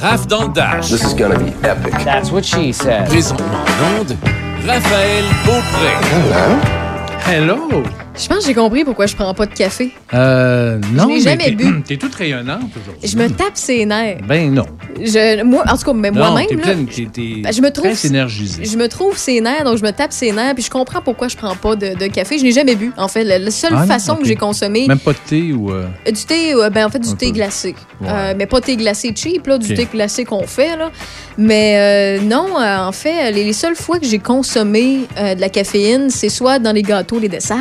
Raph dans le Dash. This is gonna be epic. That's what she said. Présentement en onde, Raphaël Beaupré. Hello! Je pense que j'ai compris pourquoi je prends pas de café. Euh, non, l'ai mais jamais t'es- bu. T'es toute rayonnante aujourd'hui. Je me tape ses nerfs. Ben non. Je, moi, en tout cas, mais non, moi-même, t'es là, pleine, t'es, t'es Ben, je me trouve- très énergisée. je me trouve ses nerfs, donc je me tape ses nerfs, puis je comprends pourquoi je prends pas de, de café. Je n'ai jamais bu. En fait, la, la seule Ah façon que j'ai consommé Même pas de thé ou... euh, Du thé, euh, ben en fait du Un thé peu. glacé. Ouais. Euh, mais pas thé glacé cheap, là, du thé glacé qu'on fait. Là. Mais euh, non, euh, en fait, les, les seules fois que j'ai consommé euh, de la caféine, c'est soit dans les gâteaux, les desserts,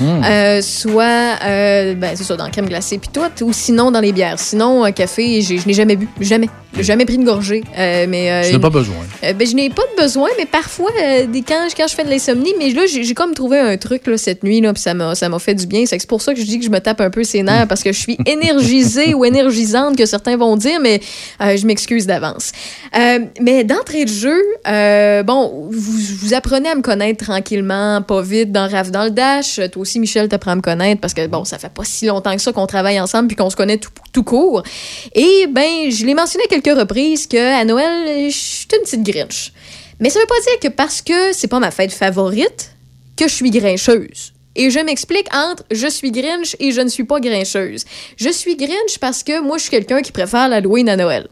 Mhm. euh, soit euh, ben, c'est ça, dans la crème glacée puis tout, ou sinon dans les bières. Sinon, un café, je n'ai jamais bu. Jamais. J'ai jamais pris une gorgée. Euh, mais, euh, Tu n'as pas besoin. euh, ben, je n'ai pas de besoin, mais parfois, euh, des, quand, quand je fais de l'insomnie, mais là, j'ai comme trouvé un truc là, cette nuit, là, puis ça m'a fait du bien. C'est pour ça que je dis que je me tape un peu ses nerfs, parce que je suis énergisée ou énergisante, que certains vont dire, mais euh, je m'excuse d'avance. Euh, mais d'entrée de jeu, euh, bon, vous, vous apprenez à me connaître tranquillement, pas vite, dans Rave dans le Dash. Toi aussi, Michel, t'apprends à me connaître, parce que, bon, ça fait pas si longtemps que ça qu'on travaille ensemble, puis qu'on se connaît tout, tout court. Et, ben, je l'ai mentionné à quelques reprises que à Noël, je suis une petite grinch. Mais ça veut pas dire que parce que c'est pas ma fête favorite, que je suis grincheuse. Et je m'explique entre je suis Grinch et je ne suis pas grincheuse. Je suis Grinch parce que moi, je suis quelqu'un qui préfère l'Halloween à Noël.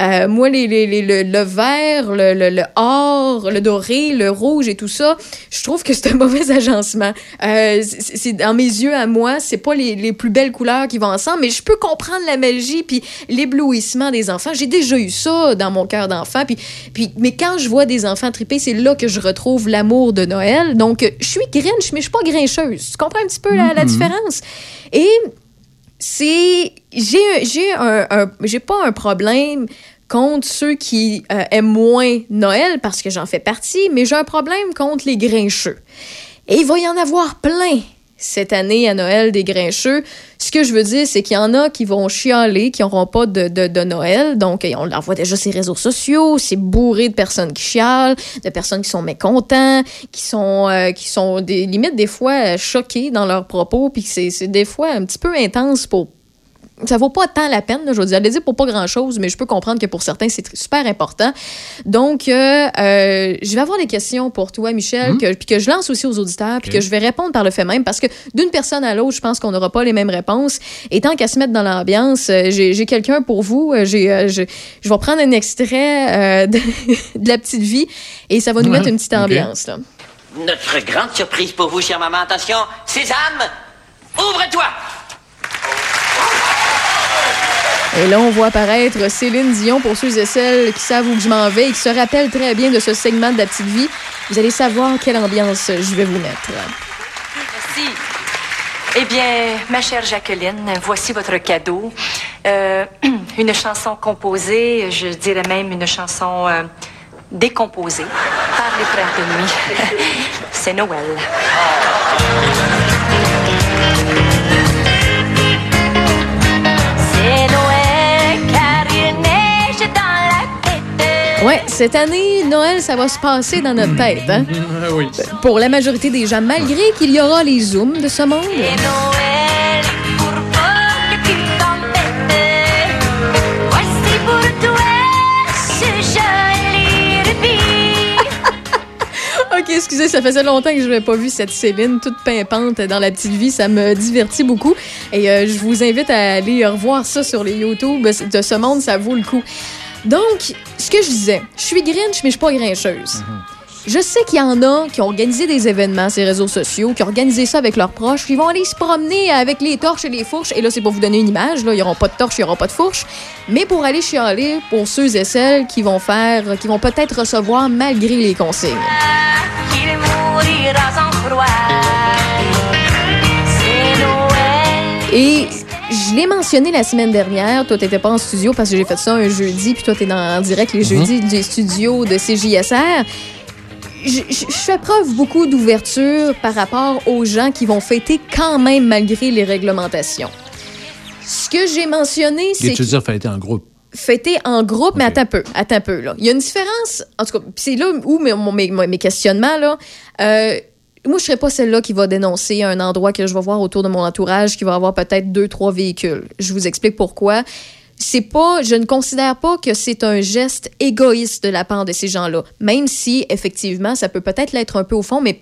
Euh, moi, les, les- les- le, le vert, le, le, le or, le doré, le rouge et tout ça, je trouve que c'est un mauvais agencement. Euh, c'est dans mes yeux à moi, c'est pas les, les plus belles couleurs qui vont ensemble, mais je peux comprendre la magie puis l'éblouissement des enfants. J'ai déjà eu ça dans mon cœur d'enfant. Puis, puis, mais quand je vois des enfants triper, c'est là que je retrouve l'amour de Noël. Donc, je suis Grinch, mais je suis pas grincheuse. Tu comprends un petit peu la, la différence? Et c'est j'ai un- j'ai un, un- j'ai pas un problème contre ceux qui euh, aiment moins Noël parce que j'en fais partie, mais j'ai un problème contre les grincheux. Et il va y en avoir plein cette année à Noël des grincheux. Ce que je veux dire, c'est qu'il y en a qui vont chialer, qui n'auront pas de, de, Noël. Donc, on leur voit déjà les réseaux sociaux. C'est bourré de personnes qui chialent, de personnes qui sont mécontents, qui sont, euh, qui sont des, limite des fois euh, choqués dans leurs propos. Puis c'est des fois un petit peu intense pour ça vaut pas tant la peine, là, je veux dire, dire pour pas grand-chose, mais je peux comprendre que pour certains, c'est super important. Donc, euh, euh, je vais avoir des questions pour toi, Michel, que, puis que je lance aussi aux auditeurs, puis que je vais répondre par le fait même, parce que d'une personne à l'autre, je pense qu'on n'aura pas les mêmes réponses. Et tant qu'à se mettre dans l'ambiance, euh, j'ai quelqu'un pour vous. J'ai, je, je vais prendre un extrait euh, de, de La Petite Vie, et ça va nous Ouais, mettre une petite ambiance. Là. Notre grande surprise pour vous, chère maman. Attention, Sésame, ouvre-toi Et là, on voit apparaître Céline Dion pour ceux et celles qui savent où je m'en vais et qui se rappellent très bien de ce segment de la petite vie. Vous allez savoir quelle ambiance je vais vous mettre. Merci. Eh bien, ma chère Jacqueline, voici votre cadeau. Euh, une chanson composée, je dirais même une chanson euh, décomposée par les frères de nuit. C'est Noël. Ouais, cette année, Noël, ça va se passer dans notre tête. Hein? Oui. Pour la majorité des gens, malgré qu'il y aura les zooms de ce monde. C'est Noël pour pas que tu t'embêtes. Voici pour toi ce joli rubis. OK, excusez, ça faisait longtemps que je n'avais pas vu cette Céline toute pimpante dans la petite vie. Ça me divertit beaucoup. Et euh, je vous invite à aller revoir ça sur les YouTube de ce monde. Ça vaut le coup. Donc, ce que je disais, je suis Grinch, mais je suis pas grincheuse. Je sais qu'il y en a qui ont organisé des événements sur les réseaux sociaux, qui ont organisé ça avec leurs proches, qui vont aller se promener avec les torches et les fourches. Et là, c'est pour vous donner une image, là, il n'y aura pas de torches, il n'y aura pas de fourches. Mais pour aller chialer pour ceux et celles qui vont faire, qui vont peut-être recevoir malgré les consignes. Et je l'ai mentionné la semaine dernière. Toi, t'étais pas en studio parce que j'ai fait ça un jeudi, puis toi, t'es en direct les jeudis des studios de CJSR. Je, je- je fais preuve beaucoup d'ouverture par rapport aux gens qui vont fêter quand même malgré les réglementations. Ce que j'ai mentionné, c'est tu veux dire fêter en groupe? fêter en groupe, mais attends un peu, attends un peu, là. Il y a une différence, en tout cas, c'est là où mes, mon- mes, mes questionnements, là. Euh, moi, je serais pas celle-là qui va dénoncer un endroit que je vais voir autour de mon entourage qui va avoir peut-être deux, trois véhicules. Je vous explique pourquoi. c'est pas, je ne considère pas que c'est un geste égoïste de la part de ces gens-là. Même si, effectivement, ça peut peut-être l'être un peu au fond, mais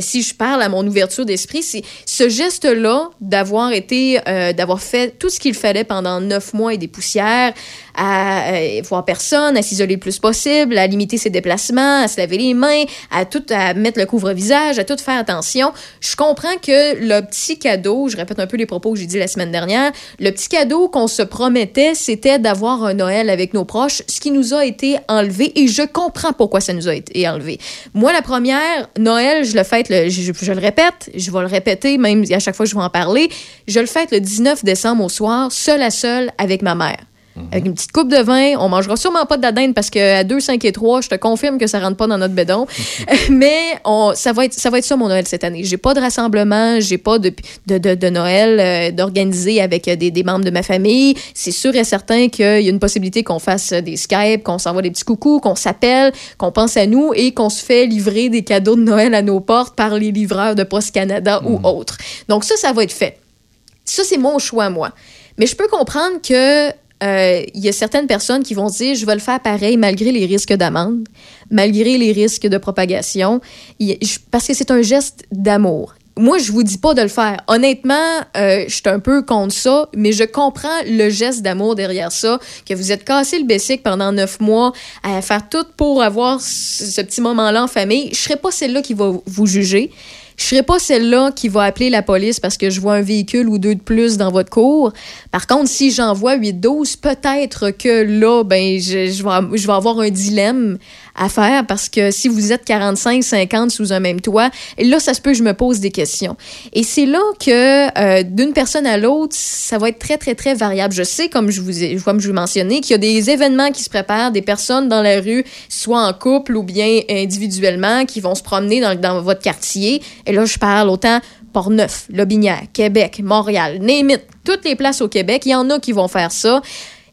si je parle à mon ouverture d'esprit, c'est ce geste-là d'avoir été, euh, d'avoir fait tout ce qu'il fallait pendant neuf mois et des poussières, à euh, voir personne, à s'isoler le plus possible, à limiter ses déplacements, à se laver les mains, à tout, à mettre le couvre-visage, à tout faire attention. Je comprends que le petit cadeau, je répète un peu les propos que j'ai dit la semaine dernière, le petit cadeau qu'on se promettait, c'était d'avoir un Noël avec nos proches, ce qui nous a été enlevé et je comprends pourquoi ça nous a été enlevé. Moi, la première, Noël, je le fête, le, je, le répète, je vais le répéter, même à chaque fois que je vais en parler, je le fête le 19 décembre au soir, seul à seul avec ma mère. Avec une petite coupe de vin, on mangera sûrement pas de la dinde parce qu'à 2, 5 et 3, je te confirme que ça rentre pas dans notre bédon. Mais on, ça, va être, ça va être ça mon Noël cette année. J'ai pas de rassemblement, j'ai pas de, de, de, de Noël euh, d'organiser avec euh, des, des membres de ma famille. C'est sûr et certain qu'il y a une possibilité qu'on fasse des Skype, qu'on s'envoie des petits coucous, qu'on s'appelle, qu'on pense à nous et qu'on se fait livrer des cadeaux de Noël à nos portes par les livreurs de Poste Canada ou autres. Donc ça, ça va être fait. Ça, c'est mon choix, moi. Mais je peux comprendre que euh, il y a certaines personnes qui vont dire je vais le faire pareil malgré les risques d'amende, malgré les risques de propagation, parce que c'est un geste d'amour. Moi, je vous dis pas de le faire. Honnêtement, euh, je suis un peu contre ça, mais je comprends le geste d'amour derrière ça, que vous êtes cassé le bessic pendant neuf mois à faire tout pour avoir ce petit moment-là en famille. Je serais pas celle-là qui va vous juger. Je serais pas celle-là qui va appeler la police parce que je vois un véhicule ou deux de plus dans votre cour. Par contre, si j'en vois 8-12, peut-être que là, ben, je vais avoir un dilemme à faire parce que si vous êtes 45-50 sous un même toit, là, ça se peut je me pose des questions. Et c'est là que euh, d'une personne à l'autre, ça va être très, très, très variable. Je sais, comme je vous ai, comme je vous mentionnais, qu'il y a des événements qui se préparent, des personnes dans la rue, soit en couple ou bien individuellement, qui vont se promener dans, dans votre quartier. Et là, je parle autant Port-Neuf, Lobinière, Québec, Montréal, name it, toutes les places au Québec, il y en a qui vont faire ça.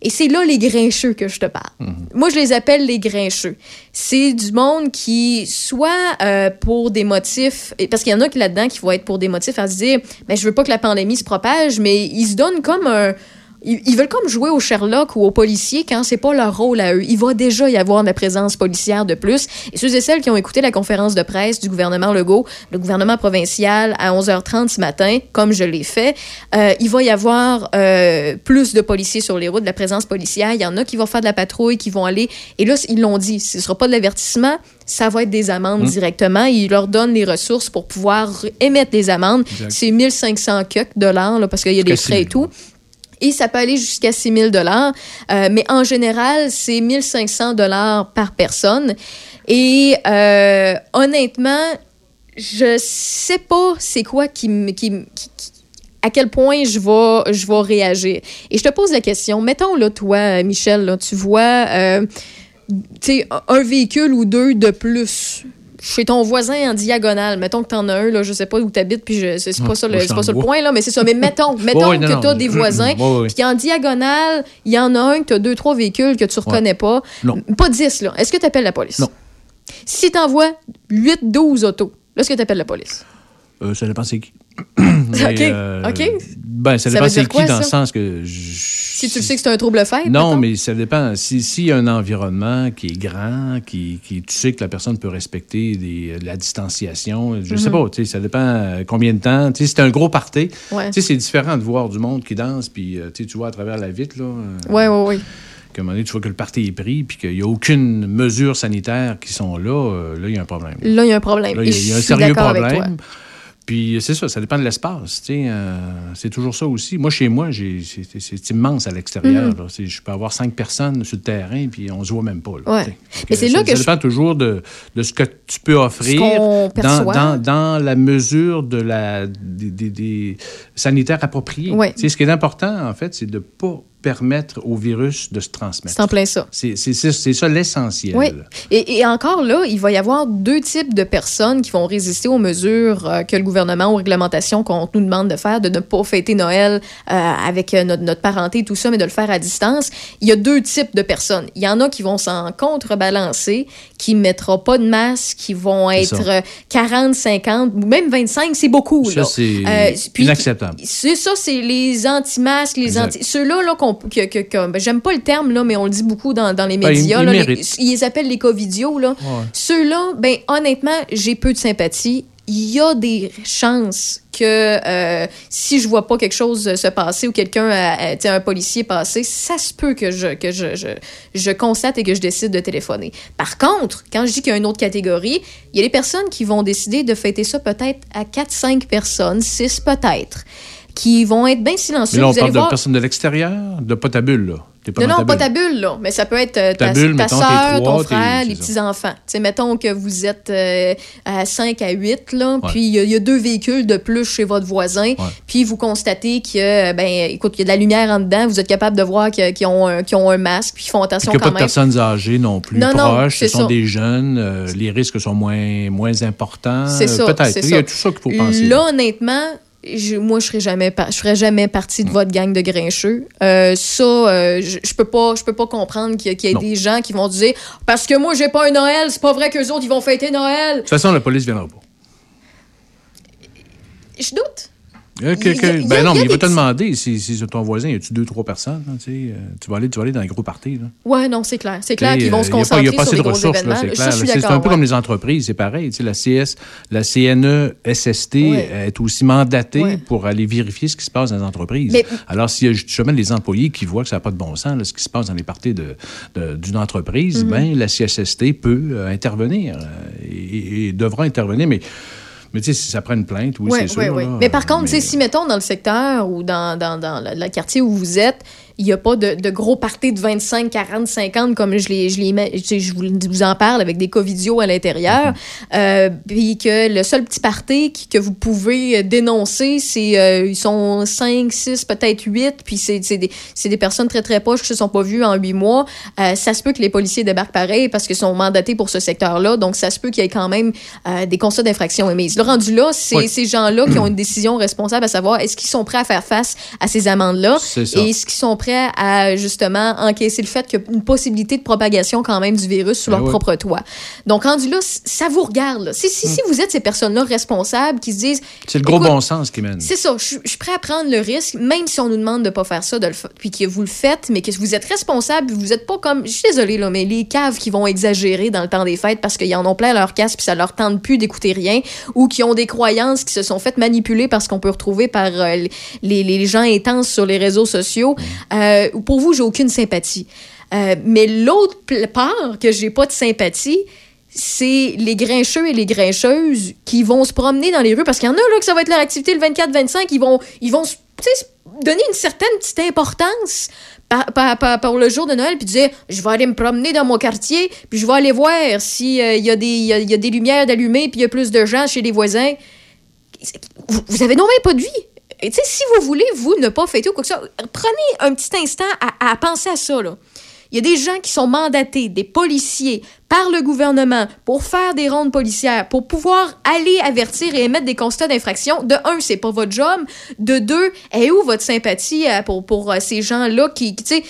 Et c'est là les grincheux que je te parle. Moi, je les appelle les grincheux. C'est du monde qui, soit euh, pour des motifs, parce qu'il y en a qui là-dedans qui vont être pour des motifs à se dire, mais je veux pas que la pandémie se propage, mais ils se donnent comme un, ils, ils veulent comme jouer au Sherlock ou aux policiers quand c'est pas leur rôle à eux. Il va déjà y avoir de la présence policière de plus. Et ceux et celles qui ont écouté la conférence de presse du gouvernement Legault, le gouvernement provincial, à 11h30 ce matin, comme je l'ai fait, euh, il va y avoir euh, plus de policiers sur les routes, de la présence policière. Il y en a qui vont faire de la patrouille, qui vont aller. Et là, ils l'ont dit, ce sera pas de l'avertissement, ça va être des amendes directement. Ils leur donnent les ressources pour pouvoir émettre des amendes. C'est 1500 quelques dollars, là, parce qu'il y a des frais et 6 000. tout. Et ça peut aller jusqu'à 6 000 dollars, mais en général, c'est 1500 dollars par personne. Et euh, honnêtement, je sais pas c'est quoi qui à quel point je vais je vais réagir. Et je te pose la question, mettons là toi Michel, tu vois euh, un véhicule ou deux de plus chez ton voisin en diagonale, mettons que t'en as un, là, je sais pas où t'habites, puis je- c'est pas, Ah, ça le, pas ça le point, là, mais c'est ça. Mais mettons, mettons ouais, non, que t'as des voisins, ouais. puis qu'en diagonale, il y en a un que t'as deux, trois véhicules que tu reconnais pas. Non. Pas 10, là. Est-ce que t'appelles la police? Non. Si t'envoies 8, 12 autos, là, est-ce que t'appelles la police? Euh, ça dépend c'est qui. OK, euh, OK. Ben, ça Ça dépend c'est qui quoi, dans le sens que. je- Si tu le sais que c'est un trouble fait? Non, mais ça dépend. Si- S'il y a un environnement qui est grand, qui, qui tu sais que la personne peut respecter des- la distanciation, je Mhm. sais pas, tu sais, ça dépend euh, combien de temps. Tu sais, c'est un gros party. Ouais. Tu sais, c'est différent de voir du monde qui danse, puis euh, tu sais, tu vois à travers la vitre, là. euh, Ouais, ouais, ouais. qu'à un moment donné, tu vois que le party est pris, puis qu'il n'y a aucune mesure sanitaire qui sont là, euh, là, il y a un problème. Là, il y a un problème. Là, il y a- il y a un sérieux problème. Puis c'est ça, ça dépend de l'espace. euh, c'est toujours ça aussi. Moi, chez moi, c'est immense à l'extérieur. Mhm. Je peux avoir cinq personnes sur le terrain, puis on se voit même pas. là, Ouais. Mais c'est ça, là que ça je- dépend toujours de, de ce que tu peux offrir dans, perçoit. dans, dans la mesure de la, des, des- des sanitaires appropriés. Ouais. Ce qui est important, en fait, c'est de ne pas permettre au virus de se transmettre. C'est en plein ça. C'est ça l'essentiel. Oui. Et, et encore là, il va y avoir deux types de personnes qui vont résister aux mesures euh, que le gouvernement, aux réglementations qu'on nous demande de faire, de ne pas fêter Noël euh, avec euh, notre, notre parenté, tout ça, mais de le faire à distance. Il y a deux types de personnes. Il y en a qui vont s'en contrebalancer, qui ne mettront pas de masque, qui vont être ça. euh, 40, 50, ou même 25, c'est beaucoup. Ça, c'est Euh, inacceptable. C'est ça, c'est les anti-masques, les Exact. anti... Ceux-là là, qu'on que, que- que- ben, j'aime pas le terme, là, mais on le dit beaucoup dans, dans les Ben, médias. ils là, les- ils appellent les covidios, là. Ouais. Ceux-là, ben, honnêtement, j'ai peu de sympathie. Il y a des chances que euh, si je vois pas quelque chose se passer ou quelqu'un, tu sais, un policier passer, ça se peut que je, que je, je, je constate et que je décide de téléphoner. Par contre, quand je dis qu'il y a une autre catégorie, il y a des personnes qui vont décider de fêter ça peut-être à 4-5 personnes, 6 peut-être, qui vont être bien silencieux. Mais là, on Vous parle de voir- personnes de l'extérieur, de pas ta bulle, là. Pas non, non, pas ta bulle, là. Mais ça peut être euh, ta, Ta bulle, ta mettons, soeur, trois, ton frère, les petits-enfants. Tu sais, mettons que vous êtes euh, à 5 à 8, là, Ouais. puis il y, a- il y a deux véhicules de plus chez votre voisin, puis vous constatez que, ben, écoute, il y a de la lumière en dedans, vous êtes capable de voir qu'ils ont, ont un masque, puis ils font Puis attention qu'il n'y a quand pas de personnes âgées non plus Non, non, proches, ce c'est sont ça. des jeunes, euh, les risques sont moins, moins importants. C'est ça, Peut-être. Il y a tout ça qu'il faut penser. Là, honnêtement, je- moi, je serais jamais, je ferais jamais partie de votre gang de grincheux. Euh, ça, euh, je, je peux pas, je peux pas comprendre qu'il y, ait des gens qui vont dire parce que moi j'ai pas un Noël, c'est pas vrai qu'eux autres ils vont fêter Noël. De toute façon, la police viendra pas. Je doute. Euh, y a- y a- ben non, y mais il va te demander si, si ton voisin, y a-tu deux, trois personnes? là, tu sais, euh, tu, vas aller, tu vas aller dans les gros parties. Là. Ouais, non, c'est clair. C'est clair qu'ils vont euh, se y a pas- concentrer Il n'y a pas sur assez les de gros ressources, là, événements. c'est clair. C'est un peu comme les entreprises, c'est pareil. La CS, la CNESST Ouais. est aussi mandatée Ouais. pour aller vérifier ce qui se passe dans les entreprises. Mais- Alors, s'il y a justement les employés qui voient que ça n'a pas de bon sens, là, ce qui se passe dans les parties de- de- d'une entreprise, Mhm. ben, la CSST peut euh, intervenir euh, et, et devra intervenir, mais, mais tu sais, si ça prend une plainte, oui, c'est sûr. ouais. là, Mais par contre, tu sais, mais- si, mettons, dans le secteur ou dans, dans, dans le quartier où vous êtes, il n'y a pas de, de gros parties de 25, 40, 50 comme je, les, je, les, vous, vous en parle avec des covidios à l'intérieur. Euh, Puis que le seul petit party que vous pouvez euh, dénoncer, c'est euh, ils sont 5, 6, peut-être 8, puis c'est des, des personnes très très proches qui se sont pas vues en 8 mois. Euh, ça se peut que les policiers débarquent pareil parce qu'ils sont mandatés pour ce secteur-là. Donc ça se peut qu'il y ait quand même des constats d'infraction émises. Le rendu là, c'est Oui. ces gens-là qui ont une décision responsable à savoir est-ce qu'ils sont prêts à faire face à ces amendes-là et est-ce qu'ils sont prêts à justement encaisser le fait qu'il y a une possibilité de propagation quand même du virus sous Ben leur oui. propre toit. Donc rendu là, ça vous regarde. là. Si, si, si vous êtes ces personnes-là responsables qui se disent C'est le gros bon sens qui mène. c'est ça, je, je suis prêt à prendre le risque, même si on nous demande de pas faire ça, de le fa- puis que vous le faites, mais que vous êtes responsable, vous êtes pas comme, je suis désolée là, mais les caves qui vont exagérer dans le temps des fêtes parce qu'ils en ont plein leur casse puis ça leur tente plus d'écouter rien, ou qui ont des croyances qui se sont faites manipuler parce qu'on peut retrouver par euh, les, les gens intenses sur les réseaux sociaux. Euh, pour vous, j'ai aucune sympathie. Euh, mais l'autre part que j'ai pas de sympathie, c'est les grincheux et les grincheuses qui vont se promener dans les rues parce qu'il y en a là que ça va être leur activité le 24-25, ils vont ils vont donner une certaine petite importance par, pour le jour de Noël puis dire je vais aller me promener dans mon quartier puis je vais aller voir si il y y a- y a des lumières d'allumées puis il y a plus de gens chez les voisins. Vous, vous avez non même pas de vie. Et tu sais, si vous voulez, vous, ne pas fêter ou quoi que ce soit, prenez un petit instant à, penser à ça, là. Il y a des gens qui sont mandatés, des policiers, par le gouvernement, pour faire des rondes policières, pour pouvoir aller avertir et émettre des constats d'infraction. De un, c'est pas votre job. De deux, est où votre sympathie euh, pour, pour euh, ces gens-là qui, tu sais,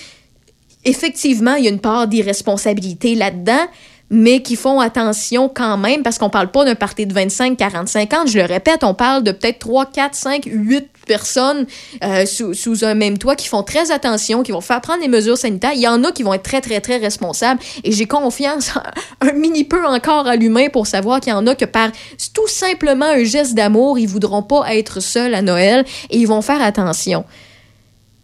effectivement, il y a une part d'irresponsabilité là-dedans, mais qui font attention quand même, parce qu'on parle pas d'un party de 25, 45 ans. Je le répète, on parle de peut-être 3, 4, 5, 8 personnes euh, sous, sous un même toit qui font très attention, qui vont faire prendre les mesures sanitaires. Il y en a qui vont être très, très, très responsables. Et j'ai confiance un mini peu encore à l'humain pour savoir qu'il y en a que par tout simplement un geste d'amour, ils voudront pas être seuls à Noël et ils vont faire attention.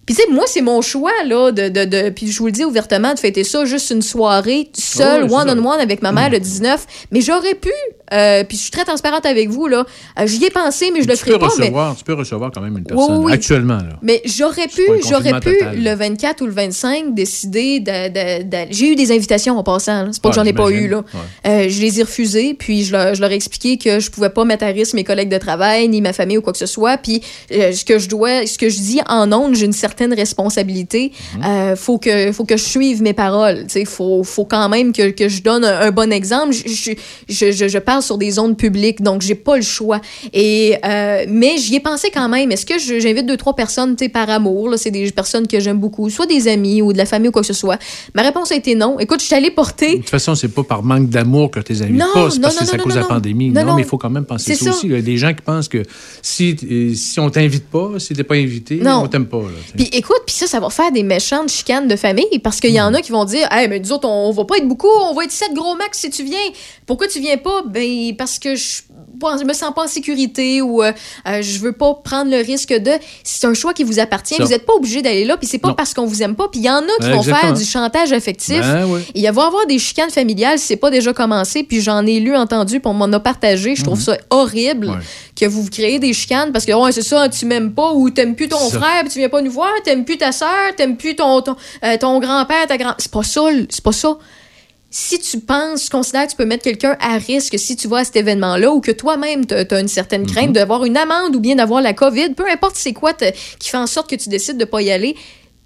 Puis tu sais, moi, c'est mon choix, là, de, de, de- puis je vous le dis ouvertement, de fêter ça juste une soirée, seule, c'est one-on-one avec ma mère le 19. Mais j'aurais pu, euh, puis je suis très transparente avec vous, là, euh, j'y ai pensé, mais je le tu, ferai pas, mais... recevoir, tu peux recevoir quand même une personne, Oui, oui. actuellement. Là. Mais j'aurais pu, j'aurais pu total. le 24 ou le 25 décider de. J'ai eu des invitations en passant. C'est pas que Ouais, j'en ai pas eu là. Ouais. Euh, je les ai refusées, puis je leur, je leur ai expliqué que je pouvais pas mettre à risque mes collègues de travail, ni ma famille ou quoi que ce soit. Puis euh, ce que je dois, ce que je dis en ondes, j'ai une certaine responsabilité. Mhm. Euh, faut que, faut que je suive mes paroles. Sais, faut, faut quand même que, que je donne un, un bon exemple. Je, je, je, parle sur des zones publiques, donc j'ai pas le choix. Et euh, mais j'y ai pensé quand même. Est-ce que j'invite deux trois personnes, par amour c'est des personnes que j'aime beaucoup, soit des amis ou de la famille ou quoi que ce soit? Ma réponse a été non. Écoute, je suis allée De porter. toute façon, c'est pas par manque d'amour que tes amis Non, pas, c'est non, parce non, que c'est à cause de la pandémie. Non, Non, mais il faut quand même penser ça, ça. aussi. Il y a des gens qui pensent que si, euh, si on t'invite pas, si t'es pas invité, Non. on t'aime pas. Puis écoute, puis ça, ça va faire des méchantes chicanes de famille parce qu'il y en a qui vont dire, hey, mais nous autres, on va pas être beaucoup, on va être sept gros max si tu viens. Pourquoi tu viens pas? Ben, parce que je, je me sens pas en sécurité ou euh, euh, je veux pas prendre le risque de. C'est un choix qui vous appartient. Ça. Vous êtes pas obligé d'aller là, puis c'est pas Non. parce qu'on vous aime pas. Puis il y en a qui vont exactement. faire du chantage affectif. Ben. Il va y avoir des chicanes familiales si c'est pas déjà commencé, puis j'en ai lu, entendu, puis on m'en a partagé. Je trouve ça horrible Mhm. Ouais. que vous créez des chicanes parce que ouais, c'est ça, tu m'aimes pas ou t'aimes plus ton Ça. frère, puis tu viens pas nous voir, t'aimes plus ta sœur, t'aimes plus ton ton, euh, ton grand-père, ta grand. C'est pas ça, c'est pas ça. Si tu penses, tu considères que tu peux mettre quelqu'un à risque si tu vas à cet événement-là ou que toi-même tu as une certaine Mhm. crainte d'avoir une amende ou bien d'avoir la COVID, peu importe c'est quoi qui fait en sorte que tu décides de pas y aller,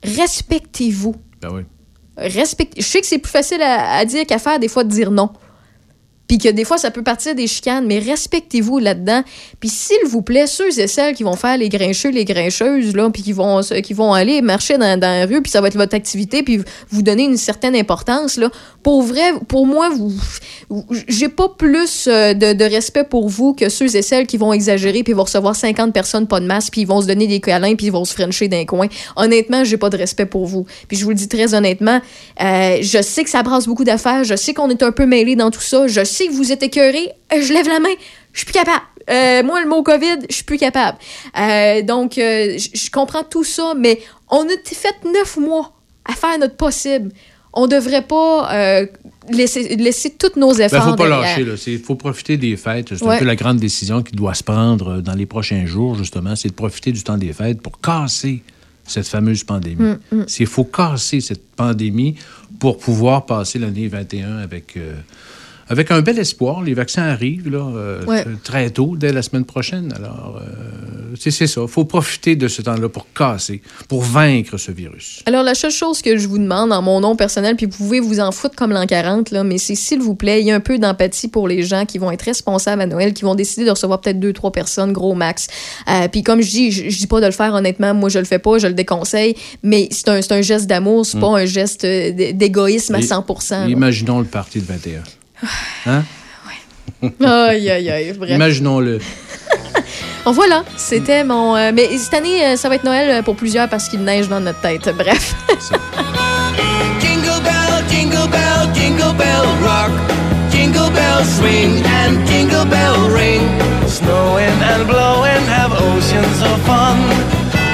respectez-vous. Ben oui. Respect- Je sais que c'est plus facile à, à dire qu'à faire, des fois, de dire non. Puis que des fois, ça peut partir des chicanes, mais respectez-vous là-dedans. Puis s'il vous plaît, ceux et celles qui vont faire les grincheux, les grincheuses, là, puis qui vont, qui vont aller marcher dans, dans la rue, puis ça va être votre activité, puis vous donner une certaine importance, là, pour vrai, pour moi, vous, j'ai pas plus euh, de, respect pour vous que ceux et celles qui vont exagérer, puis vont recevoir 50 personnes, pas de masque, puis ils vont se donner des câlins, puis ils vont se frencher d'un coin. Honnêtement, j'ai pas de respect pour vous. Puis je vous le dis très honnêtement, euh, je sais que ça brasse beaucoup d'affaires, je sais qu'on est un peu mêlés dans tout ça, je sais que vous êtes écœurés, Euh, je lève la main, je suis plus capable. Euh, moi, le mot COVID, je suis plus capable. Euh, donc, euh, je comprends tout ça, mais on a fait neuf mois à faire notre possible. On devrait pas laisser, laisser tous nos Ben, efforts faut pas derrière. lâcher. Il faut profiter des fêtes. C'est Ouais. un peu la grande décision qui doit se prendre dans les prochains jours, justement. C'est de profiter du temps des fêtes pour casser cette fameuse pandémie. Mm, Il faut casser cette pandémie pour pouvoir passer l'année 21 avec, avec un bel espoir. Les vaccins arrivent là, euh, Ouais. tr- très tôt, dès la semaine prochaine. Alors, euh, c'est ça. Il faut profiter de ce temps-là pour casser, pour vaincre ce virus. Alors, la seule chose que je vous demande en mon nom personnel, puis vous pouvez vous en foutre comme l'an 40, là, mais c'est s'il vous plaît, il y a un peu d'empathie pour les gens qui vont être responsables à Noël, qui vont décider de recevoir peut-être deux, trois personnes, gros max. Euh, puis comme je dis, je, je dis pas de le faire honnêtement, moi je le fais pas, je le déconseille, mais c'est un, geste d'amour, c'est pas un geste euh, d'égoïsme à Et- 100%. là. Imaginons le party de 21. Hein? Aïe, aïe, aïe, bref. Imaginons-le. Bon, voilà, c'était mon... euh, mais cette année, euh, ça va être Noël euh, pour plusieurs parce qu'il neige dans notre tête. Bref. Jingle bell, jingle bell, jingle bell rock. Jingle bell swing and jingle bell ring. Snowing and blowing have oceans of fun.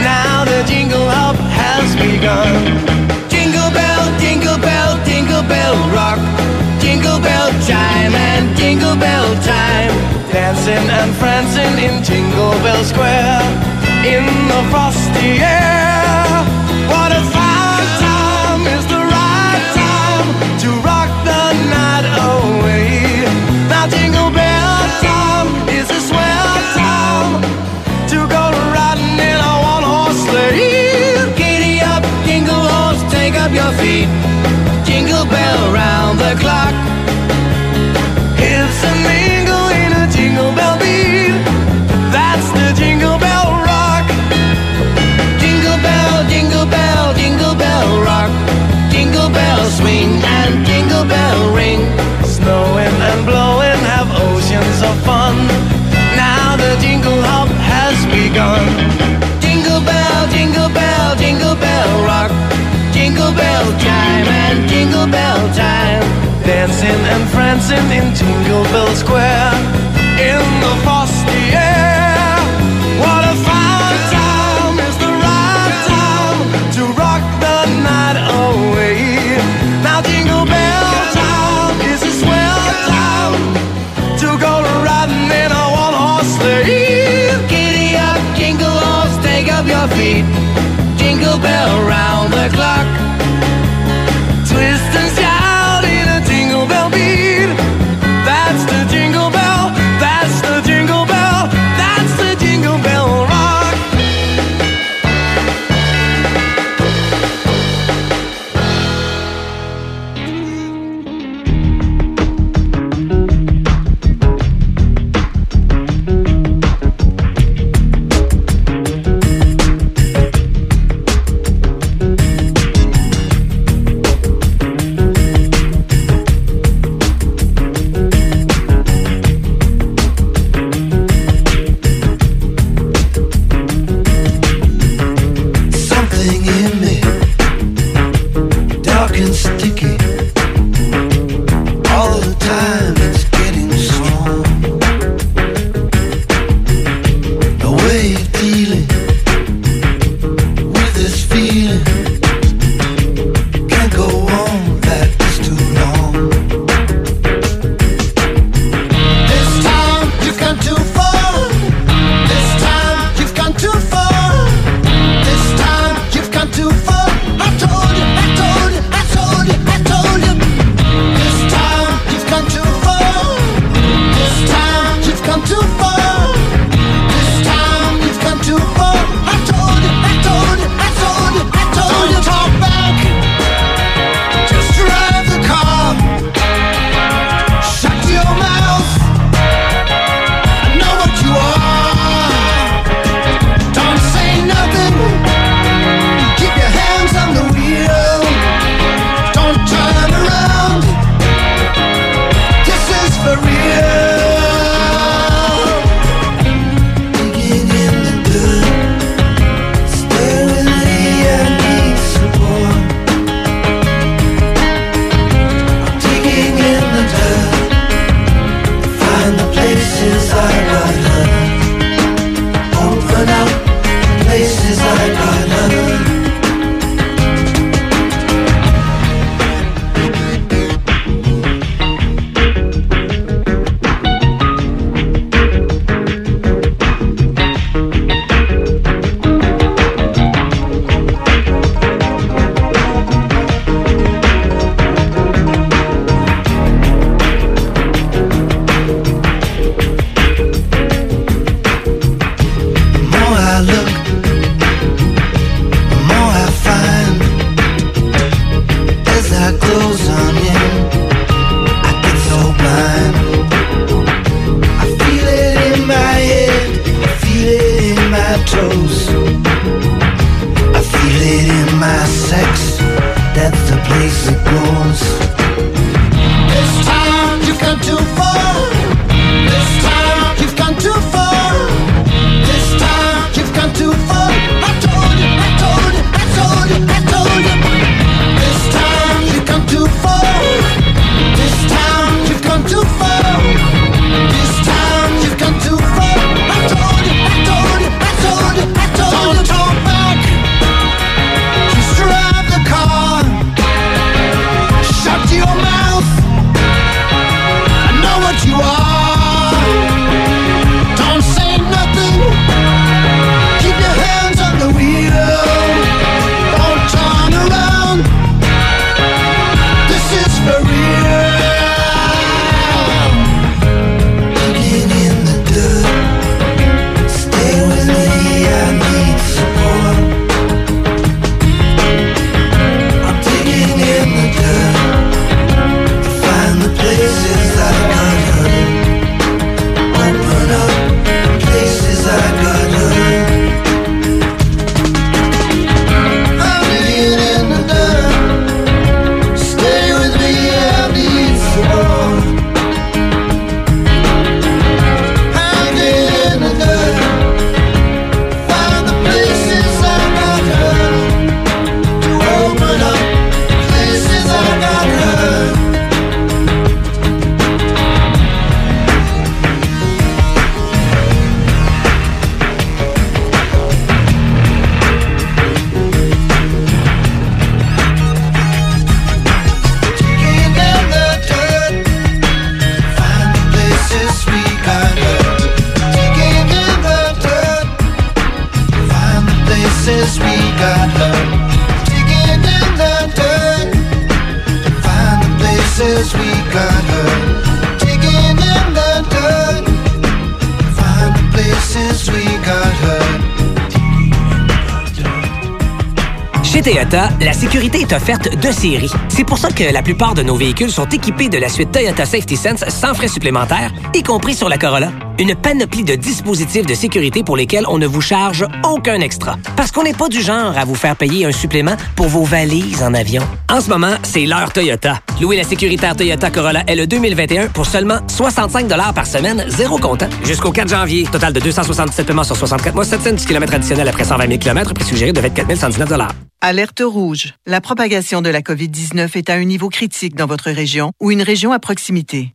Now the jingle hop has begun. And prancing in Jingle Bell Square. In the frosty air. Dancing and prancing in Jingle Bell Square. In the frosty offerte de série. C'est pour ça que la plupart de nos véhicules sont équipés de la suite Toyota Safety Sense sans frais supplémentaires, y compris sur la Corolla. Une panoplie de dispositifs de sécurité pour lesquels on ne vous charge aucun extra. Parce qu'on n'est pas du genre à vous faire payer un supplément pour vos valises en avion. En ce moment, c'est l'heure Toyota. Louez la sécuritaire Toyota Corolla L 2021 pour seulement 65 par semaine, zéro comptant. Jusqu'au 4 janvier. Total de 277 paiements sur 64 mois, 710 km additionnels après 120 000 km, prix suggéré de 24 119 Alerte rouge. La propagation de la COVID-19 est à un niveau critique dans votre région ou une région à proximité.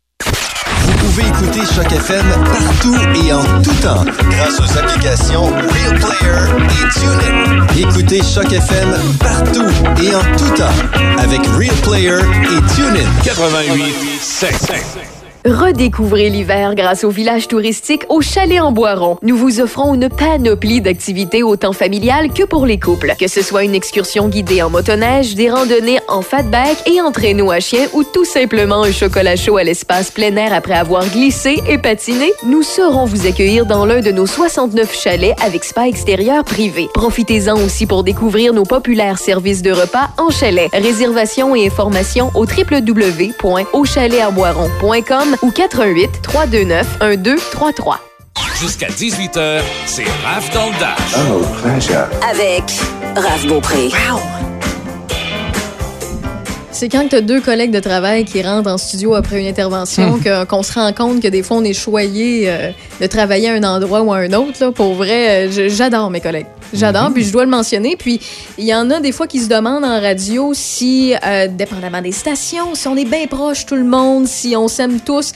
Pouvez écouter Choc FM partout et en tout temps grâce aux applications Real Player et TuneIn. Écoutez Choc FM partout et en tout temps avec Real Player et TuneIn. 88 7. Redécouvrez l'hiver grâce au village touristique au Chalet en Boiron. Nous vous offrons une panoplie d'activités autant familiales que pour les couples. Que ce soit une excursion guidée en motoneige, des randonnées en fatback et en traîneau à chien ou tout simplement un chocolat chaud à l'espace plein air après avoir glissé et patiné, nous saurons vous accueillir dans l'un de nos 69 chalets avec spa extérieur privé. Profitez-en aussi pour découvrir nos populaires services de repas en chalet. Réservation et informations au ou 88 329 1233. Jusqu'à 18h, c'est Raph dans le Dash. Oh, pleasure. Avec Raph Beaupré. C'est quand tu as deux collègues de travail qui rentrent en studio après une intervention Hmm. que- qu'on se rend compte que des fois on est choyé euh, de travailler à un endroit ou à un autre. Là. Pour vrai, euh, j'adore mes collègues. J'adore, Mhm. puis je dois le mentionner. Puis il y en a des fois qui se demandent en radio si, euh, dépendamment des stations, si on est bien proche tout le monde, si on s'aime tous.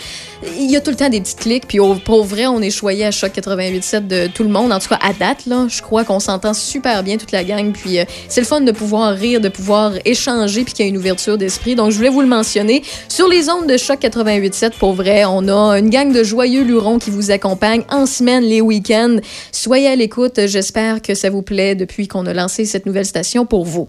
Il y a tout le temps des petits clics. Puis au- pour vrai, on est choyé à choc 88.7 de tout le monde. En tout cas, à date, là, je crois qu'on s'entend super bien toute la gang. Puis euh, c'est le fun de pouvoir rire, de pouvoir échanger, puis qu'il y a une ouverture d'esprit. Donc je voulais vous le mentionner. Sur les ondes de choc 88.7, pour vrai, on a une gang de joyeux lurons qui vous accompagnent en semaine, les week-ends. Soyez à l'écoute. J'espère que ça vous plaît depuis qu'on a lancé cette nouvelle station pour vous.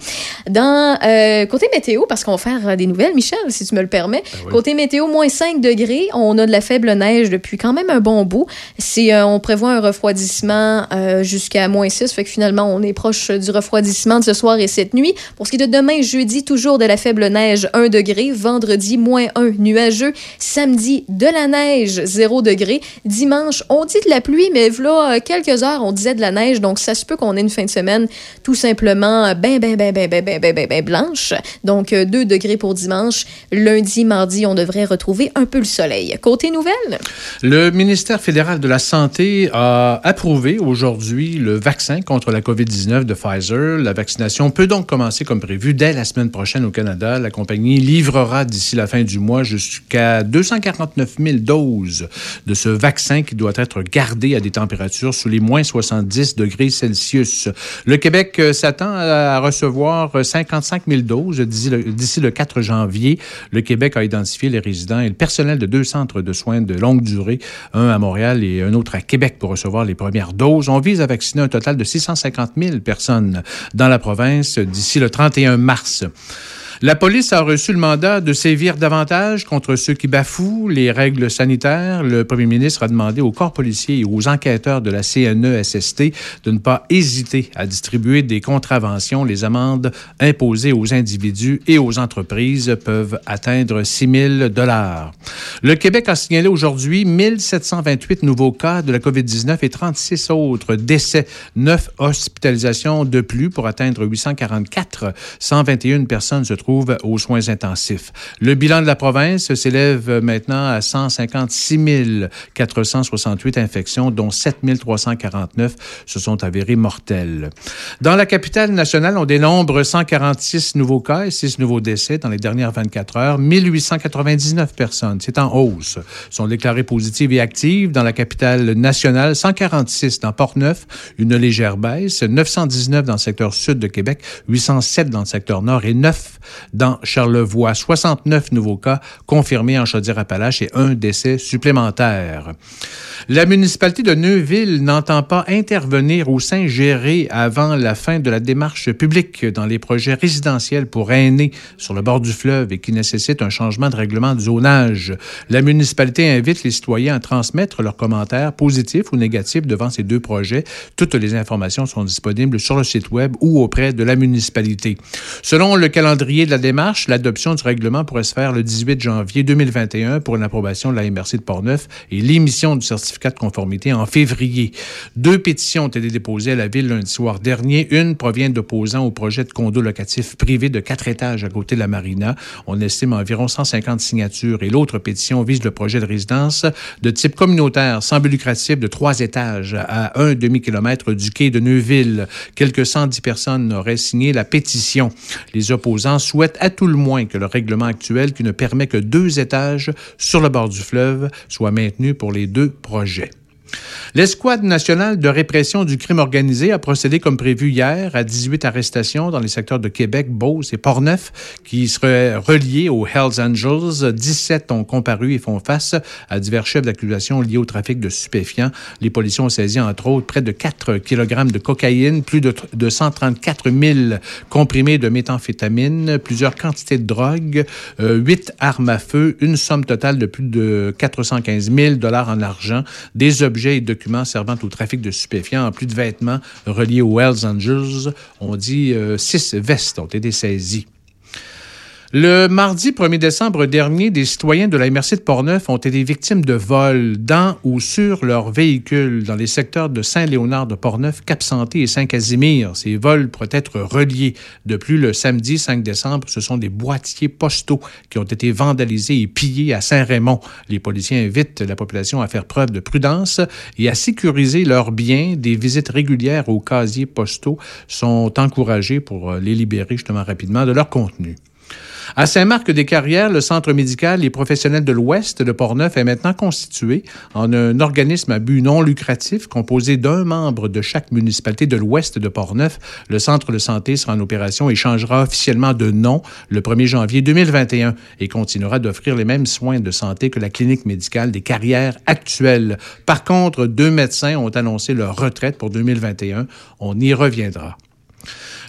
Dans euh, côté météo, parce qu'on va faire euh, des nouvelles, Michel, si tu me le permets. Côté météo, moins 5 degrés. On a de la faible neige depuis quand même un bon bout. C'est, euh, on prévoit un refroidissement euh, jusqu'à moins 6. Fait que finalement, on est proche du refroidissement de ce soir et cette nuit. Pour ce qui est de demain, jeudi, toujours de la faible neige, 1 degré. Vendredi, moins 1, nuageux. Samedi, de la neige, 0 degré. Dimanche, on dit de la pluie, mais voilà quelques heures, on disait de la neige. Donc, ça se peut qu'on ait une fin de semaine tout simplement ben, ben, ben, ben, ben, ben, ben, ben, ben blanche. Donc, euh, 2 degrés pour dimanche. Lundi, mardi, on devrait retrouver un peu le soleil. Côté nouvelles, Le ministère fédéral de la Santé a approuvé aujourd'hui le vaccin contre la COVID-19 de Pfizer. La vaccination peut donc commencer comme prévu dès la semaine prochaine au Canada. La compagnie livrera d'ici la fin du mois jusqu'à 249 000 doses de ce vaccin qui doit être gardé à des températures sous les moins 70 degrés Celsius. Le Québec euh, s'attend à recevoir 55 000 doses d'ici le 4 janvier. Le Québec a identifié les résidents et le personnel de deux centres de soins de longue durée, un à Montréal et un autre à Québec pour recevoir les premières doses. On vise à vacciner un total de 650 000 personnes dans la province d'ici le 31 mars. La police a reçu le mandat de sévir davantage contre ceux qui bafouent les règles sanitaires. Le premier ministre a demandé aux corps policiers et aux enquêteurs de la CNE-SST de ne pas hésiter à distribuer des contraventions. Les amendes imposées aux individus et aux entreprises peuvent atteindre 6 000 dollars. Le Québec a signalé aujourd'hui 1728 nouveaux cas de la COVID-19 et 36 autres décès. Neuf hospitalisations de plus pour atteindre 844. 121 personnes se trouvent aux soins intensifs. Le bilan de la province s'élève maintenant à 156 468 infections, dont 7 349 se sont avérées mortelles. Dans la capitale nationale, on dénombre 146 nouveaux cas et 6 nouveaux décès dans les dernières 24 heures. 1899 personnes, c'est en hausse, sont déclarées positives et actives dans la capitale nationale. 146 dans Port-Neuf, une légère baisse. 919 dans le secteur sud de Québec, 807 dans le secteur nord et 9 dans Charlevoix. 69 nouveaux cas confirmés en Chaudière-Appalaches et un décès supplémentaire. La municipalité de Neuville n'entend pas intervenir ou s'ingérer avant la fin de la démarche publique dans les projets résidentiels pour aînés sur le bord du fleuve et qui nécessitent un changement de règlement de zonage. La municipalité invite les citoyens à transmettre leurs commentaires positifs ou négatifs devant ces deux projets. Toutes les informations sont disponibles sur le site web ou auprès de la municipalité. Selon le calendrier de la démarche, l'adoption du règlement pourrait se faire le 18 janvier 2021 pour une approbation de la MRC de Portneuf et l'émission du certificat de conformité en février. Deux pétitions ont été déposées à la ville lundi soir dernier. Une provient d'opposants au projet de condo locatif privé de quatre étages à côté de la marina. On estime environ 150 signatures et l'autre pétition vise le projet de résidence de type communautaire sans but lucratif de trois étages à un demi-kilomètre du quai de Neuville. Quelques 110 personnes auraient signé la pétition. Les opposants souhaitent à tout le moins que le règlement actuel, qui ne permet que deux étages sur le bord du fleuve, soit maintenu pour les deux projet. L'escouade nationale de répression du crime organisé a procédé comme prévu hier à 18 arrestations dans les secteurs de Québec, Beauce et Portneuf qui seraient reliés aux Hells Angels. 17 ont comparu et font face à divers chefs d'accusation liés au trafic de stupéfiants. Les policiers ont saisi entre autres près de 4 kg de cocaïne, plus de, de 134 000 comprimés de méthamphétamine, plusieurs quantités de drogue, euh, 8 armes à feu, une somme totale de plus de 415 000 dollars en argent, des objets et documents servant au trafic de stupéfiants, en plus de vêtements reliés aux Hells Angels. On dit euh, six vestes ont été saisies. Le mardi 1er décembre dernier, des citoyens de la MRC de Portneuf ont été victimes de vols dans ou sur leur véhicule dans les secteurs de Saint-Léonard de Portneuf, Cap-Santé et Saint-Casimir. Ces vols pourraient être reliés. De plus, le samedi 5 décembre, ce sont des boîtiers postaux qui ont été vandalisés et pillés à Saint-Raymond. Les policiers invitent la population à faire preuve de prudence et à sécuriser leurs biens. Des visites régulières aux casiers postaux sont encouragées pour les libérer justement rapidement de leur contenu. À Saint-Marc-des-Carrières, le centre médical et professionnel de l'Ouest de Portneuf est maintenant constitué en un organisme à but non lucratif composé d'un membre de chaque municipalité de l'Ouest de Portneuf. Le centre de santé sera en opération et changera officiellement de nom le 1er janvier 2021 et continuera d'offrir les mêmes soins de santé que la clinique médicale des carrières actuelle. Par contre, deux médecins ont annoncé leur retraite pour 2021. On y reviendra.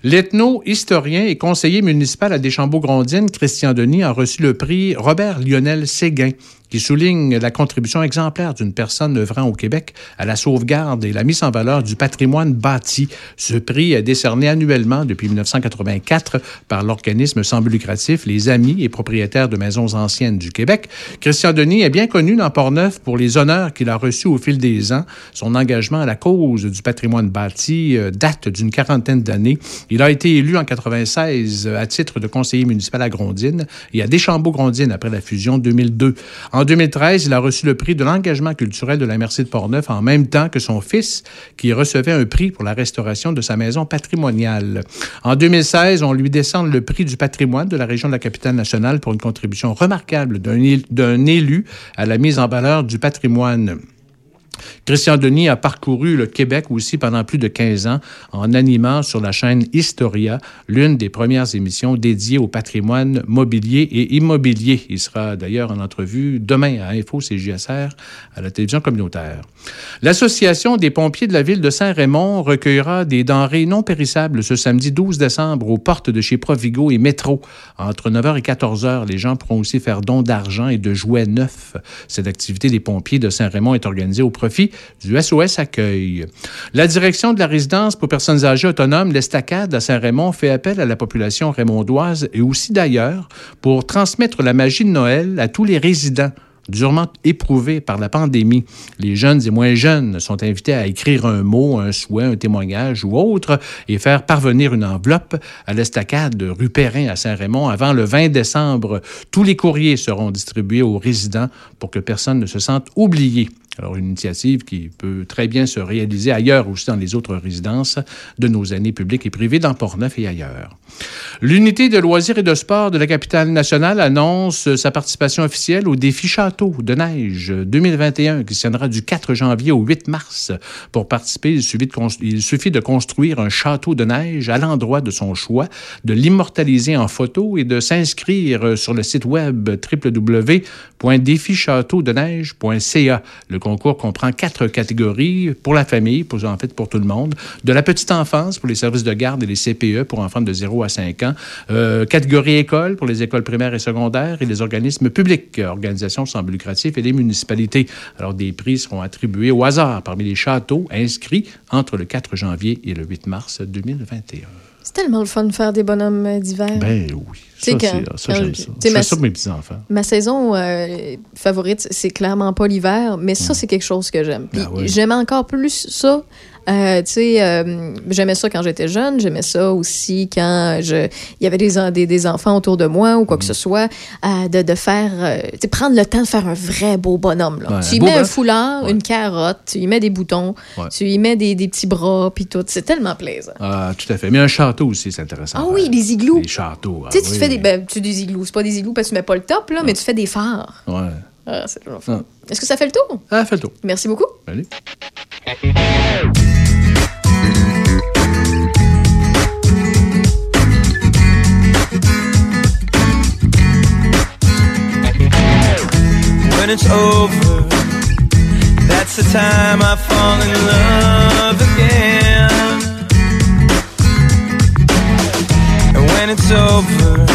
L'ethno-historien et conseiller municipal à Deschambault-Grondines, Christian Denis, a reçu le prix Robert Lionel Séguin qui souligne la contribution exemplaire d'une personne œuvrant au Québec à la sauvegarde et la mise en valeur du patrimoine bâti. Ce prix est décerné annuellement depuis 1984 par l'organisme sans but lucratif Les Amis et propriétaires de maisons anciennes du Québec. Christian Denis est bien connu dans Port-Neuf pour les honneurs qu'il a reçus au fil des ans. Son engagement à la cause du patrimoine bâti euh, date d'une quarantaine d'années. Il a été élu en 96 à titre de conseiller municipal à Grondines et à Deschambault-Grondines après la fusion 2002. En 2013, il a reçu le prix de l'engagement culturel de la Merci de Portneuf en même temps que son fils, qui recevait un prix pour la restauration de sa maison patrimoniale. En 2016, on lui décerne le prix du patrimoine de la région de la capitale nationale pour une contribution remarquable d'un élu à la mise en valeur du patrimoine. Christian Denis a parcouru le Québec aussi pendant plus de 15 ans en animant sur la chaîne Historia l'une des premières émissions dédiées au patrimoine mobilier et immobilier. Il sera d'ailleurs en entrevue demain à Info CJSR à la télévision communautaire. L'Association des pompiers de la ville de Saint-Raymond recueillera des denrées non périssables ce samedi 12 décembre aux portes de chez Provigo et Métro. Entre 9h et 14h, les gens pourront aussi faire don d'argent et de jouets neufs. Cette activité des pompiers de Saint-Raymond est organisée au profit du SOS Accueil. La direction de la résidence pour personnes âgées autonomes, l'Estacade à Saint-Raymond, fait appel à la population raymondoise et aussi d'ailleurs pour transmettre la magie de Noël à tous les résidents durement éprouvés par la pandémie. Les jeunes et moins jeunes sont invités à écrire un mot, un souhait, un témoignage ou autre et faire parvenir une enveloppe à l'estacade rue Perrin à Saint-Raymond avant le 20 décembre. Tous les courriers seront distribués aux résidents pour que personne ne se sente oublié. Alors, une initiative qui peut très bien se réaliser ailleurs aussi dans les autres résidences de nos années publiques et privées dans Port-Neuf et ailleurs. L'unité de loisirs et de sport de la capitale nationale annonce sa participation officielle au défi château de neige 2021 qui se tiendra du 4 janvier au 8 mars. Pour participer, il suffit, de construire un château de neige à l'endroit de son choix, de l'immortaliser en photo et de s'inscrire sur le site web www.défichâteaudeneige.ca. Le concours comprend quatre catégories pour la famille, pour, en fait pour tout le monde, de la petite enfance pour les services de garde et les CPE pour enfants de 0 à 5 ans, euh, catégorie école pour les écoles primaires et secondaires et les organismes publics, organisations sans but lucratif et les municipalités. Alors, des prix seront attribués au hasard parmi les châteaux inscrits entre le 4 janvier et le 8 mars 2021. C'est tellement le fun de faire des bonhommes d'hiver. Ben oui. Ça, quand- ça, j'aime ça. Je fais ma- ça pour mes petits-enfants. Ma saison euh, favorite, c'est clairement pas l'hiver, mais ça, c'est quelque chose que j'aime. Puis Ah oui. J'aime encore plus ça. Euh, tu sais, euh, j'aimais ça quand j'étais jeune. J'aimais ça aussi quand je, il y avait des, des, des enfants autour de moi ou quoi que ce soit. euh, de, de faire, tu sais, prendre le temps de faire un vrai beau bonhomme. Là. Ouais, tu y mets un bœuf. foulard, Ouais. une carotte, tu y mets des boutons, Ouais. tu y mets des, des petits bras, puis tout. C'est tellement plaisant. Ah, tout à fait. Mais un château aussi, c'est intéressant. Ah oui, des igloos. Des châteaux. ah tu sais, tu oui. fais des, ben, tu des igloos. C'est pas des igloos parce que tu mets pas le top, là, mais tu fais des phares. Ouais. Ah, c'est toujours fun. Est-ce que ça fait le tour? Ah, fais le tour. Merci beaucoup. Allez. When it's over, that's the time I fall in love again. And when it's over,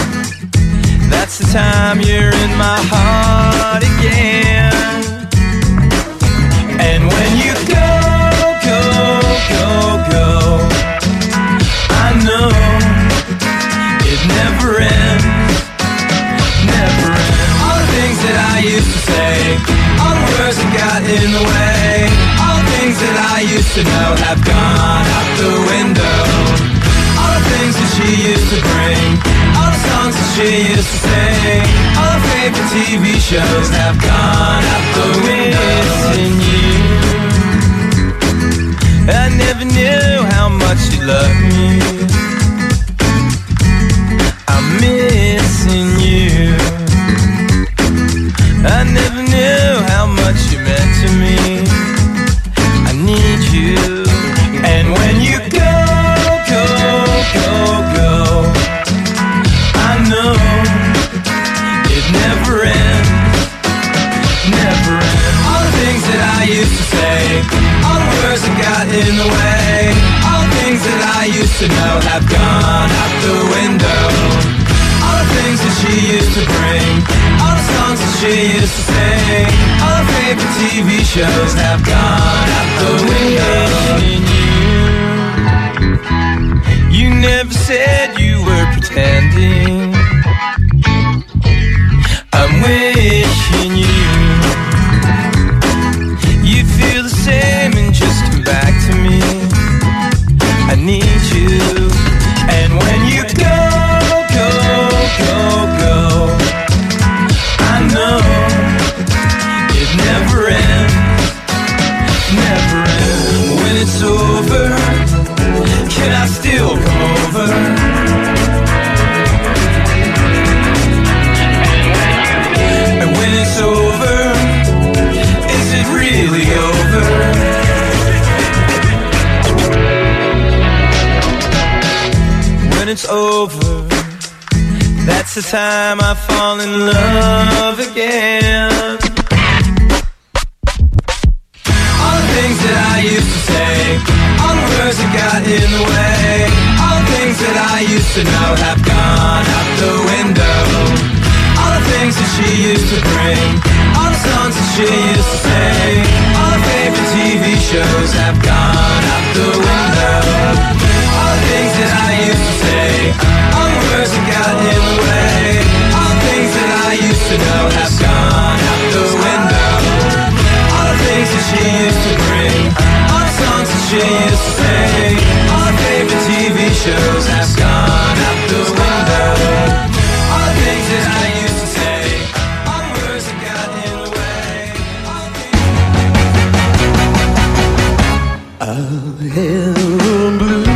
that's the time you're in my heart again. And when you words have got in the way. All the things that I used to know have gone out the window. All the things that she used to bring. All the songs that she used to sing. All the favorite TV shows have gone out the window. Missing you I never knew how much you loved me. I'm missing you. In the way, all the things that I used to know have gone out the window. All the things that she used to bring, all the songs that she used to sing, all her favorite TV shows have gone out the window. You, you never said you were pretending. I need that's the time I fall in love again. All the things that I used to say, all the words that got in the way, all the things that I used to know have gone out the window. All the things that she used to bring, all the songs that she used to sing, all her favorite TV shows have gone shows have gone out the window. All the things that I used to say, all the words that got in the way. I am blue.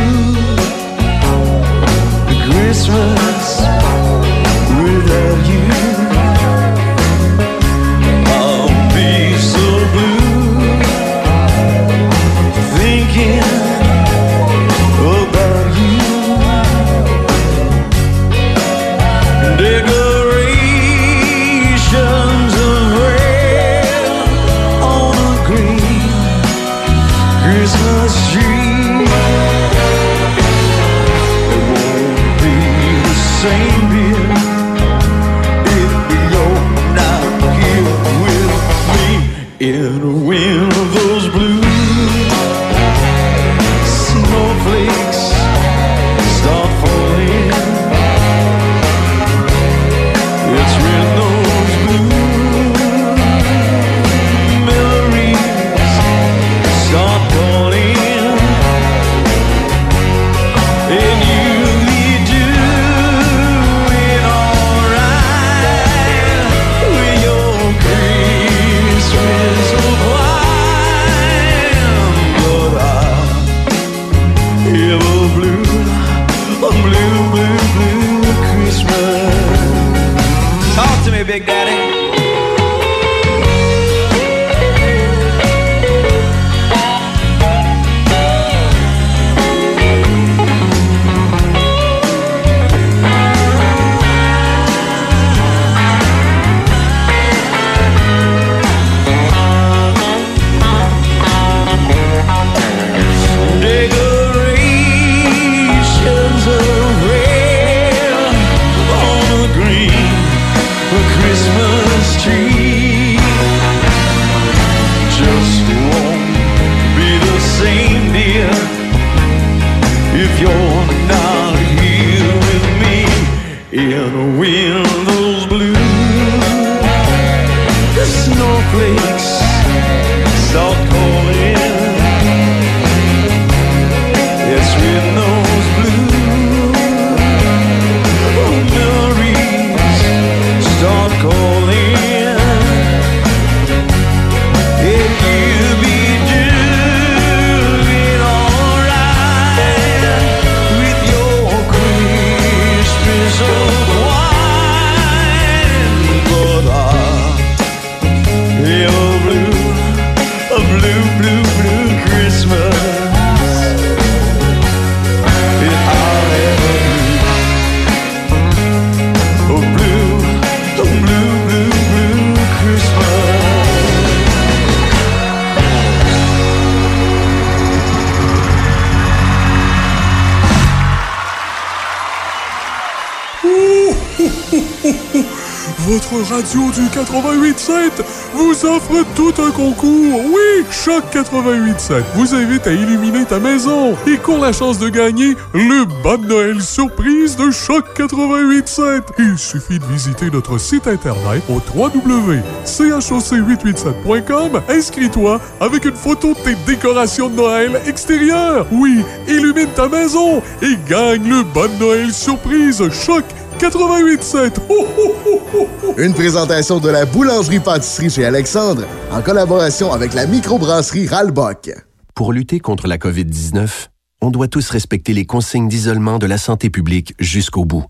88.7 vous invite à illuminer ta maison et court la chance de gagner le bas de Noël surprise de Choc 88.7. Il suffit de visiter notre site internet au www.choc887.com. Inscris-toi avec une photo de tes décorations de Noël extérieures. Oui, illumine ta maison et gagne le bas de Noël surprise Choc 88.7. Ho, ho, ho, ho, ho. Une présentation de la boulangerie-pâtisserie chez Alexandre en collaboration avec la microbrasserie Ralbock. Pour lutter contre la COVID-19, on doit tous respecter les consignes d'isolement de la santé publique jusqu'au bout.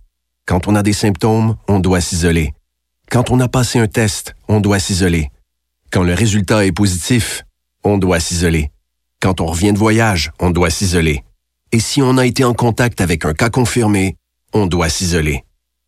Quand on a des symptômes, on doit s'isoler. Quand on a passé un test, on doit s'isoler. Quand le résultat est positif, on doit s'isoler. Quand on revient de voyage, on doit s'isoler. Et si on a été en contact avec un cas confirmé, on doit s'isoler.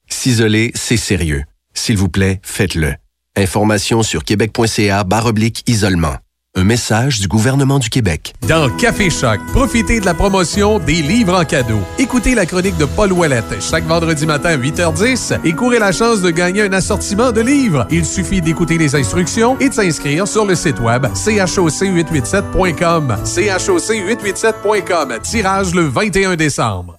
S'isoler, c'est sérieux. S'il vous plaît, faites-le. Information sur québec.ca oblique isolement. Un message du gouvernement du Québec. Dans Café Choc, profitez de la promotion des livres en cadeau. Écoutez la chronique de Paul Ouellette chaque vendredi matin à 8h10 et courez la chance de gagner un assortiment de livres. Il suffit d'écouter les instructions et de s'inscrire sur le site web choc887.com. choc887.com. Tirage le 21 décembre.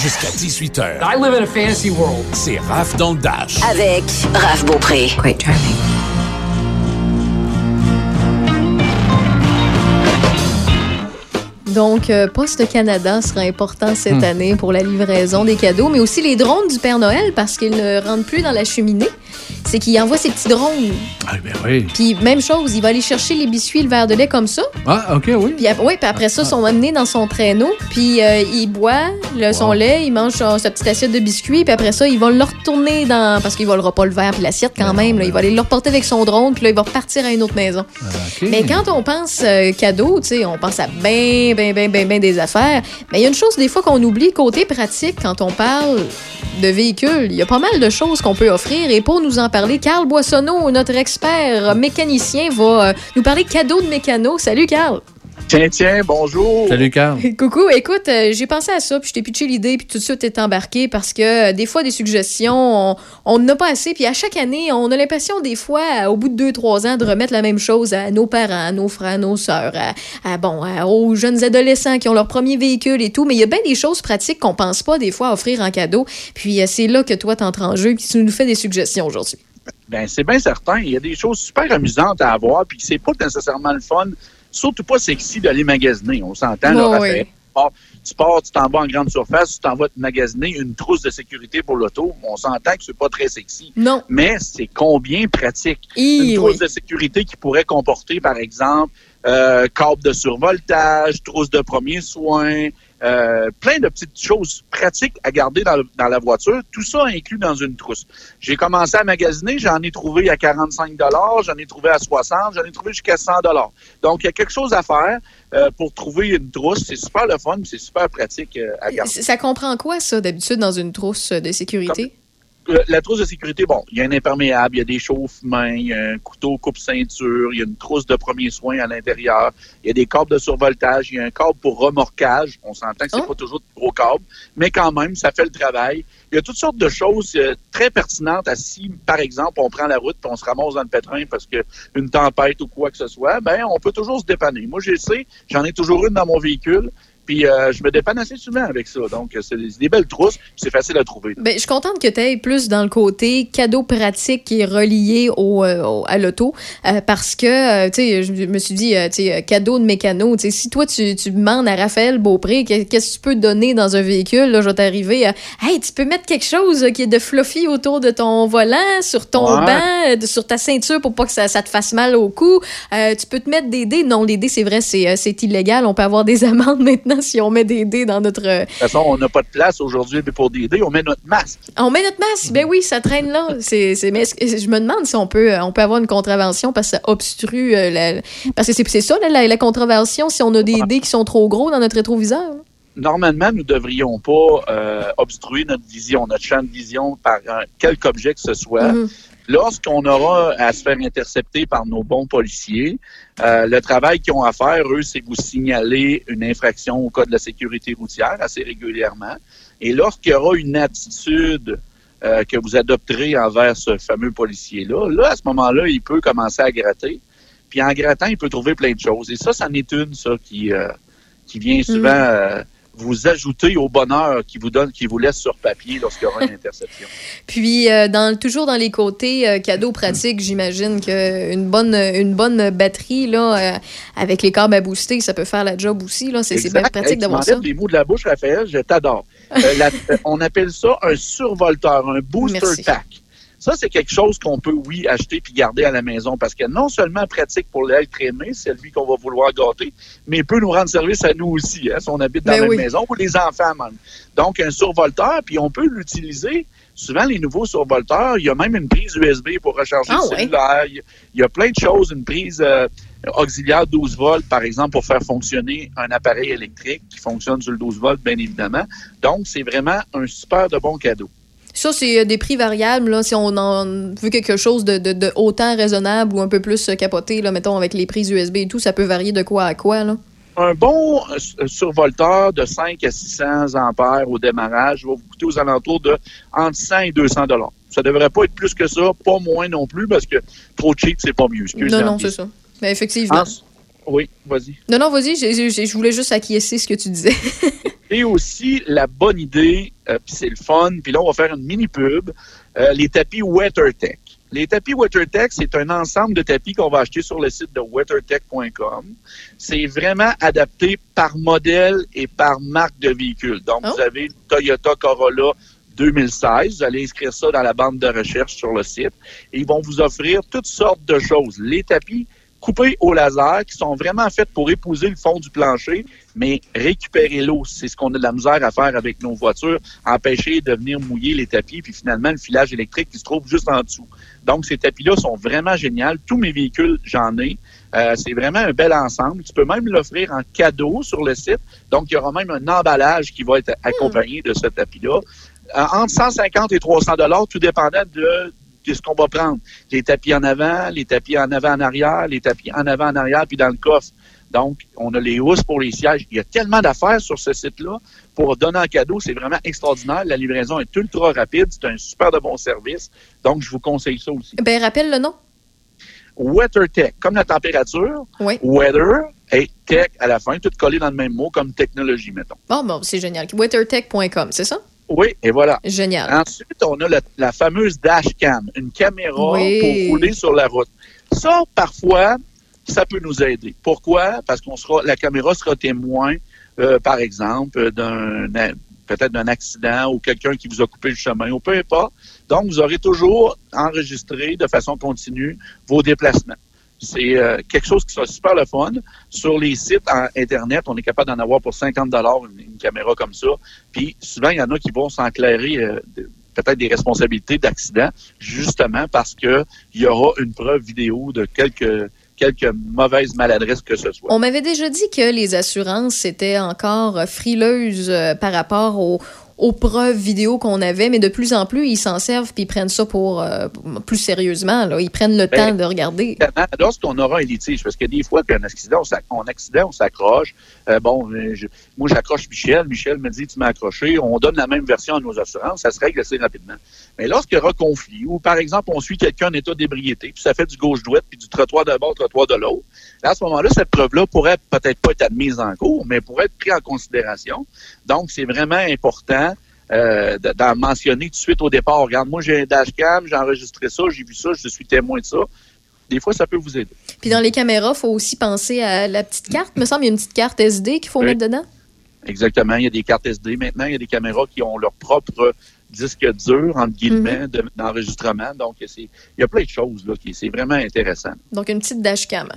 Jusqu'à 18h. I live in a fantasy world. C'est Raph dans le Dash. Avec Raph Beaupré. Quite charming. Donc, euh, Poste Canada sera important cette Hmm. année pour la livraison des cadeaux, mais aussi les drones du Père Noël parce qu'ils ne rentrent plus dans la cheminée. C'est qu'il envoie ses petits drones. Ah, ben oui. Puis, même chose, il va aller chercher les biscuits, le verre de lait comme ça. Ah, OK, oui. Puis, ouais, puis après ça, ils sont amenés dans son traîneau. Puis, euh, il boit le, son lait, il mange sa petite assiette de biscuits. Puis après ça, ils vont le retourner dans. Parce qu'il volera pas le verre puis l'assiette quand même. là. Il va aller le reporter avec son drone. Puis là, il va repartir à une autre maison. Mais quand on pense euh, cadeau, tu sais, on pense à bien, bien, bien, bien, bien des affaires. Mais il y a une chose des fois qu'on oublie côté pratique quand on parle de véhicules. Il y a pas mal de choses qu'on peut offrir. Et pour nous en parler, Carl Boissonneau, notre expert mécanicien, va euh, nous parler cadeau de mécano. Salut, Carl. Tiens, tiens, bonjour. Salut, Carl. Coucou, écoute, euh, j'ai pensé à ça, puis je t'ai pitché l'idée, puis tout de suite t'es embarqué parce que euh, des fois, des suggestions, on- on n'en a pas assez, puis à chaque année, on a l'impression des fois, euh, au bout de deux, trois ans, de remettre la même chose à nos parents, à nos frères, à nos sœurs, à, à, bon, à- aux jeunes adolescents qui ont leur premier véhicule et tout, mais il y a bien des choses pratiques qu'on pense pas des fois offrir en cadeau, puis euh, c'est là que toi t'entres en jeu, puis tu nous fais des suggestions aujourd'hui. Ben, c'est bien certain. Il y a des choses super amusantes à avoir, puis c'est pas nécessairement le fun, surtout pas sexy d'aller magasiner. On s'entend, là, Raphaël. oui. Tu pars, tu pars, tu t'en vas en grande surface, tu t'en vas te magasiner une trousse de sécurité pour l'auto. On s'entend que c'est pas très sexy. Non. Mais c'est combien pratique? Hi, une trousse oui. de sécurité qui pourrait comporter, par exemple, euh, câble de survoltage, trousse de premiers soins, euh, plein de petites choses pratiques à garder dans, le- dans la voiture. Tout ça inclus dans une trousse. J'ai commencé à magasiner, j'en ai trouvé à 45 j'en ai trouvé à 60 j'en ai trouvé jusqu'à 100 Donc, il y a quelque chose à faire euh, pour trouver une trousse. C'est super le fun, c'est super pratique euh, à garder. Ça comprend quoi, ça, d'habitude, dans une trousse de sécurité? La trousse de sécurité, bon, il y a un imperméable, il y a des chauffe-mains, il y a un couteau coupe-ceinture, il y a une trousse de premiers soins à l'intérieur, il y a des câbles de survoltage, il y a un câble pour remorquage. On s'entend que c'est pas toujours de gros câbles, mais quand même, ça fait le travail. Il y a toutes sortes de choses euh, très pertinentes à si, par exemple, on prend la route et on se ramasse dans le pétrin parce que une tempête ou quoi que ce soit, ben, on peut toujours se dépanner. Moi, je sais, j'en ai toujours une dans mon véhicule. Puis euh, je me dépanne assez souvent avec ça. Donc, euh, c'est des, belles trousses, c'est facile à trouver. Ben, je suis contente que tu ailles plus dans le côté cadeau pratique qui est relié au, euh, au- à l'auto euh, parce que, euh, tu sais, je me suis dit, tu sais, cadeau de mécano, tu sais, si toi, tu, tu demandes à Raphaël Beaupré que- qu'est-ce que tu peux donner dans un véhicule, là, je vais t'arriver à, hey, tu peux mettre quelque chose qui est de fluffy autour de ton volant, sur ton Ouais. banc, sur ta ceinture pour pas que ça, ça te fasse mal au cou. Euh, tu peux te mettre des dés. Non, les dés, c'est vrai, c'est c'est illégal. On peut avoir des amendes maintenant si on met des dés dans notre. De toute façon, on n'a pas de place aujourd'hui pour des dés, on met notre masque. On met notre masque. Ben oui, ça traîne là. C'est, mais je me demande si on peut, on peut avoir une contravention parce que ça obstrue. euh, la- parce que c'est, ça, la, la contravention, si on a des dés qui sont trop gros dans notre rétroviseur. Normalement, nous ne devrions pas euh, obstruer notre vision, notre champ de vision par un- quelque objet que ce soit. Mhm. Lorsqu'on aura à se faire intercepter par nos bons policiers, euh, le travail qu'ils ont à faire, eux, c'est vous signaler une infraction au code de la sécurité routière assez régulièrement. Et lorsqu'il y aura une attitude euh, que vous adopterez envers ce fameux policier-là, là, à ce moment-là, il peut commencer à gratter. Puis en grattant, il peut trouver plein de choses. Et ça, c'en est une, ça, qui, euh, qui vient souvent euh, vous ajouter au bonheur qui vous donne, qui vous laisse sur papier lorsqu'il y aura une interception. Puis, euh, dans, toujours dans les côtés euh, cadeaux pratiques, j'imagine qu'une bonne, une bonne batterie là, euh, avec les câbles à booster, ça peut faire la job aussi. Là. C'est, c'est bien pratique Hey, d'avoir ça. les mots de la bouche, Raphaël, je t'adore. La- on appelle ça un survolteur, un booster Merci. pack. Ça, c'est quelque chose qu'on peut, oui, acheter puis garder à la maison parce que non seulement pratique pour l'être aimé, c'est lui qu'on va vouloir gâter, mais il peut nous rendre service à nous aussi, hein, si on habite dans Ben la même maison ou les enfants même. Donc, un survolteur, puis on peut l'utiliser. Souvent, les nouveaux survolteurs, il y a même une prise USB pour recharger Ah le cellulaire. Il y a- il y a plein de choses, une prise euh, auxiliaire 12 volts, par exemple, pour faire fonctionner un appareil électrique qui fonctionne sur le 12 volts, bien évidemment. Donc, c'est vraiment un super de bon cadeau. Ça, c'est euh, des prix variables. Là, si on en veut quelque chose de, de, de autant raisonnable ou un peu plus euh, capoté, là, mettons avec les prises USB et tout, ça peut varier de quoi à quoi. Là. Un bon euh, survolteur de 5 à 600 ampères au démarrage va vous coûter aux alentours de entre 100 et 200 dollars. Ça devrait pas être plus que ça, pas moins non plus, parce que trop cheap, c'est pas mieux. Non, non, c'est ça. Ben, effectivement. Oui, vas-y. Non, non, vas-y, je voulais juste acquiescer ce que tu disais. Et aussi, la bonne idée, euh, puis c'est le fun, puis là, on va faire une mini-pub, euh, les tapis WeatherTech. Les tapis WeatherTech, c'est un ensemble de tapis qu'on va acheter sur le site de weathertech.com. C'est vraiment adapté par modèle et par marque de véhicule. Donc, vous avez le Toyota Corolla 2016. Vous allez inscrire ça dans la bande de recherche sur le site. Et ils vont vous offrir toutes sortes de choses. Les tapis coupés au laser qui sont vraiment faits pour épouser le fond du plancher, mais récupérer l'eau. C'est ce qu'on a de la misère à faire avec nos voitures, empêcher de venir mouiller les tapis, puis finalement le filage électrique qui se trouve juste en dessous. Donc, ces tapis-là sont vraiment géniaux. Tous mes véhicules, j'en ai. Euh, c'est vraiment un bel ensemble. Tu peux même l'offrir en cadeau sur le site. Donc, il y aura même un emballage qui va être accompagné de ce tapis-là. Euh, entre 150 et 300 dollars, tout dépendant de ce qu'on va prendre? Les tapis en avant, les tapis en avant en arrière, les tapis en avant en arrière, puis dans le coffre. Donc, on a les housses pour les sièges. Il y a tellement d'affaires sur ce site-là pour donner en cadeau. C'est vraiment extraordinaire. La livraison est ultra rapide. C'est un super de bon service. Donc, je vous conseille ça aussi. ben, rappelle le nom. WeatherTech, comme la température. Oui. Weather et tech à la fin, tout collé dans le même mot, comme technologie, mettons. Bon, bon, c'est génial. Weathertech.com, c'est ça? Oui, et voilà. Génial. Ensuite, on a la, la fameuse dashcam, une caméra Oui. pour rouler sur la route. Ça, parfois, ça peut nous aider. Pourquoi? Parce qu'on sera, la caméra sera témoin, euh, par exemple, d'un peut-être d'un accident ou quelqu'un qui vous a coupé le chemin ou peu importe. Donc, vous aurez toujours enregistré de façon continue vos déplacements. C'est euh, quelque chose qui sera super le fun. Sur les sites en Internet, on est capable d'en avoir pour 50 dollars une, caméra comme ça. Puis souvent, il y en a qui vont s'enclairer euh, peut-être des responsabilités d'accident, justement parce que il y aura une preuve vidéo de quelques quelques mauvaises maladresses que ce soit. On m'avait déjà dit que les assurances étaient encore frileuses euh, par rapport aux, aux preuves vidéo qu'on avait, mais de plus en plus, ils s'en servent puis ils prennent ça pour euh, plus sérieusement. Là. Ils prennent le Ben, temps de regarder. Lorsqu'on aura un litige, parce que des fois, qu'un accident, on accident, on s'accroche. Euh, bon, euh, je- moi, j'accroche Michel. Michel me dit, tu m'as accroché. On donne la même version à nos assurances. Ça se règle assez rapidement. Mais lorsqu'il y aura conflit, ou par exemple, on suit quelqu'un en état d'ébriété, puis ça fait du gauche-droite, puis du trottoir d'un bord, trottoir de l'autre, à ce moment-là, cette preuve-là pourrait peut-être pas être admise en cours, mais pourrait être prise en considération. Donc, c'est vraiment important euh, de- d'en mentionner tout de suite au départ. Regarde, moi, j'ai un dashcam, j'ai enregistré ça, j'ai vu ça, je suis témoin de ça. Des fois, ça peut vous aider. Puis dans les caméras, il faut aussi penser à la petite carte. me semble qu'il y a une petite carte SD qu'il faut Oui. mettre dedans. Exactement. Il y a des cartes SD maintenant. Il y a des caméras qui ont leur propre disque dur, entre guillemets, de- d'enregistrement. Donc, c'est- il y a plein de choses là qui c'est vraiment intéressant. Donc une petite dashcam.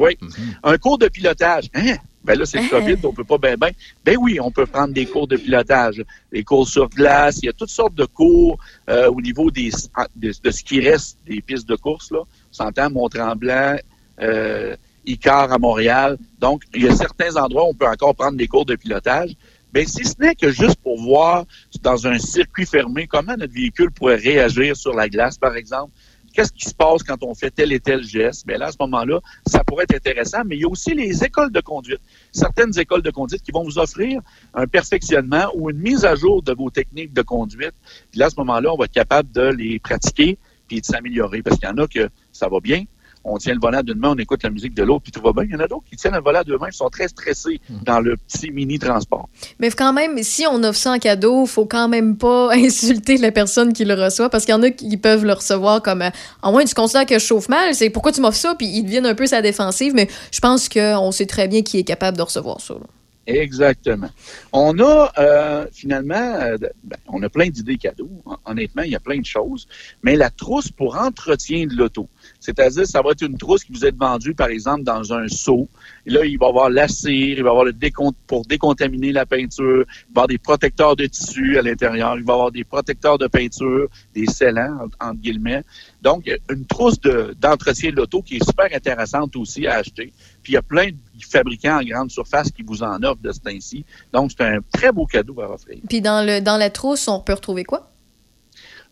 Oui. Un cours de pilotage. Hein? Ben là, c'est le COVID, on peut pas ben ben. Ben oui, on peut prendre des cours de pilotage, des cours sur glace, il y a toutes sortes de cours euh, au niveau des de, de ce qui reste des pistes de course, là. On s'entend, Mont-Tremblant, euh, Icar à Montréal. Donc, il y a certains endroits où on peut encore prendre des cours de pilotage. Ben, si ce n'est que juste pour voir dans un circuit fermé comment notre véhicule pourrait réagir sur la glace, par exemple? Qu'est-ce qui se passe quand on fait tel et tel geste? Bien là, à ce moment-là, ça pourrait être intéressant, mais il y a aussi les écoles de conduite. Certaines écoles de conduite qui vont vous offrir un perfectionnement ou une mise à jour de vos techniques de conduite. Puis là, à ce moment-là, on va être capable de les pratiquer puis de s'améliorer. Parce qu'il y en a que ça va bien, on tient le volant d'une main, on écoute la musique de l'autre, puis tout va bien. Il y en a d'autres qui tiennent le volant de main, qui sont très stressés dans le petit mini-transport. Mais quand même, si on offre ça en cadeau, faut quand même pas insulter la personne qui le reçoit parce qu'il y en a qui peuvent le recevoir comme euh, en moins tu considères que je chauffe mal, c'est pourquoi tu m'offres ça? Puis ils deviennent un peu sa défensive, mais je pense qu'on sait très bien qui est capable de recevoir ça. là. Exactement. On a euh, finalement, euh, ben, on a plein d'idées cadeaux. Hon- Honnêtement, il y a plein de choses. Mais la trousse pour entretien de l'auto, c'est-à-dire, ça va être une trousse qui vous est vendue, par exemple, dans un seau. Et là, il va y avoir la cire, il va y avoir le pour décontaminer la peinture, il va y avoir des protecteurs de tissu à l'intérieur, il va y avoir des protecteurs de peinture, des scellants, entre, guillemets. Donc, une trousse de- d'entretien de l'auto qui est super intéressante aussi à acheter. Puis, il y a plein de fabricants en grande surface qui vous en offrent de ce temps-ci. Donc, c'est un très beau cadeau à offrir. Puis dans le dans la trousse, on peut retrouver quoi?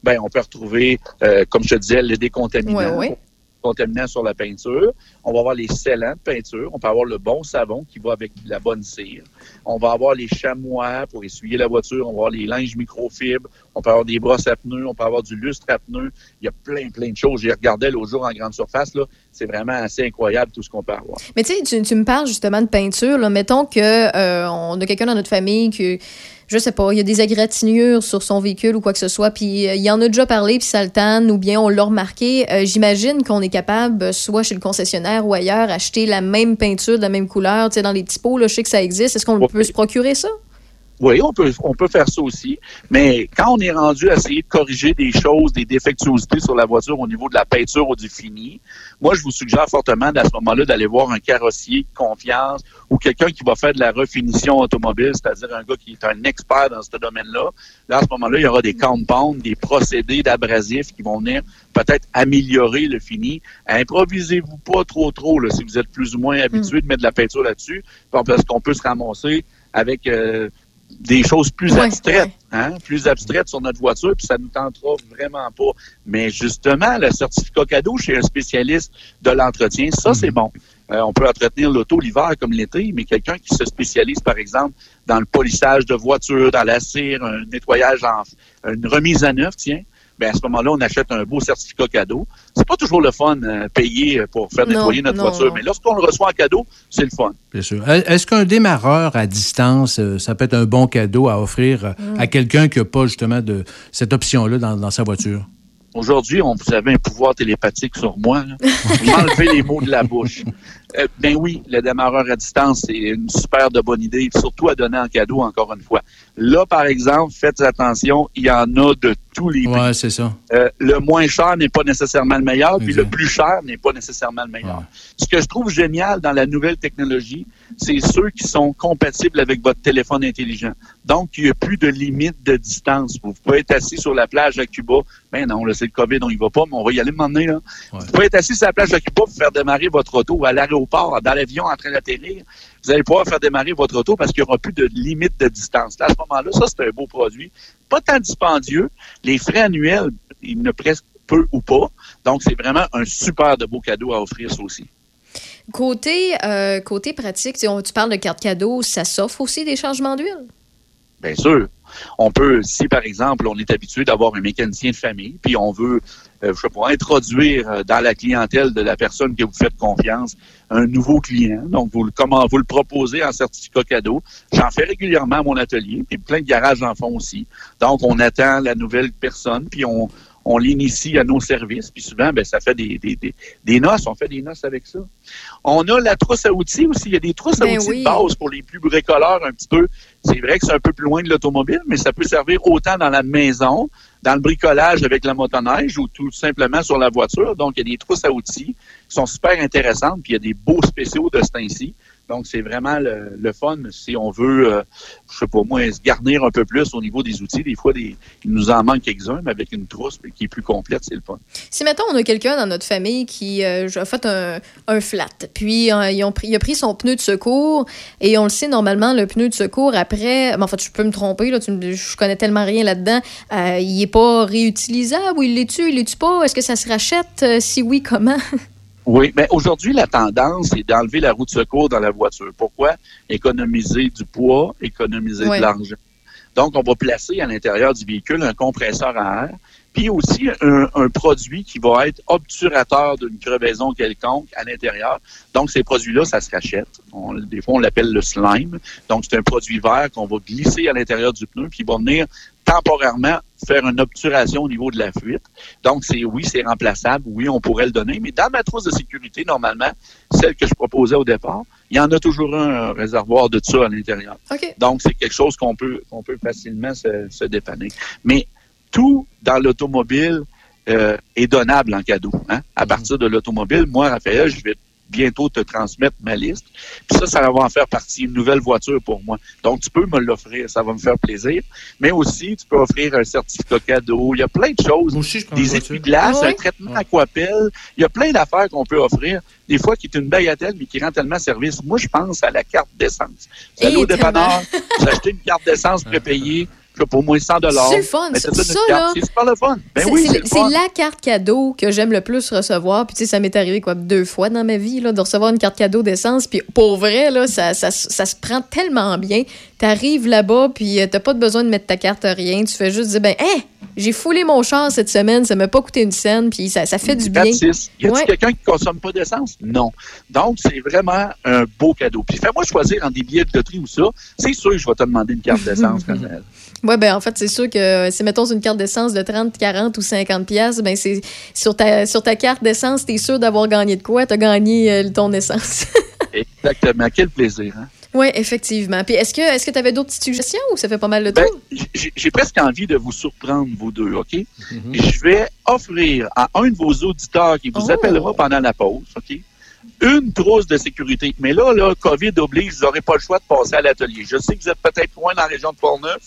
Ben, on peut retrouver, euh, comme je te disais, le décontaminant. Ouais, ouais. Contaminant sur la peinture. On va avoir les scellants de peinture. On peut avoir le bon savon qui va avec la bonne cire. On va avoir les chamois pour essuyer la voiture. On va avoir les linges microfibres. On peut avoir des brosses à pneus. On peut avoir du lustre à pneus. Il y a plein, plein de choses. J'y regardais l'autre jour en grande surface. Là. C'est vraiment assez incroyable tout ce qu'on peut avoir. Mais tu sais, tu, me parles justement de peinture. Mettons que euh, on a quelqu'un dans notre famille qui, je sais pas, il y a des égratignures sur son véhicule ou quoi que ce soit, puis euh, il en a déjà parlé, puis ça le tanne, ou bien on l'a remarqué. Euh, J'imagine qu'on est capable, soit chez le concessionnaire ou ailleurs, acheter la même peinture de la même couleur, tu sais, dans les petits pots. Là, je sais que ça existe. Est-ce qu'on peut se procurer ça? Oui, on peut, on peut faire ça aussi. Mais quand on est rendu à essayer de corriger des choses, des défectuosités sur la voiture au niveau de la peinture ou du fini, moi, je vous suggère fortement à ce moment-là d'aller voir un carrossier de confiance ou quelqu'un qui va faire de la refinition automobile, c'est-à-dire un gars qui est un expert dans ce domaine-là. Là, à ce moment-là, il y aura des compounds, des procédés d'abrasifs qui vont venir peut-être améliorer le fini. Improvisez-vous pas trop trop là, si vous êtes plus ou moins habitué de mettre de la peinture là-dessus, parce qu'on peut se ramasser avec euh, des choses plus abstraites, hein, plus abstraites sur notre voiture, puis ça nous tentera vraiment pas. Mais justement, le certificat cadeau chez un spécialiste de l'entretien, ça c'est bon. Euh, on peut entretenir l'auto l'hiver comme l'été, mais quelqu'un qui se spécialise, par exemple, dans le polissage de voiture, dans la cire, un nettoyage en une remise à neuf, tiens. Ben à ce moment-là, on achète un beau certificat cadeau. C'est pas toujours le fun euh, payer pour faire Non, nettoyer notre non, voiture, non. mais lorsqu'on le reçoit en cadeau, c'est le fun. Bien sûr. Est-ce qu'un démarreur à distance, euh, ça peut être un bon cadeau à offrir euh, Mm. à quelqu'un qui n'a pas justement de cette option-là dans, dans sa voiture? Aujourd'hui, on vous avez un pouvoir télépathique sur moi. là. Vous m'enlevez les mots de la bouche. Euh, ben oui, le démarreur à distance, c'est une super de bonne idée, surtout à donner en cadeau, encore une fois. Là, par exemple, faites attention, il y en a de tous les prix. Oui, c'est ça. Euh, le moins cher n'est pas nécessairement le meilleur, puis le plus cher n'est pas nécessairement le meilleur. Ce que je trouve génial dans la nouvelle technologie, c'est ceux qui sont compatibles avec votre téléphone intelligent. Donc, il n'y a plus de limite de distance. Vous pouvez être assis sur la plage à Cuba. Ben non, là, c'est le COVID, on y va pas, mais on va y aller maintenant. Là. Vous pouvez être assis sur la plage à Cuba pour faire démarrer votre auto ou à l'aéroport, dans l'avion en train d'atterrir. Vous allez pouvoir faire démarrer votre auto parce qu'il n'y aura plus de limite de distance. Là, à ce moment-là, ça, c'est un beau produit. Pas tant dispendieux. Les frais annuels, ils ne presque peu ou pas. Donc, c'est vraiment un super de beau cadeau à offrir, ça aussi. Côté, euh, côté pratique, tu on- tu parles de carte cadeau, ça s'offre aussi des changements d'huile? Bien sûr. On peut, si par exemple, on est habitué d'avoir un mécanicien de famille, puis on veut, euh, je sais pas, introduire euh, dans la clientèle de la personne que vous faites confiance un nouveau client. Donc, vous, le- comment vous le proposez en certificat cadeau. J'en fais régulièrement mon atelier, puis plein de garages en font aussi. Donc, on attend la nouvelle personne, puis on, on l'initie à nos services, puis souvent, ben, ça fait des, des, des, des noces, on fait des noces avec ça. On a la trousse à outils aussi. Il y a des trousses à Ben outils oui. de base pour les plus bricoleurs un petit peu. C'est vrai que c'est un peu plus loin de l'automobile, mais ça peut servir autant dans la maison, dans le bricolage avec la motoneige ou tout simplement sur la voiture. Donc, il y a des trousses à outils qui sont super intéressantes, puis il y a des beaux spéciaux de ce temps-ci. Donc, c'est vraiment le, fun si on veut, euh, je sais pas moi, se garnir un peu plus au niveau des outils. Des fois, des, il nous en manque quelques-uns, mais avec une trousse qui est plus complète, c'est le fun. Si, mettons, on a quelqu'un dans notre famille qui euh, a fait un, un flat, puis euh, il a pris son pneu de secours, et on le sait, normalement, le pneu de secours, après, mais en fait, je peux me tromper, là, tu je connais tellement rien là-dedans, euh, il est pas réutilisable, ou il l'est-tu, il l'est-tu pas? Est-ce que ça se rachète? Euh, si oui, comment? Oui, mais aujourd'hui, la tendance, c'est d'enlever la roue de secours dans la voiture. Pourquoi? Économiser du poids, économiser de l'argent. Donc, on va placer à l'intérieur du véhicule un compresseur à air, puis aussi un, un produit qui va être obturateur d'une crevaison quelconque à l'intérieur. Donc, ces produits-là, ça se rachète. On- des fois, on l'appelle le slime. Donc, c'est un produit vert qu'on va glisser à l'intérieur du pneu, puis il va venir temporairement faire une obturation au niveau de la fuite. Donc, c'est oui, c'est remplaçable. Oui, on pourrait le donner. Mais dans ma trousse de sécurité, normalement, celle que je proposais au départ, il y en a toujours un, réservoir de ça à l'intérieur. Donc, c'est quelque chose qu'on peut, qu'on peut facilement se, se dépanner. Mais tout dans l'automobile euh, est donnable en cadeau. Hein? À partir de l'automobile, moi, Raphaël, je vais bientôt te transmettre ma liste. Puis ça, ça va en faire partie, une nouvelle voiture pour moi. Donc, tu peux me l'offrir, ça va me faire plaisir. Mais aussi, tu peux offrir un certificat cadeau. Il y a plein de choses. une Des voiture. essuie-glaces, Ah un traitement aquapelle. Il y a plein d'affaires qu'on peut offrir. Des fois, qui est une bagatelle, mais qui rend tellement service. Moi, je pense à la carte d'essence. Vous allez au dépanneur, vous achetez une carte d'essence prépayée, pas, au moins 100 C'est le fun. Là, C'est super le fun. Ben c'est oui, la carte cadeau que j'aime le plus recevoir. Puis, tu sais, ça m'est arrivé quoi, deux fois dans ma vie là, de recevoir une carte cadeau d'essence. Puis, pour vrai, là, ça, ça, ça se prend tellement bien. T'arrives là-bas, puis euh, t'as pas besoin de mettre ta carte à rien. Tu fais juste dire, ben, hé, j'ai foulé mon char cette semaine, ça m'a pas coûté une scène, puis ça, ça fait du bien. Y a-t-il Ouais. quelqu'un qui consomme pas d'essence? Non. Donc, c'est vraiment un beau cadeau. Puis, fais-moi choisir entre des billets de loterie ou ça. C'est sûr que je vais te demander une carte d'essence, Ouais, ben en fait, c'est sûr que si mettons une carte d'essence de 30, 40 ou 50 pièces, ben c'est sur ta sur ta carte d'essence, t'es sûr d'avoir gagné de quoi, t'as gagné euh, ton essence. Exactement. Quel plaisir, hein? ouais, effectivement. Puis est-ce que est-ce que t'avais d'autres petites suggestions ou ça fait pas mal le Ben, tour? j'ai- presque envie de vous surprendre, vous deux, OK? Je vais offrir à un de vos auditeurs qui vous Oh. appellera pendant la pause, OK? Une trousse de sécurité. Mais là, là, COVID oblige, vous n'aurez pas le choix de passer à l'atelier. Je sais que vous êtes peut-être loin dans la région de Portneuf,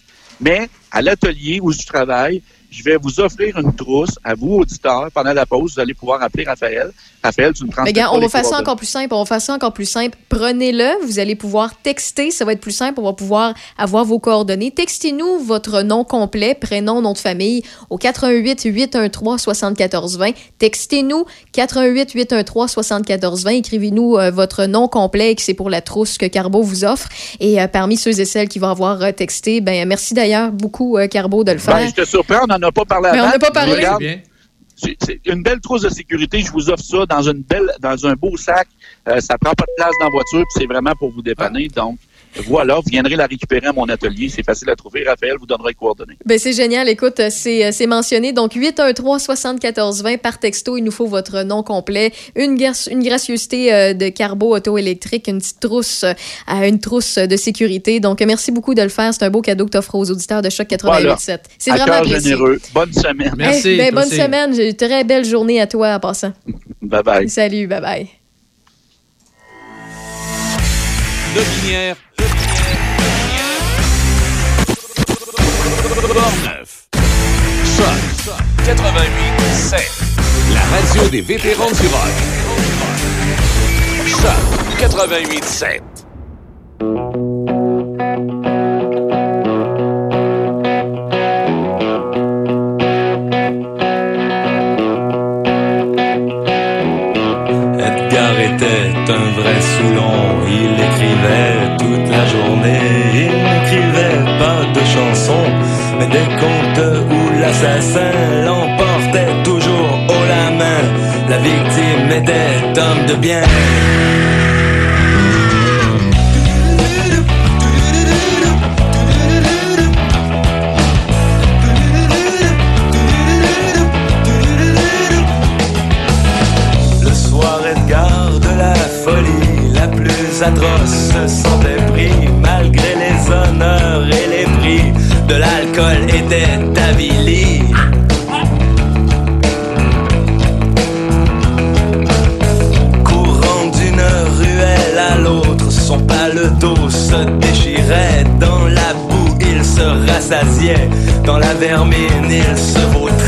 mais à l'atelier où je travaille, je vais vous offrir une trousse à vous, auditeurs. Pendant la pause, vous allez pouvoir appeler Raphaël. Raphaël, tu me prends Mais gars, on va faire ça encore plus simple. On va faire ça encore plus simple. Prenez-le. Vous allez pouvoir texter. Ça va être plus simple. On va pouvoir avoir vos coordonnées. Textez-nous votre nom complet, prénom, nom de famille au 88 813 74 20. Textez-nous 88 813 74 20. Écrivez-nous euh, votre nom complet et que c'est pour la trousse que Carbo vous offre. Et euh, parmi ceux et celles qui vont avoir euh, texté, ben merci d'ailleurs beaucoup Carbo de le faire. Ben, je te surprends, on n'en a pas parlé Mais on avant. n'a pas parlé. Regarde, C'est bien. C'est c'est une belle trousse de sécurité. Je vous offre ça dans une belle, dans un beau sac. Euh, ça prend pas de place dans la voiture, puis c'est vraiment pour vous dépanner. Donc, voilà, vous viendrez la récupérer à mon atelier. C'est facile à trouver. Raphaël vous donnera les coordonnées. Ben c'est génial. Écoute, euh, c'est euh, c'est mentionné. Donc, 813-7420 par texto. Il nous faut votre nom complet. Une, une gracieuseté euh, de Carbo Auto-électrique, une petite trousse, euh, à une trousse de sécurité. Donc, merci beaucoup de le faire. C'est un beau cadeau que tu offres aux auditeurs de Choc 88.7. Voilà. C'est vraiment apprécié. généreux. Bonne semaine. Eh, ben, bonne semaine. J'ai une très belle journée à toi en passant. Bye bye. Salut, bye bye. Lobinière. Choc 88 7. La radio des vétérans du rock. Choc 88 7. Des contes où l'assassin l'emportait toujours haut la main, la victime était homme de bien. Le soir, Edgar de la folie la plus atroce se sentait pris malgré les honneurs était avilie. Courant d'une ruelle à l'autre, son pâle dos se déchirait. Dans la boue, il se rassasiait. Dans la vermine, il se vautrait.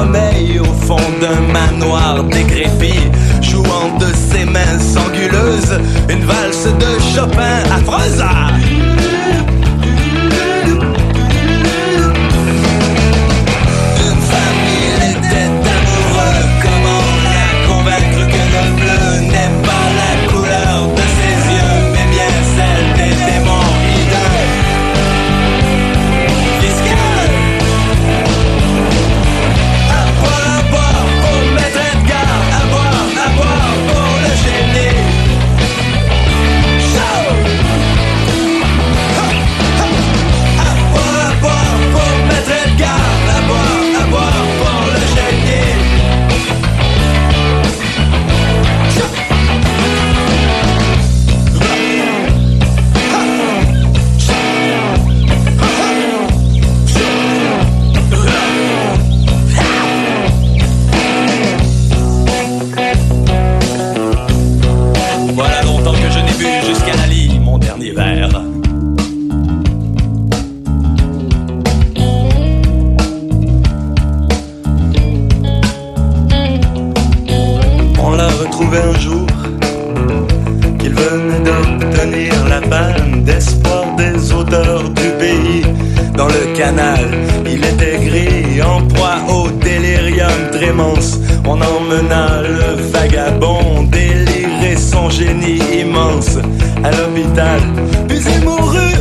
sommeil au fond d'un manoir décrépit, jouant de ses mains sanguleuses une valse de Chopin affreuse. Il était gris, en proie au délirium trémence. On emmena le vagabond délirer son génie immense à l'hôpital. Puis il mourut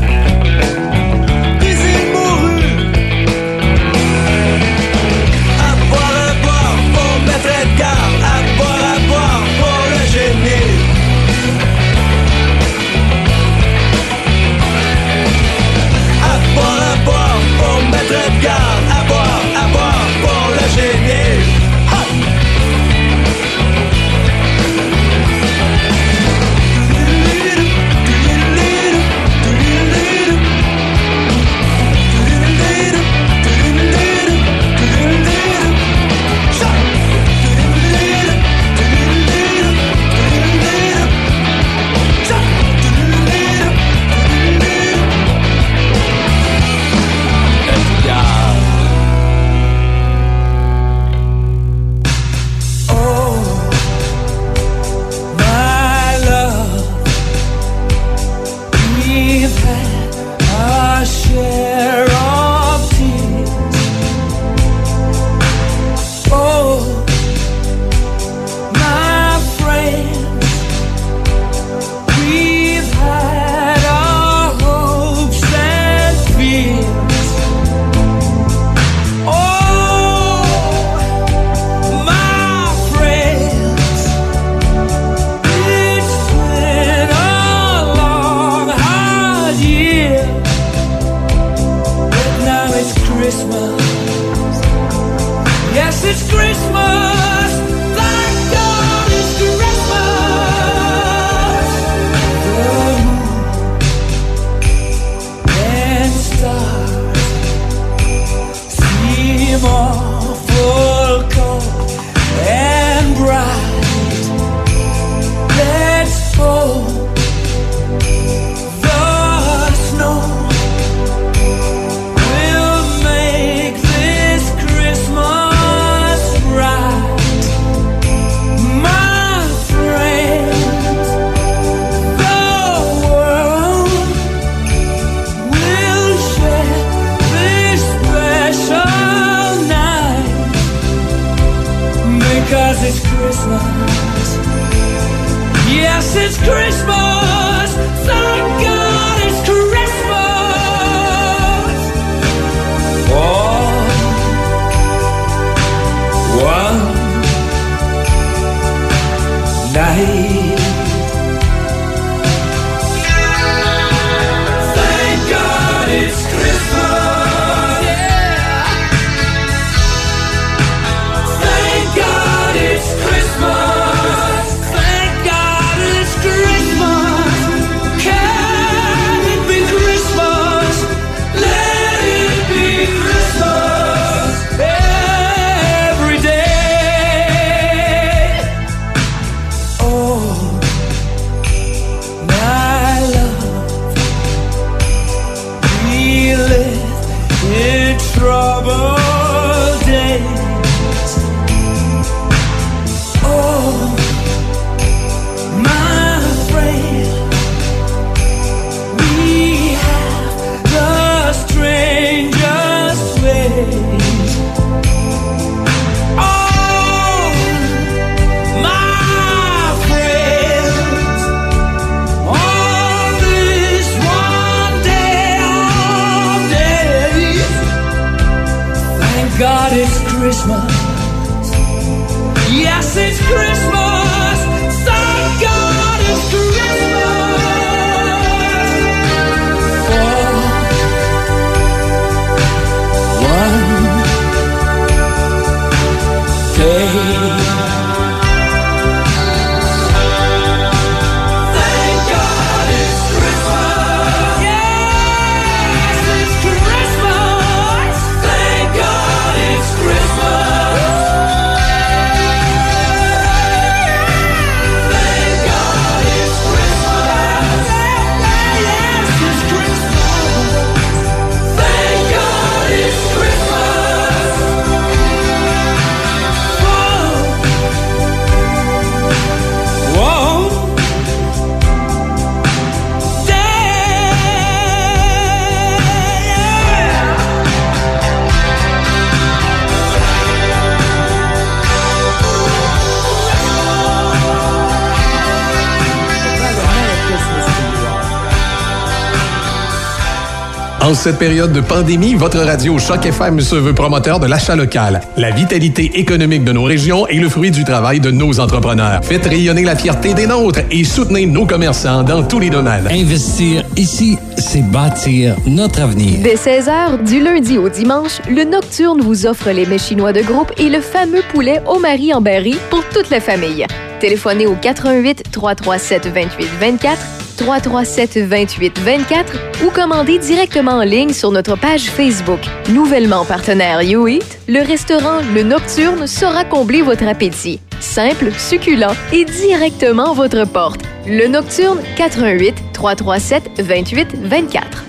cette période de pandémie, votre radio Choc FM se veut promoteur de l'achat local. La vitalité économique de nos régions est le fruit du travail de nos entrepreneurs. Faites rayonner la fierté des nôtres et soutenez nos commerçants dans tous les domaines. Investir ici, c'est bâtir notre avenir. Dès 16h, du lundi au dimanche, le Nocturne vous offre les mets chinois de groupe et le fameux poulet au mari en berry pour toute la famille. Téléphonez au 88 337 28 24 337 28 24 ou commandez directement en ligne sur notre page Facebook. Nouvellement partenaire YouEat, le restaurant Le Nocturne saura combler votre appétit. Simple, succulent et directement à votre porte. Le Nocturne 88 337 28 24.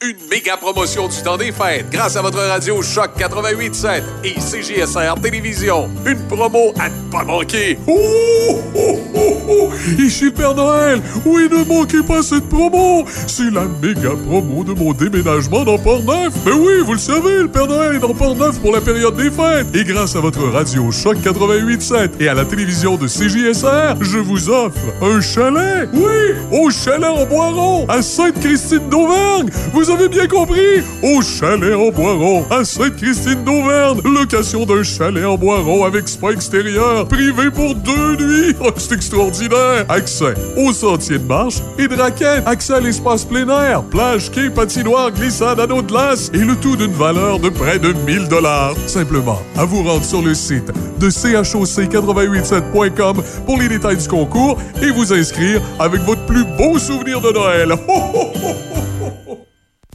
Une méga promotion du temps des fêtes grâce à votre radio Choc 88.7 et CGSR Télévision. Une promo à ne pas manquer. Oh, oh! Ici Père Noël! Oui, ne manquez pas cette promo! C'est la méga promo de mon déménagement dans Port-Neuf! Mais oui, vous le savez, le Père Noël est dans Port-Neuf pour la période des fêtes! Et grâce à votre radio Choc 88.7 et à la télévision de CJSR, je vous offre un chalet! Oui! Au chalet en Boiron, à Sainte-Christine d'Auvergne! Vous avez bien compris! Au chalet en Boiron, à Sainte-Christine d'Auvergne! Location d'un chalet en Boiron avec spa extérieur, privé pour deux nuits! Oh, c'est extraordinaire! Accès aux sentiers de marche et de raquettes. Accès à l'espace plein air, plage, quai, patinoire, glissade, anneau de glace et le tout d'une valeur de près de 1000 dollars. Simplement, à vous rendre sur le site de choc887.com pour les détails du concours et vous inscrire avec votre plus beau souvenir de Noël. Ho, ho, ho, ho.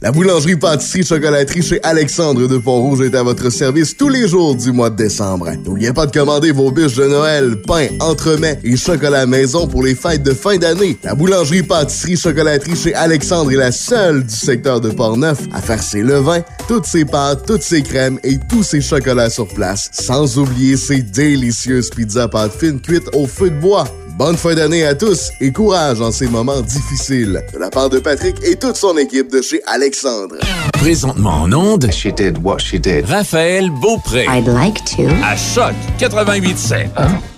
La boulangerie pâtisserie chocolaterie chez Alexandre de Pont-Rouge est à votre service tous les jours du mois de décembre. N'oubliez pas de commander vos bûches de Noël, pain, entremets et chocolat maison pour les fêtes de fin d'année. La boulangerie pâtisserie chocolaterie chez Alexandre est la seule du secteur de Port-Neuf à faire ses levains, toutes ses pâtes, toutes ses crèmes et tous ses chocolats sur place. Sans oublier ses délicieuses pizzas pâtes fines cuites au feu de bois. Bonne fin d'année à tous et courage en ces moments difficiles. De la part de Patrick et toute son équipe de chez Alexandre. Présentement en onde, she did what she did. Raphaël Beaupré. I'd like to. À Choc 88.7.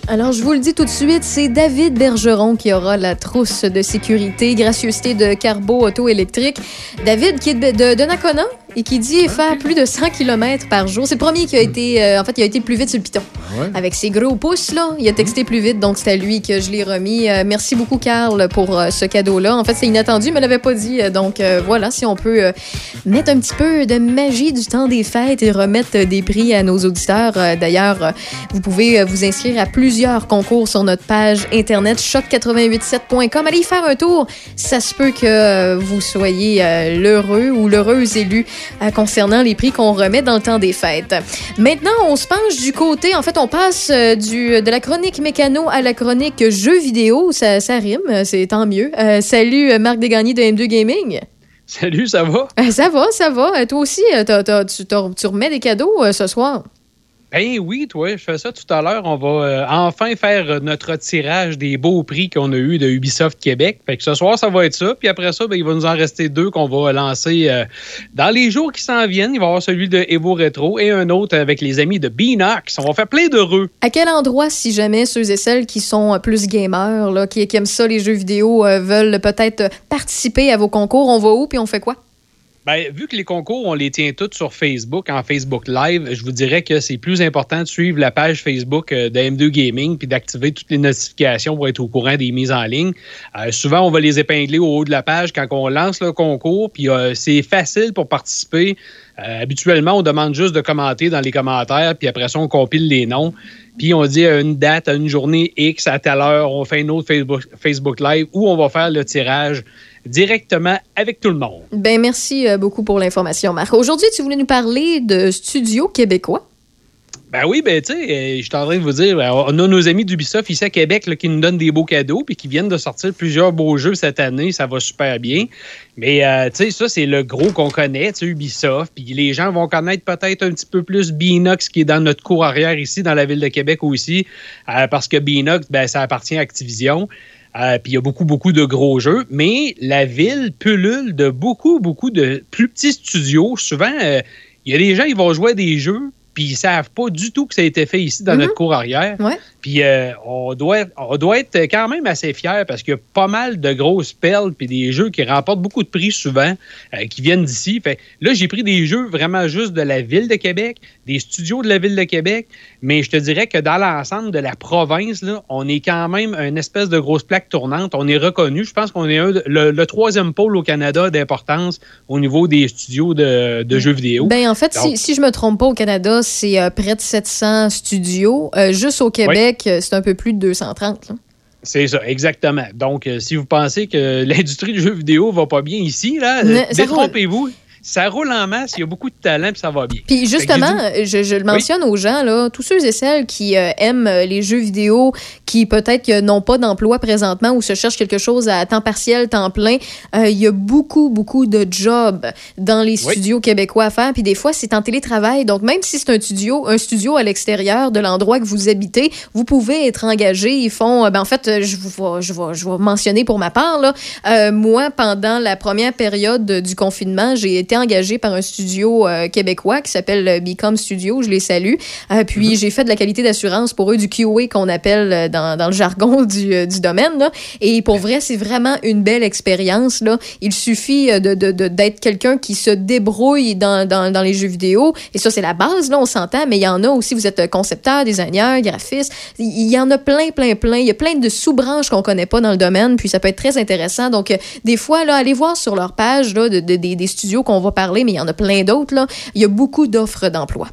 Alors, je vous le dis tout de suite, c'est David Bergeron qui aura la trousse de sécurité, gracieuseté de Carbo Auto électrique. David, qui est de, de, de Nakona et qui dit faire plus de 100 km par jour. C'est le premier qui a été, euh, en fait, il a été plus vite sur le piton. Ouais? Avec ses gros pouces, là, il a texté plus vite, donc c'est à lui que je l'ai remis. Euh, merci beaucoup, Carl, pour euh, ce cadeau-là. En fait, c'est inattendu, mais l'avait pas dit. Donc, voilà, si on peut mettre un petit peu de magie du temps des fêtes et remettre des prix à nos auditeurs. D'ailleurs, vous pouvez vous inscrire à plusieurs concours sur notre page internet choc887.com. Allez y faire un tour. Ça se peut que euh, vous soyez euh, l'heureux ou l'heureuse élu euh, concernant les prix qu'on remet dans le temps des fêtes. Maintenant, on se penche du côté, en fait, on passe du, de la chronique mécano à la chronique jeux vidéo. Ça, ça rime, c'est tant mieux. Euh, salut, Marc Desgagnés de M2 Gaming. Salut, ça va? Ça va, ça va. Toi aussi, t'as- t'as- tu, remets des cadeaux ce soir? Oui, je fais ça tout à l'heure. On va euh, enfin faire euh, notre tirage des beaux prix qu'on a eu de Ubisoft Québec. Fait que ce soir, ça va être ça. Puis après ça, ben, il va nous en rester deux qu'on va lancer euh, dans les jours qui s'en viennent. Il va y avoir celui de Evo Retro et un autre avec les amis de Beanox. On va faire plein d'heureux. À quel endroit, si jamais ceux et celles qui sont plus gamers, là, qui, aiment ça, les jeux vidéo, veulent peut-être participer à vos concours, on va où puis on fait quoi? Ben, vu que les concours, on les tient tous sur Facebook, en Facebook Live, je vous dirais que c'est plus important de suivre la page Facebook euh, de M2 Gaming puis d'activer toutes les notifications pour être au courant des mises en ligne. Euh, souvent, on va les épingler au haut de la page quand on lance le concours, puis euh, c'est facile pour participer. Habituellement, on demande juste de commenter dans les commentaires, puis après ça, on compile les noms. Puis on dit à une date, à une journée X, à telle heure, on fait un autre Facebook, Facebook Live où on va faire le tirage directement avec tout le monde. Ben merci euh, beaucoup pour l'information, Marc. Aujourd'hui, tu voulais nous parler de studios québécois. Ben oui, ben tu sais, euh, je suis en train de vous dire, ben, on a nos amis d'Ubisoft ici à Québec là, qui nous donnent des beaux cadeaux puis qui viennent de sortir plusieurs beaux jeux cette année, ça va super bien. Mais euh, tu sais, ça c'est le gros qu'on connaît, tu sais, Ubisoft. Puis les gens vont connaître peut-être un petit peu plus Binox qui est dans notre cour arrière ici, dans la ville de Québec aussi, euh, parce que Binox, ben ça appartient à Activision. Euh, puis il y a beaucoup, beaucoup de gros jeux, mais la ville pullule de beaucoup, beaucoup de plus petits studios. Souvent, euh, il y a des gens, ils vont jouer à des jeux, puis ils savent pas du tout que ça a été fait ici dans notre cour arrière. Puis euh, on, doit, on doit être quand même assez fiers parce qu'il y a pas mal de grosses perles puis des jeux qui remportent beaucoup de prix souvent, euh, qui viennent d'ici. Fait là, j'ai pris des jeux vraiment juste de la ville de Québec, des studios de la ville de Québec, mais je te dirais que dans l'ensemble de la province, là, on est quand même une espèce de grosse plaque tournante. On est reconnu. Je pense qu'on est un le, le troisième pôle au Canada d'importance au niveau des studios de, de jeux vidéo. Ben en fait, Donc, si, si je me trompe pas, au Canada, c'est euh, près de 700 studios. Juste au Québec, euh, c'est un peu plus de 230. là. C'est ça, exactement. Donc, euh, si vous pensez que l'industrie du jeu vidéo va pas bien ici, là, euh, détrompez-vous. Ça roule en masse, il y a beaucoup de talent, puis ça va bien. Puis justement, dit- je, je le mentionne aux gens, là, tous ceux et celles qui euh, aiment euh, les jeux vidéo, qui peut-être n'ont pas d'emploi présentement ou se cherchent quelque chose à temps partiel, temps plein, euh, il y a beaucoup, beaucoup de jobs dans les Oui. studios québécois à faire. Puis des fois, c'est en télétravail. Donc même si c'est un studio, un studio à l'extérieur de l'endroit que vous habitez, vous pouvez être engagé. Ils font, euh, ben, en fait, euh, je vous vais- je vais, je vais mentionner pour ma part, là, euh, moi, pendant la première période du confinement, j'ai été engagée par un studio euh, québécois qui s'appelle euh, Become Studio. Je les salue. Euh, puis j'ai fait de la qualité d'assurance pour eux, du QA qu'on appelle dans, dans le jargon du, du domaine. Là. Et pour vrai, c'est vraiment une belle expérience. Là. Il suffit de, d'être quelqu'un qui se débrouille dans, dans, dans les jeux vidéo. Et ça, c'est la base, là, on s'entend. Mais il y en a aussi, vous êtes concepteur, designer, graphiste. Il y en a plein, plein, plein. Il y a plein de sous-branches qu'on connaît pas dans le domaine. Puis ça peut être très intéressant. Donc, des fois, là, allez voir sur leur page là, de, de- des, des studios qu'on va parler, mais il y en a plein d'autres. Là. Il y a beaucoup d'offres d'emploi.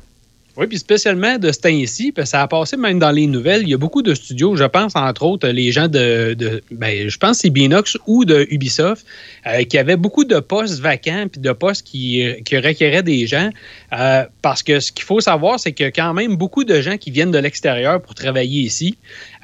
Oui, puis spécialement de ce temps-ci, parce que ça a passé même dans les nouvelles. Il y a beaucoup de studios, je pense, entre autres, les gens de, de ben, je pense que c'est Binox ou de Ubisoft, euh, qui avaient beaucoup de postes vacants, puis de postes qui, qui requéraient des gens. Euh, parce que ce qu'il faut savoir, c'est qu'il y a quand même beaucoup de gens qui viennent de l'extérieur pour travailler ici.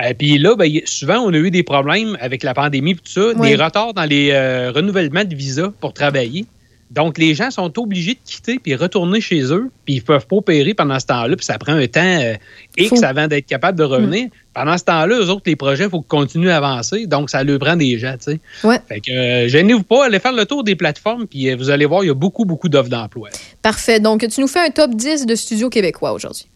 Euh, puis là, ben, souvent, on a eu des problèmes avec la pandémie, tout ça, Oui. des retards dans les euh, renouvellements de visa pour travailler. Donc, les gens sont obligés de quitter puis retourner chez eux, puis ils peuvent pas opérer pendant ce temps-là, puis ça prend un temps euh, X avant d'être capable de revenir. Pendant ce temps-là, eux autres, les projets, il faut qu'ils continuent à avancer, donc ça leur prend des gens, tu sais. Ouais. Fait que, euh, gênez-vous pas, allez faire le tour des plateformes, puis euh, vous allez voir, il y a beaucoup, beaucoup d'offres d'emploi. Parfait. Donc, tu nous fais un top 10 de studios québécois aujourd'hui.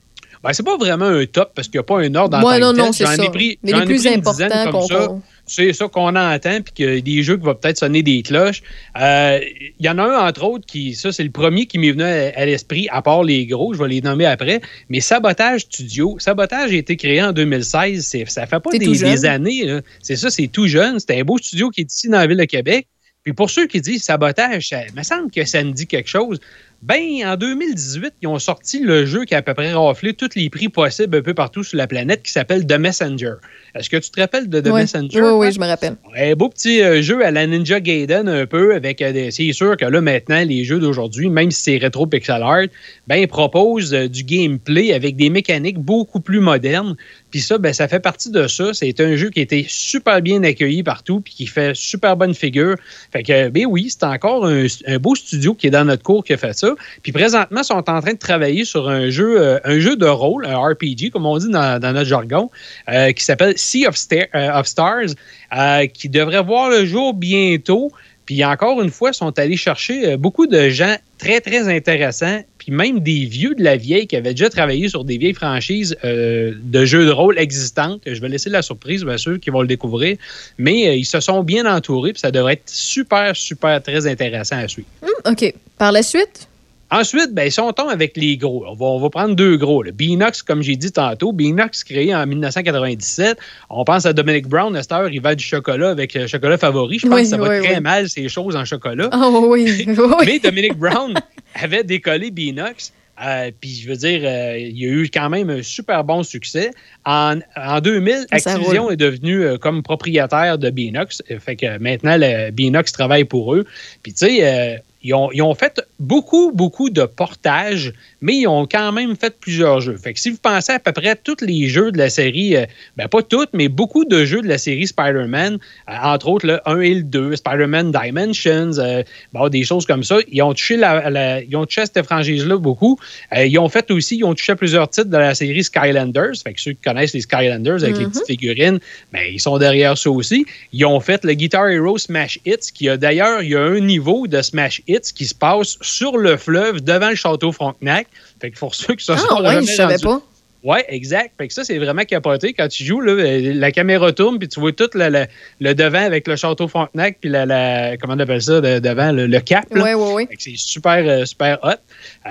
Ben, c'est pas vraiment un top parce qu'il n'y a pas un ordre en Ouais, non, non, J'en ai pris, Mais les plus importants comme qu'on- ça. C'est ça qu'on entend, puis qu'il y a des jeux qui vont peut-être sonner des cloches. Euh, Il y en a un, entre autres, qui, ça, c'est le premier qui m'est venu à, à l'esprit, à part les gros, je vais les nommer après. Mais Sabotage Studio. Sabotage a été créé en 2016. C'est- Ça fait pas des, années. là. C'est ça, c'est tout jeune. C'est un beau studio qui est ici dans la ville de Québec. Puis pour ceux qui disent sabotage, ça me semble que ça me dit quelque chose. Ben, en 2018, ils ont sorti le jeu qui a à peu près raflé tous les prix possibles un peu partout sur la planète qui s'appelle The Messenger. Est-ce que tu te rappelles de The Ouais. Messenger? Oui, oui, je me rappelle. Un beau petit euh, jeu à la Ninja Gaiden un peu avec euh, des- c'est sûr que là maintenant les jeux d'aujourd'hui même si c'est rétro pixel art ben ils proposent euh, du gameplay avec des mécaniques beaucoup plus modernes puis ça ben ça fait partie de ça c'est un jeu qui a été super bien accueilli partout puis qui fait super bonne figure fait que ben oui c'est encore un, un beau studio qui est dans notre cours qui a fait ça puis présentement ils sont en train de travailler sur un jeu un jeu de rôle un RPG comme on dit dans, dans notre jargon euh, qui s'appelle Sea of, euh, Stars euh, qui devrait voir le jour bientôt. Puis encore une fois, sont allés chercher euh, beaucoup de gens très, très intéressants, puis même des vieux de la vieille qui avaient déjà travaillé sur des vieilles franchises de jeux de rôle existantes. Je vais laisser la surprise, bien sûr, qui vont le découvrir. Mais ils se sont bien entourés, puis ça devrait être super, super, très intéressant à suivre. Hum, OK. Par la suite? Ensuite, ben, si on tombe avec les gros, on va, on va prendre deux gros. Le Beanox, comme j'ai dit tantôt, Beanox créé en 1997. On pense à Dominic Brown, à cette heure, il vend du chocolat avec le chocolat favori. Je pense Oui, que ça va oui, très oui. mal, ces choses en chocolat. Oh oui, oui. Mais Dominic Brown avait décollé Beanox. Euh, Puis je veux dire, euh, il y a eu quand même un super bon succès. En, en 2000, Ça, Activision roule. est devenu euh, comme propriétaire de. Euh, Fait que maintenant, le Beanox travaille pour eux. Puis tu sais, euh, ils, ont, fait beaucoup, beaucoup de portages, mais ils ont quand même fait plusieurs jeux. Fait que si vous pensez à peu près tous les jeux de la série, euh, ben pas toutes, mais beaucoup de jeux de la série Spider-Man, euh, entre autres le 1 et le 2, Spider-Man Dimensions, euh, bon, des choses comme ça, ils ont touché, la, la- ils ont touché à cette franchise-là beaucoup. Ils ont fait aussi, ils ont touché à plusieurs titres de la série Skylanders. Fait que ceux qui connaissent les Skylanders avec les Mhm. petites figurines, ben, ils sont derrière ça aussi. Ils ont fait le Guitar Hero Smash Hits, qui a d'ailleurs, il y a un niveau de Smash Hits qui se passe sur le fleuve devant le château Frontenac. Fait que pour ceux qui se Ah sont ouais, je savais pas. Oui, exact. Fait que ça, c'est vraiment capoté. Quand tu joues, là, euh, la caméra tourne, puis tu vois tout le, le- le devant avec le château Frontenac, puis la, la- comment on appelle ça, de- devant le, le cap. ouais. Fait que C'est super, euh, super hot.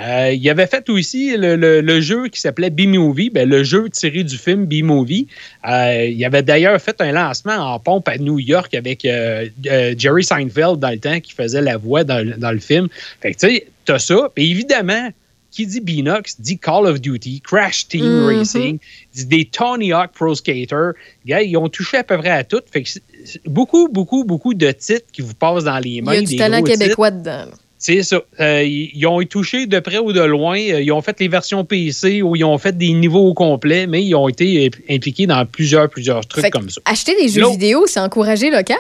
Euh, il avait fait aussi le, jeu qui s'appelait B-Movie, ben, le jeu tiré du film B-Movie. Euh, il avait d'ailleurs fait un lancement en pompe à New York avec euh, Jerry Seinfeld dans le temps qui faisait la voix dans, le- dans le film. Fait que tu sais, t'as ça. Puis évidemment, qui dit Beanox dit Call of Duty, Crash Team Mhm. Racing, dit des Tony Hawk Pro Skater. Gars, ils ont touché à peu près à tout. Fait que beaucoup, beaucoup, beaucoup de titres qui vous passent dans les Il mains. y a du des talent titres. québécois dedans. C'est ça. Euh, ils ont touché de près ou de loin. Euh, Ils ont fait les versions PC ou ils ont fait des niveaux au complet, mais ils ont été impliqués dans plusieurs, plusieurs trucs Fait comme ça. Acheter des jeux vidéo, c'est encourager local?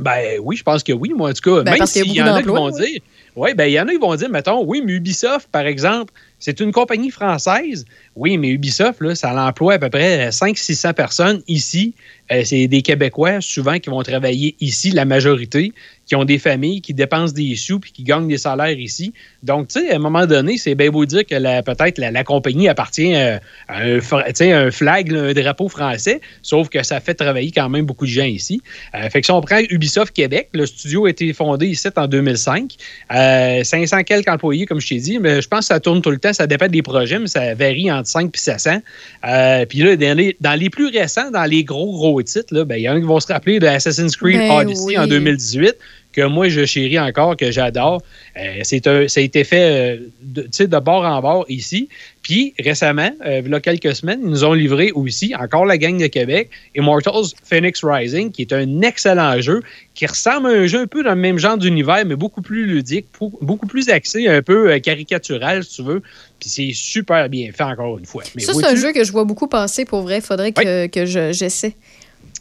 Ben oui, je pense que oui, moi en tout cas. Ben, même y s'il y beaucoup en a qui vont dire. Oui, ben il y en a qui vont dire, mettons, oui, mais Ubisoft, par exemple, c'est une compagnie française. Oui, mais Ubisoft, là, ça emploie à peu près 500-600 personnes ici. Euh, c'est des Québécois, souvent, qui vont travailler ici, la majorité, qui ont des familles, qui dépensent des sous puis qui gagnent des salaires ici. Donc, tu sais, à un moment donné, c'est bien beau dire que peut-être la, compagnie appartient euh, à un, un flag, un drapeau français, sauf que ça fait travailler quand même beaucoup de gens ici. Euh, fait que si on prend Ubisoft Québec, le studio a été fondé ici en 2005. Euh, 500 quelques employés, comme je t'ai dit, mais je pense que ça tourne tout le temps, ça dépend des projets, mais ça varie entre 5 et 700. Euh, puis là, dans les, dans les plus récents, dans les gros, gros titres, ben, il y en a qui vont se rappeler de Assassin's Creed Ben Odyssey oui. en 2018 que moi, je chéris encore, que j'adore. Euh, c'est un- ça a été fait euh, de, de bord en bord ici. Puis récemment, euh, il y a quelques semaines, ils nous ont livré aussi, encore la gang de Québec, Immortals Phoenix Rising, qui est un excellent jeu, qui ressemble à un jeu un peu dans le même genre d'univers, mais beaucoup plus ludique, beaucoup plus axé, un peu caricatural, si tu veux. Puis c'est super bien fait, encore une fois. Mais ça, c'est un jeu que je vois beaucoup passer pour vrai. Faudrait que, que je- j'essaie.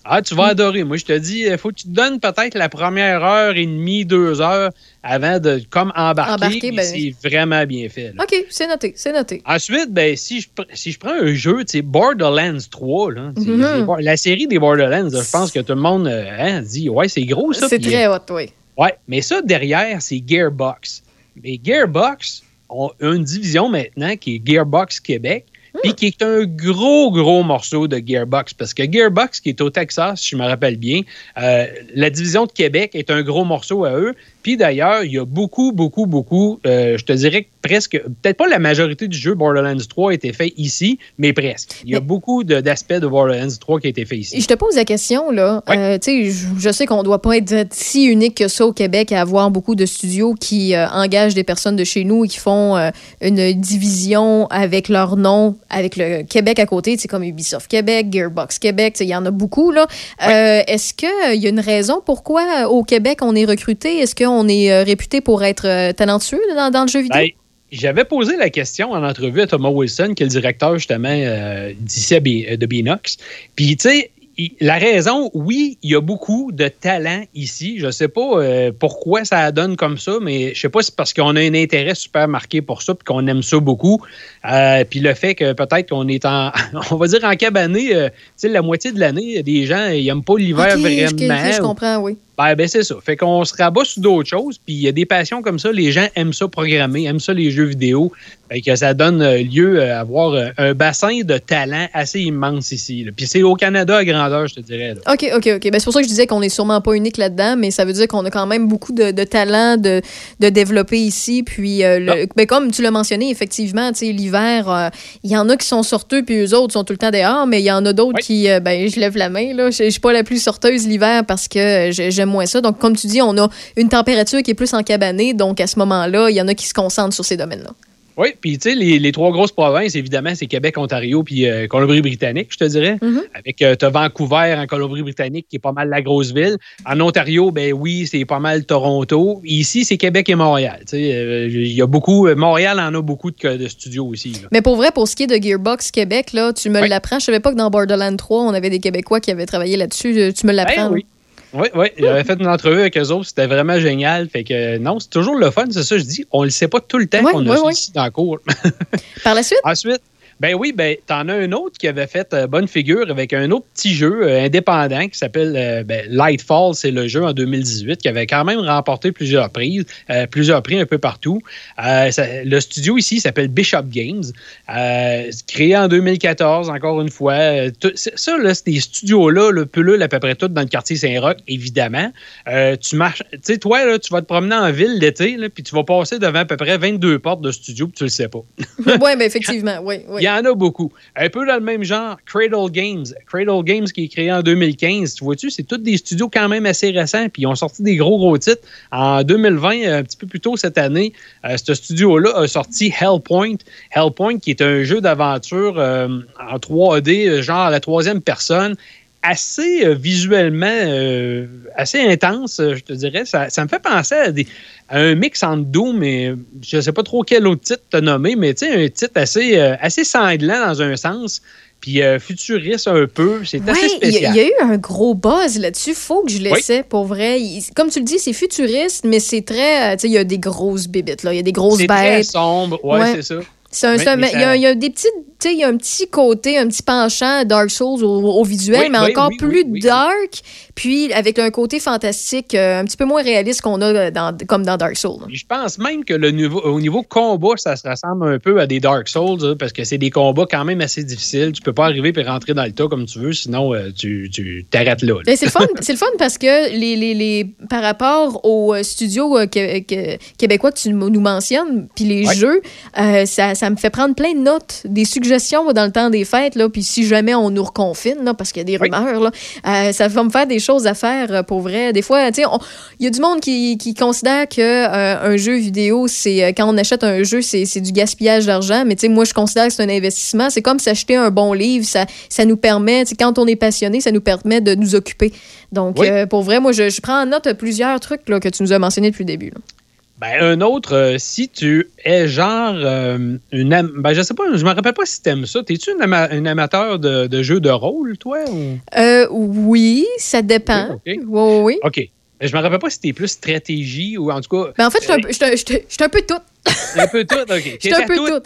Ah, tu vas adorer. Moi, je te dis, il faut que tu te donnes peut-être la première heure et demie, deux heures avant de comme embarquer. Ben- C'est vraiment bien fait. là. OK, c'est noté, c'est noté. Ensuite, ben, si, je, si je prends un jeu, tu sais, Borderlands 3, là, c'est- Mhm. c'est- la série des Borderlands, je pense que tout le monde euh, hein, dit, ouais, c'est gros ça. C'est très hot, oui. Ouais, mais ça, derrière, c'est Gearbox. Mais Gearbox ont une division maintenant qui est Gearbox Québec, puis qui est un gros, gros morceau de Gearbox. Parce que Gearbox, qui est au Texas, si je me rappelle bien, euh, la division de Québec est un gros morceau à eux. Puis d'ailleurs, il y a beaucoup, beaucoup, beaucoup, euh, je te dirais que presque, peut-être pas la majorité du jeu Borderlands 3 a été fait ici, mais presque. Il y a beaucoup de- d'aspects de, Borderlands 3 qui a été fait ici. Je te pose la question, là. Euh, tu sais, je, je sais qu'on doit pas être si unique que ça au Québec à avoir beaucoup de studios qui euh, engagent des personnes de chez nous et qui font euh, une division avec leur nom, avec le Québec à côté, c'est comme Ubisoft Québec, Gearbox Québec, il y en a beaucoup, là. Euh, Est-ce qu'il y a une raison pourquoi euh, au Québec on est recruté? Est-ce qu'on est euh, réputé pour être euh, talentueux dans, dans le jeu vidéo? Ben, J'avais posé la question en entrevue à Thomas Wilson, qui est le directeur justement euh, d'ici de Binox. Puis, tu sais, la raison, oui, il y a beaucoup de talent ici. Je sais pas euh, pourquoi ça donne comme ça, mais je sais pas si c'est parce qu'on a un intérêt super marqué pour ça, puis qu'on aime ça beaucoup. Euh, puis le fait que peut-être qu'on est en, on va dire en cabané, euh, tu sais, la moitié de l'année, des gens, ils n'aiment pas l'hiver Ok, je- vraiment. je comprends, oui. Ben, ben c'est ça. Fait qu'on se rabat sur d'autres choses, puis il y a des passions comme ça. Les gens aiment ça programmer, aiment ça les jeux vidéo. Fait que ça donne euh, lieu à avoir euh, un bassin de talent assez immense ici. là. Puis c'est au Canada à grandeur, je te dirais. là. OK, OK, OK. Ben, c'est pour ça que je disais qu'on est sûrement pas unique là-dedans, mais ça veut dire qu'on a quand même beaucoup de, de talent de, de développer ici. Puis, euh, le- ben, comme tu l'as mentionné, effectivement, tu sais, l'hiver, euh, il y en a qui sont sorteux, puis eux autres sont tout le temps dehors, mais il y en a d'autres qui, euh, ben, je lève la main, là. Je je suis pas la plus sorteuse l'hiver parce que euh, j'ai- j'aime moins ça. Donc, comme tu dis, on a une température qui est plus encabanée. Donc, à ce moment-là, il y en a qui se concentrent sur ces domaines-là. Oui, puis tu sais, les, les trois grosses provinces, évidemment, c'est Québec, Ontario, puis euh, Colombie-Britannique, je te dirais. Avec, euh, Vancouver en Colombie-Britannique, qui est pas mal la grosse ville. En Ontario, ben oui, c'est pas mal Toronto. Ici, c'est Québec et Montréal. Tu sais, euh, il y a beaucoup, euh, Montréal en a beaucoup de, de studios aussi. là. Mais pour vrai, pour ce qui est de Gearbox Québec, là, tu me l'apprends. Je savais pas que dans Borderlands 3, on avait des Québécois qui avaient travaillé là-dessus. Tu me l'apprends. Ben oui. Oui, oui. J'avais fait une entrevue avec eux autres. C'était vraiment génial. Fait que non, c'est toujours le fun. C'est ça, je dis. On le sait pas tout le temps Ouais, qu'on a ouais, ça ouais. ici dans le cours. Par la suite? Ensuite, ben oui, ben t'en as un autre qui avait fait euh, bonne figure avec un autre petit jeu euh, indépendant qui s'appelle euh, ben, Lightfall. C'est le jeu en 2018 qui avait quand même remporté plusieurs prix, plusieurs prix un peu partout. Ça- le studio ici s'appelle Bishop Games, créé en 2014. Encore une fois, tout- ça là, c'est des studios là, le pullule à peu près tout dans le quartier Saint-Roch, évidemment. Tu marches, tu sais, toi là, tu vas te promener en ville l'été, puis tu vas passer devant à peu près 22 portes de studio, puis tu le sais pas. oui, ben effectivement, oui. oui. En a beaucoup. Un peu dans le même genre, Cradle Games. Cradle Games qui est créé en 2015. Tu vois-tu, c'est tous des studios quand même assez récents, puis ils ont sorti des gros, gros titres. En 2020, un petit peu plus tôt cette année, euh, ce studio-là a sorti Hellpoint. Hellpoint, qui est un jeu d'aventure euh, en 3D, euh, genre à la troisième personne assez euh, visuellement euh, assez intense, euh, je te dirais. Ça, ça me fait penser à, des- à un mix entre Doom et je ne sais pas trop quel autre titre te nommer, mais tu sais, un titre assez, assez sanglant dans un sens, puis euh, futuriste un peu. C'est assez Ouais, il y, a- spécial. il y a eu un gros buzz là-dessus. Faut que je l'essaie, pour vrai. Il- comme tu le dis, c'est futuriste, mais c'est très. euh, Tu sais, il y a des grosses bébites, là. Il y a des grosses C'est très bêtes. sombre, ouais, Ouais. c'est ça. C'est un- Oui, c'est un- mais il y a- ça- il y, a des petits, tu sais, il y a un petit côté, un petit penchant Dark Souls au, au visuel, Oui, mais oui, encore plus dark, puis avec un côté fantastique, euh, un petit peu moins réaliste qu'on a euh, dans, comme dans Dark Souls. Puis Je pense même que le niveau, au niveau combat, ça se ressemble un peu à des Dark Souls, hein, parce que c'est des combats quand même assez difficiles. Tu peux pas arriver et rentrer dans le tas comme tu veux, sinon euh, tu t'arrêtes là. c'est le fun, le fun parce que les, les, les, par rapport aux studios euh, que- que- québécois que tu nous mentionnes, puis les Ouais. jeux, euh, ça, ça me fait prendre plein de notes, des suggestions dans le temps des fêtes, là, puis si jamais on nous reconfine, là, parce qu'il y a des rumeurs, là, ça va me faire des choses à faire euh, pour vrai. Des fois, tu sais, on- il y a du monde qui, qui considère que euh, un jeu vidéo, c'est euh, quand on achète un jeu, c'est du gaspillage d'argent, mais tu sais, moi, je considère que c'est un investissement. C'est comme s'acheter un bon livre, ça, ça nous permet, quand on est passionné, ça nous permet de nous occuper. Donc, Oui. euh, pour vrai, moi, je, je prends en note plusieurs trucs là, que tu nous as mentionnés depuis le début. là. Ben, un autre, euh, si tu es genre euh, une am- ben, je sais pas, je me rappelle pas si t'aimes ça. T'es-tu un, ama- un amateur de, de jeux de rôle, toi? Ou... Euh, oui, ça dépend. Ok. Oui, oui, oui. OK. Ben, Je me rappelle pas si t'es plus stratégie ou en tout cas. Ben, en fait, je suis un peu- un peu tout. un peu tout, OK. Je suis un peu tout.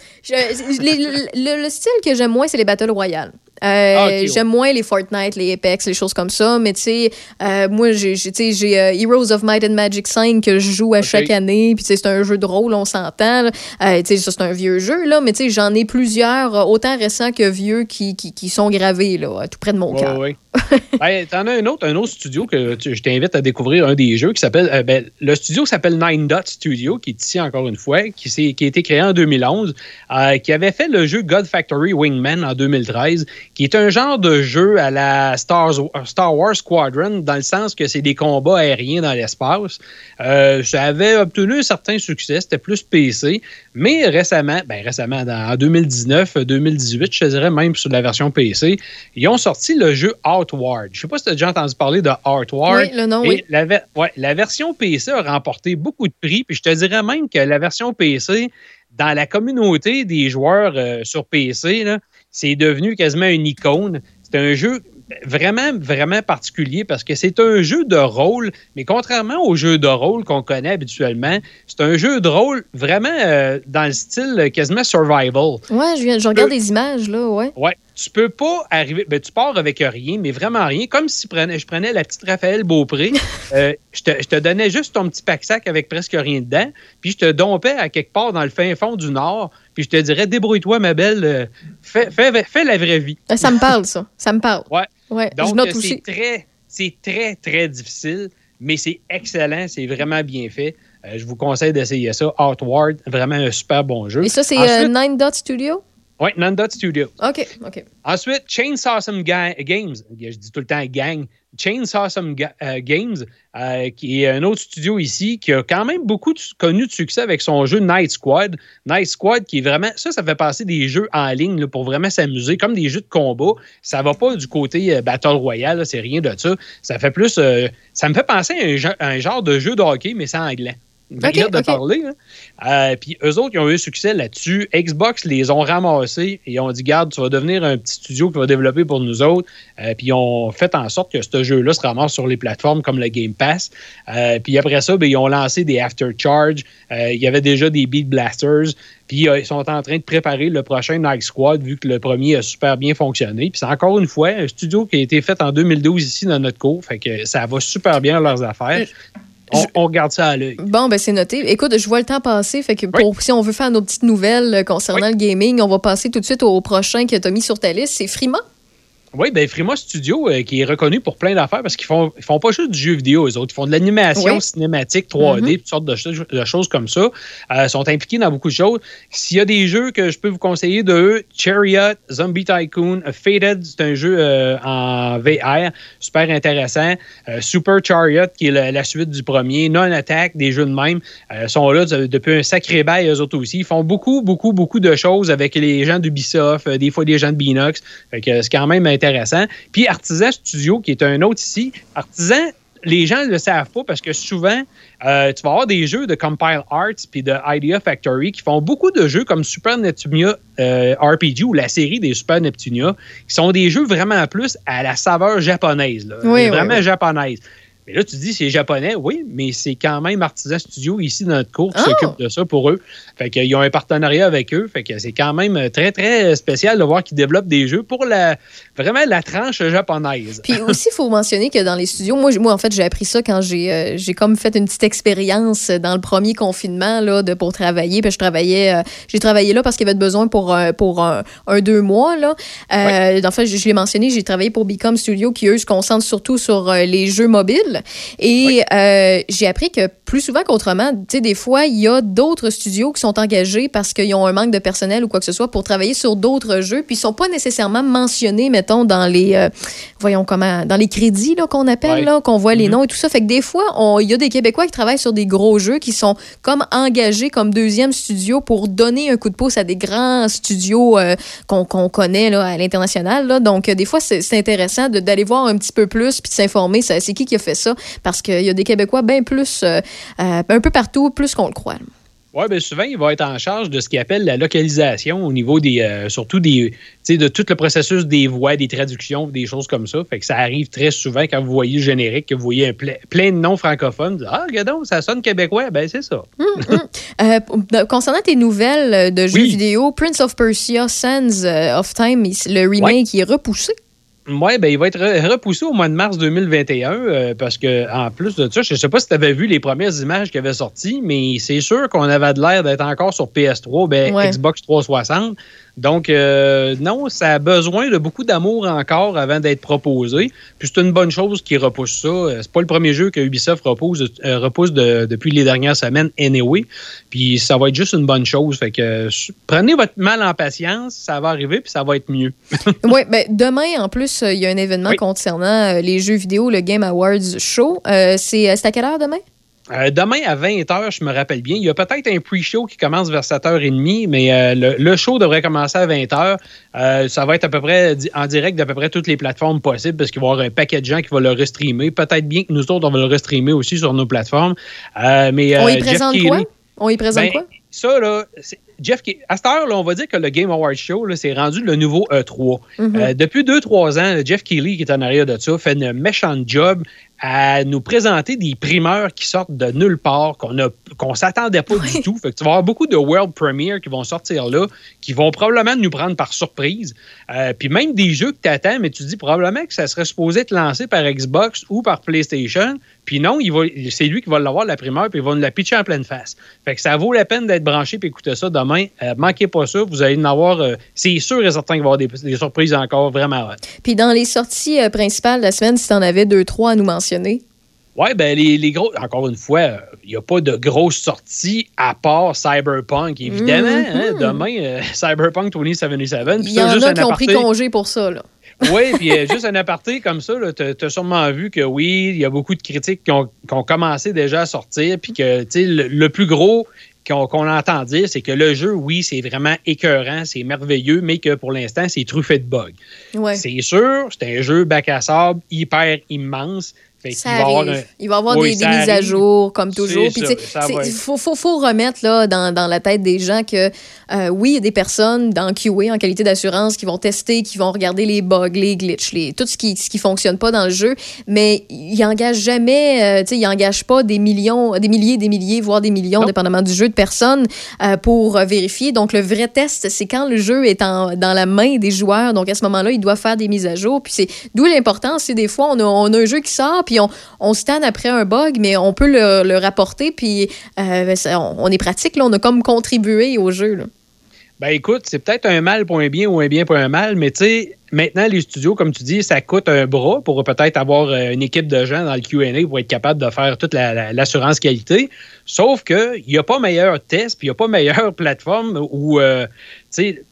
Le, le style que j'aime moins, c'est les Battle Royale. Euh, Ah, ouais. J'aime moins les Fortnite, les Apex, les choses comme ça. Mais tu sais, euh, moi, j'ai euh, Heroes of Might and Magic 5 que je joue à chaque année. Puis c'est un jeu de rôle, on s'entend. Euh, tu sais, ça, c'est un vieux jeu, là. Mais tu sais, j'en ai plusieurs, autant récents que vieux, qui, qui, qui sont gravés, là, tout près de mon Ouais, cœur. ouais. Ben, T'en as un autre, un autre studio que je t'invite à découvrir un des jeux qui s'appelle. euh, ben, le studio s'appelle Nine Dot Studio, qui est ici encore une fois, qui, qui a été créé en 2011, euh, qui avait fait le jeu God Factory Wingman en 2013, qui est un genre de jeu à la Star, Star Wars Squadron, dans le sens que c'est des combats aériens dans l'espace. Euh, ça avait obtenu un certain succès, c'était plus PC, mais récemment, ben récemment, en 2019, 2018, je dirais même sur la version PC, ils ont sorti le jeu Outward. Je sais pas si tu as déjà entendu parler de Outward. Oui, le nom, oui. La, ouais, la version PC a remporté beaucoup de prix, puis je te dirais même que la version PC, dans la communauté des joueurs euh, sur PC, c'est devenu quasiment une icône. C'est un jeu vraiment, vraiment particulier parce que c'est un jeu de rôle, mais contrairement aux jeux de rôle qu'on connaît habituellement, c'est un jeu de rôle vraiment euh, dans le style quasiment survival. Ouais, je, regarde des images, là, ouais. Ouais. Tu peux pas arriver. Ben, tu pars avec rien, mais vraiment rien. Comme si je prenais la petite Raphaël Beaupré. euh, je, te, je te donnais juste ton petit pack-sac avec presque rien dedans. Puis je te dompais à quelque part dans le fin fond du Nord. Puis je te dirais, débrouille-toi, ma belle. euh, fais, fais- fais la vraie vie. Euh, Ça me parle, ça. Ça me parle. Ouais. Ouais, Donc, c'est très, c'est très, très difficile, mais c'est excellent. C'est vraiment bien fait. Euh, je vous conseille d'essayer ça. Outward, vraiment un super bon jeu. Et ça, c'est euh, Nine Dot Studio? Ouais, Nandot Studio. OK, OK. Ensuite, Chainsaw Some Ga- Games. Je dis tout le temps gang. Chainsaw Some Ga- euh, Games, euh, qui est un autre studio ici, qui a quand même beaucoup de- connu de succès avec son jeu Night Squad. Night Squad, qui est vraiment. Ça, ça fait passer des jeux en ligne là, pour vraiment s'amuser, comme des jeux de combat. Ça va pas du côté euh, Battle Royale, c'est rien de ça. Ça fait plus. ça me fait penser à un, un genre de jeu de hockey, mais c'est anglais. Une Ok, manière de parler. hein. Euh, puis eux autres, ils ont eu succès là-dessus. Xbox les ont ramassés et ils ont dit Garde, tu vas devenir un petit studio qui va développer pour nous autres. Euh, puis ils ont fait en sorte que ce jeu-là se ramasse sur les plateformes comme le Game Pass. Euh, puis après ça, ben, ils ont lancé des After Charge. Il y avait déjà des Beat Blasters. Puis ils sont en train de préparer le prochain Night Squad vu que le premier a super bien fonctionné. Puis c'est encore une fois un studio qui a été fait en 2012 ici dans notre cours. Fait que ça va super bien leurs affaires. On, on regarde ça à l'œil. Bon, ben c'est noté. Écoute, je vois le temps passer. Fait que pour, si on veut faire nos petites nouvelles euh, concernant le gaming, on va passer tout de suite au prochain que tu as mis sur ta liste. C'est Frima. Oui, ben Frima Studio, euh, qui est reconnu pour plein d'affaires parce qu'ils font, ils font pas juste du jeu vidéo, eux autres. Ils font de l'animation Oui. cinématique 3D, Mhm. toutes sortes de, cho- de choses comme ça. Euh, sont impliqués dans beaucoup de choses. S'il y a des jeux que je peux vous conseiller de eux, Chariot, Zombie Tycoon, Faded, c'est un jeu euh, en VR, super intéressant. Super Chariot, qui est la, la suite du premier. Non-Attack, des jeux de même, sont là de- depuis un sacré bail, eux autres aussi. Ils font beaucoup, beaucoup, beaucoup de choses avec les gens d'Ubisoft, des fois des gens de Binox. Fait que c'est quand même intéressant. Puis Artisan Studio, qui est un autre ici. Artisan, les gens ne le savent pas parce que souvent, euh, tu vas avoir des jeux de Compile Arts puis de Idea Factory qui font beaucoup de jeux comme Super Neptunia euh, RPG ou la série des Super Neptunia, qui sont des jeux vraiment plus à la saveur japonaise. là. Oui, vraiment oui, oui. japonaise. Mais là, tu dis c'est japonais, oui, mais c'est quand même Artisan Studio ici dans notre cours qui Ah! s'occupe de ça pour eux. Fait qu'ils ont un partenariat avec eux. Fait que c'est quand même très, très spécial de voir qu'ils développent des jeux pour la vraiment la tranche japonaise. Puis aussi, il faut mentionner que dans les studios, moi, moi en fait, j'ai appris ça quand j'ai euh, j'ai comme fait une petite expérience dans le premier confinement là, de, pour travailler. Puis je travaillais, euh, j'ai travaillé là parce qu'il y avait besoin pour, euh, pour un, un deux mois. Là. Euh, En fait, je, je l'ai mentionné, j'ai travaillé pour Become Studio qui, eux, se concentrent surtout sur euh, les jeux mobiles. Et euh, j'ai appris que plus souvent qu'autrement, tu sais, des fois, il y a d'autres studios qui sont engagés parce qu'ils ont un manque de personnel ou quoi que ce soit pour travailler sur d'autres jeux, puis ils sont pas nécessairement mentionnés, mettons, dans les, euh, voyons comment, dans les crédits là, qu'on appelle, Ouais. là, qu'on voit Mm-hmm. les noms et tout ça. Fait que des fois, il y a des Québécois qui travaillent sur des gros jeux qui sont comme engagés comme deuxième studio pour donner un coup de pouce à des grands studios euh, qu'on connaît là, à l'international. Donc, des fois, c'est intéressant d'aller voir un petit peu plus puis de s'informer. ça- C'est qui qui a fait ça? Parce qu'il y a des Québécois bien plus, euh, euh, un peu partout, plus qu'on le croit. Oui, bien souvent, il va être en charge de ce qu'il appelle la localisation au niveau des. euh, surtout des. De tout le processus des voix, des traductions, des choses comme ça. Fait que ça arrive très souvent quand vous voyez le générique, que vous voyez un ple- plein de noms francophones. vous dites, Ah, regarde donc, ça sonne québécois. Ben, c'est ça. Euh, p- concernant tes nouvelles de jeux Oui. vidéo, Prince of Persia, Sands of Time, le remake qui est repoussé. Oui, ben, il va être re- repoussé au mois de mars 2021 euh, parce que en plus de ça, je ne sais pas si tu avais vu les premières images qui avaient sorti, mais c'est sûr qu'on avait de l'air d'être encore sur PS3, ben, Ouais. Xbox 360. Donc, euh, non, ça a besoin de beaucoup d'amour encore avant d'être proposé. Puis c'est une bonne chose qu'ils repoussent ça. Euh, C'est pas le premier jeu que Ubisoft repousse, euh, repousse de- depuis les dernières semaines, anyway. Puis ça va être juste une bonne chose. Fait que prenez votre mal en patience, ça va arriver, puis ça va être mieux. oui, ben, demain, en plus, euh, il y a un événement concernant les jeux vidéo, le Game Awards Show. Euh, c'est à quelle heure demain? Euh, demain à 20h, je me rappelle bien. Il y a peut-être un pre-show qui commence vers 7h30, mais euh, le, le show devrait commencer à 20h. Euh, ça va être à peu près en direct d'à peu près toutes les plateformes possibles parce qu'il va y avoir un paquet de gens qui vont le restreamer. Peut-être bien que nous autres, on va le restreamer aussi sur nos plateformes. Mais, On y présente quoi? On y présente Ben, quoi? Ça, là, Jeff, à cette heure, là, on va dire que le Game Awards Show, c'est rendu le nouveau E3. Mhm. Euh, depuis 2-3 ans, Jeff Keighley, qui est en arrière de ça, fait un méchant job à nous présenter des primeurs qui sortent de nulle part, qu'on a qu'on s'attendait pas du tout. Fait que tu vas avoir beaucoup de world premiere qui vont sortir là, qui vont probablement nous prendre par surprise. Euh, Puis même des jeux que tu attends, mais tu te dis probablement que ça serait supposé être lancé par Xbox ou par PlayStation. Puis non, il va, c'est lui qui va l'avoir, la primeur, puis il va nous la pitcher en pleine face. Fait que ça vaut la peine d'être branché puis écouter ça demain. Euh, manquez pas ça, vous allez en avoir, euh, c'est sûr et certain qu'il va y avoir des, des surprises encore vraiment. Puis dans les sorties euh, principales de la semaine, si tu en avais deux, trois à nous mentionner. Ouais, ben les, les gros, encore une fois, il n'y a pas de grosses sorties à part Cyberpunk, évidemment. Mhm. hein. demain, Cyberpunk 2077. Puis Il y en a qui ont pris congé pour ça. Là. Oui, puis euh, juste un aparté comme ça, tu as, sûrement vu que oui, il y a beaucoup de critiques qui ont, qui ont commencé déjà à sortir, puis que le, le plus gros qu'on entend dire, c'est que le jeu, oui, c'est vraiment écœurant, c'est merveilleux, mais que pour l'instant, c'est truffé de bugs. Ouais. C'est sûr, c'est un jeu bac à sable hyper immense. Fait va avoir un- Il va y avoir Oui, des, mises à jour, comme toujours. Puis, il faut, faut, faut remettre là, dans, dans la tête des gens que, euh, oui, il y a des personnes dans QA, en qualité d'assurance, qui vont tester, qui vont regarder les bugs, les glitches, les, tout ce qui ce qui fonctionne pas dans le jeu, mais ils n'engagent jamais, euh, ils n'engagent pas des millions, des milliers, des milliers, voire des millions, dépendamment du jeu, de personnes euh, pour euh, vérifier. Donc, le vrai test, c'est quand le jeu est en, dans la main des joueurs. Donc, à ce moment-là, ils doivent faire des mises à jour. Puis, c'est d'où l'importance, c'est des fois, on a, on a un jeu qui sort, puis on, on se après un bug, mais on peut le, rapporter, puis euh, ça- on, est pratique, on a comme contribué au jeu. Là. Ben écoute, c'est peut-être un mal pour un bien ou un bien pour un mal, mais tu sais, maintenant, les studios, comme tu dis, ça coûte un bras pour peut-être avoir euh, une équipe de gens dans le QA pour être capable de faire toute la- la- l'assurance qualité. Sauf qu'il n'y a pas meilleur test, puis il n'y a pas meilleure plateforme où, euh, tu sais,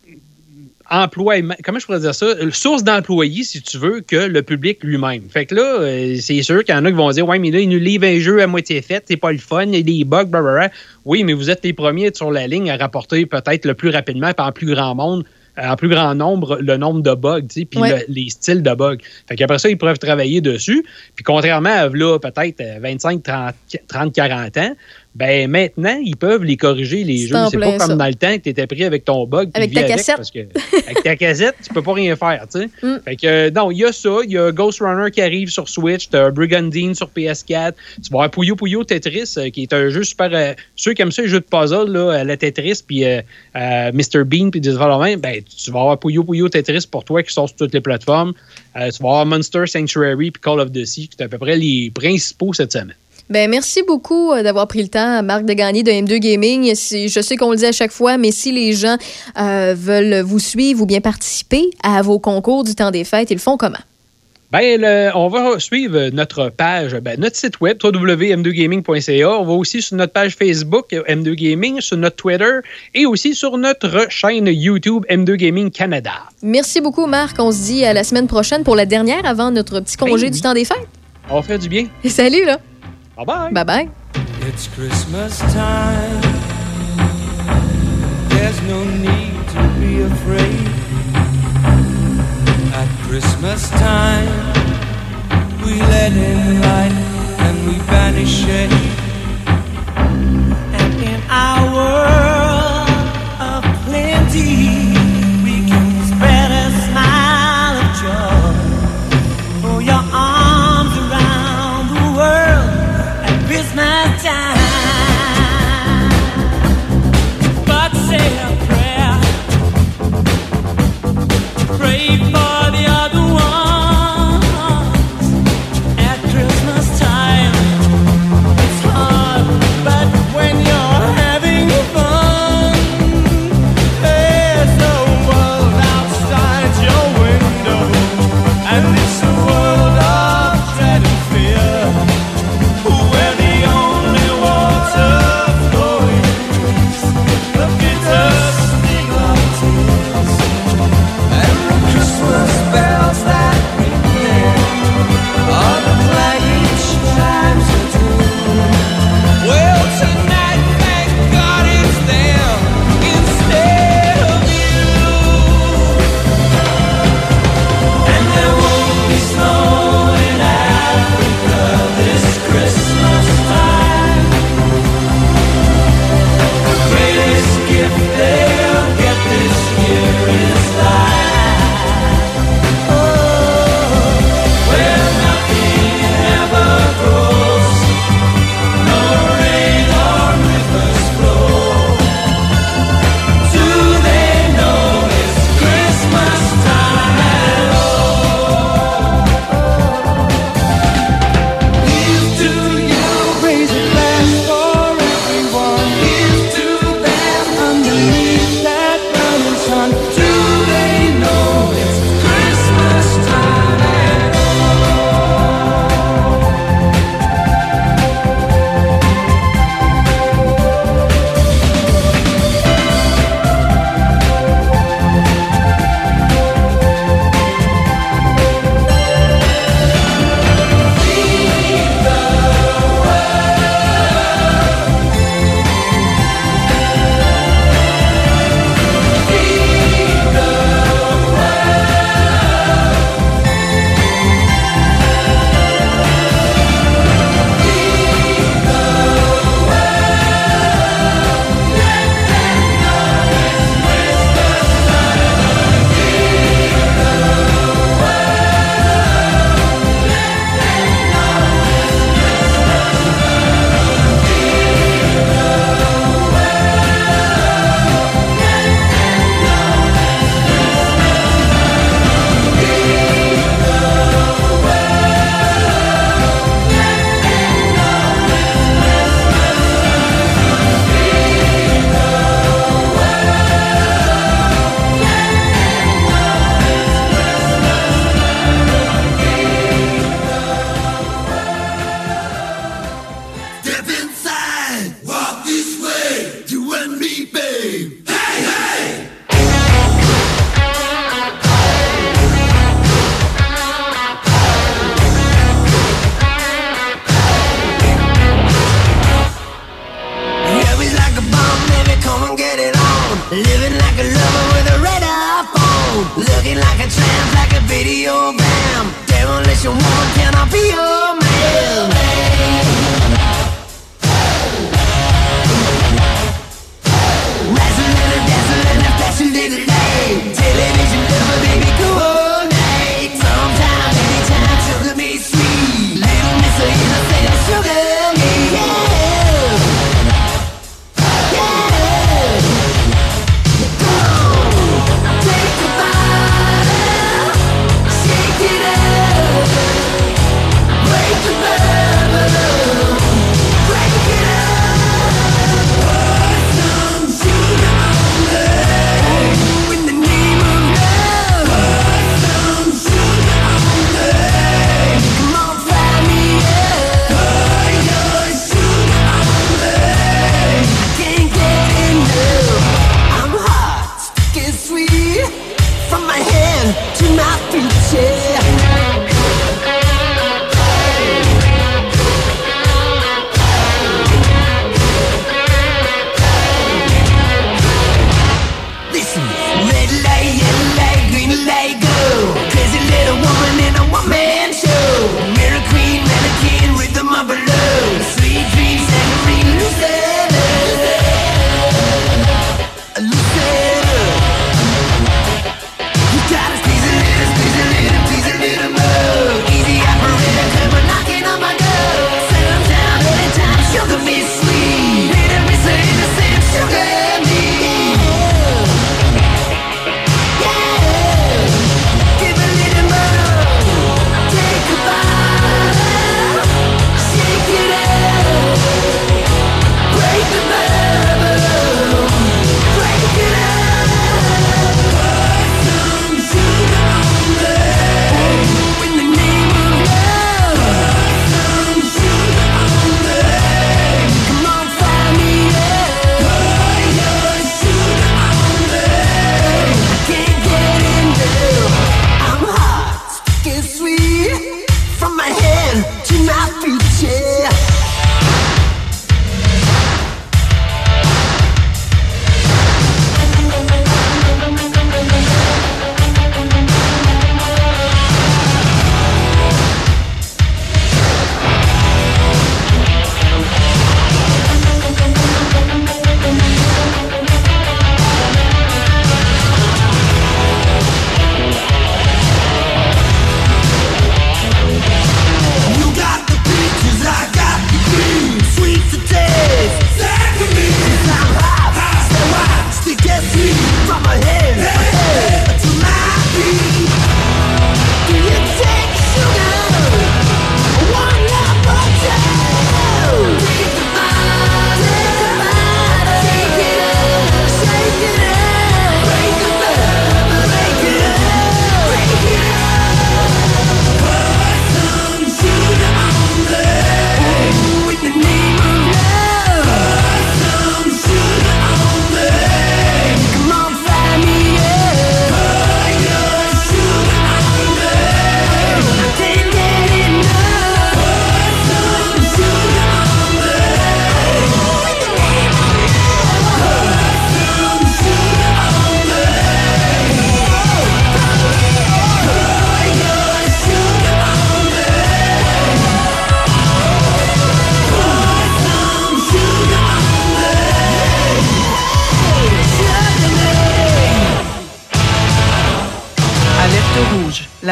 comment je pourrais dire ça, source d'employés, si tu veux, que le public lui-même. Fait que là, euh, c'est sûr qu'il y en a qui vont dire, ouais, mais là, ils nous livrent un jeu à moitié fait, c'est pas le fun, il y a des bugs, blablabla. Oui, mais vous êtes les premiers sur la ligne à rapporter peut-être le plus rapidement, puis en plus grand monde, euh, en plus grand nombre, le nombre de bugs, puis Ouais. le- les styles de bugs. Fait qu'après ça, ils peuvent travailler dessus. Puis contrairement à là, peut-être euh, 25, 30, 30, 40 ans, ben maintenant, ils peuvent les corriger, les jeux. C'est pas comme dans le temps que tu étais pris avec ton bug. Avec ta cassette. Parce que avec ta cassette, tu peux pas rien faire, tu sais. Mm. Fait que, euh, non, il y a ça. Il y a Ghost Runner qui arrive sur Switch. Tu as Brigandine sur PS4. Tu vas avoir Puyo Puyo Tetris, euh, qui est un jeu super. euh, ceux qui aiment ça, les jeux de puzzle, là, à la Tetris, puis euh, euh, Mr. Bean, puis des affaires de même, ben, tu vas avoir Puyo Puyo Tetris pour toi qui sort sur toutes les plateformes. Euh, tu vas avoir Monster Sanctuary, puis Call of Duty, qui est à peu près les principaux cette semaine. Ben, merci beaucoup euh, d'avoir pris le temps, Marc, de gagner de M2 Gaming. Si- je sais qu'on le dit à chaque fois, mais si les gens euh, veulent vous suivre ou bien participer à vos concours du temps des fêtes, ils le font comment? Ben, le- on va suivre notre page, ben, notre site web, www.m2gaming.ca. On va aussi sur notre page Facebook, euh, M2 Gaming, sur notre Twitter et aussi sur notre chaîne YouTube, M2 Gaming Canada. Merci beaucoup, Marc. On se dit à la semaine prochaine pour la dernière avant notre petit congé Ben du oui. temps des fêtes. On fait du bien. Et salut, là. Bye bye. Bye bye. It's Christmas time. There's no need to be afraid. At Christmas time, we let in light and we banish shade. Living like a lover with a red phone. Looking like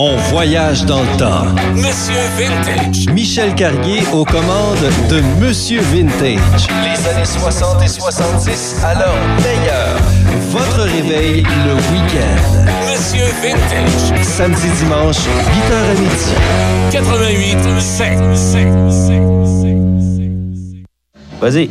On voyage dans le temps. Monsieur Vintage. Michel Carrier aux commandes de Monsieur Vintage. Les années 60 et 70 alors leur meilleur. Votre réveil le week-end. Monsieur Vintage. Samedi, dimanche, 8h à midi. 88 5 5 5 5 Vas-y.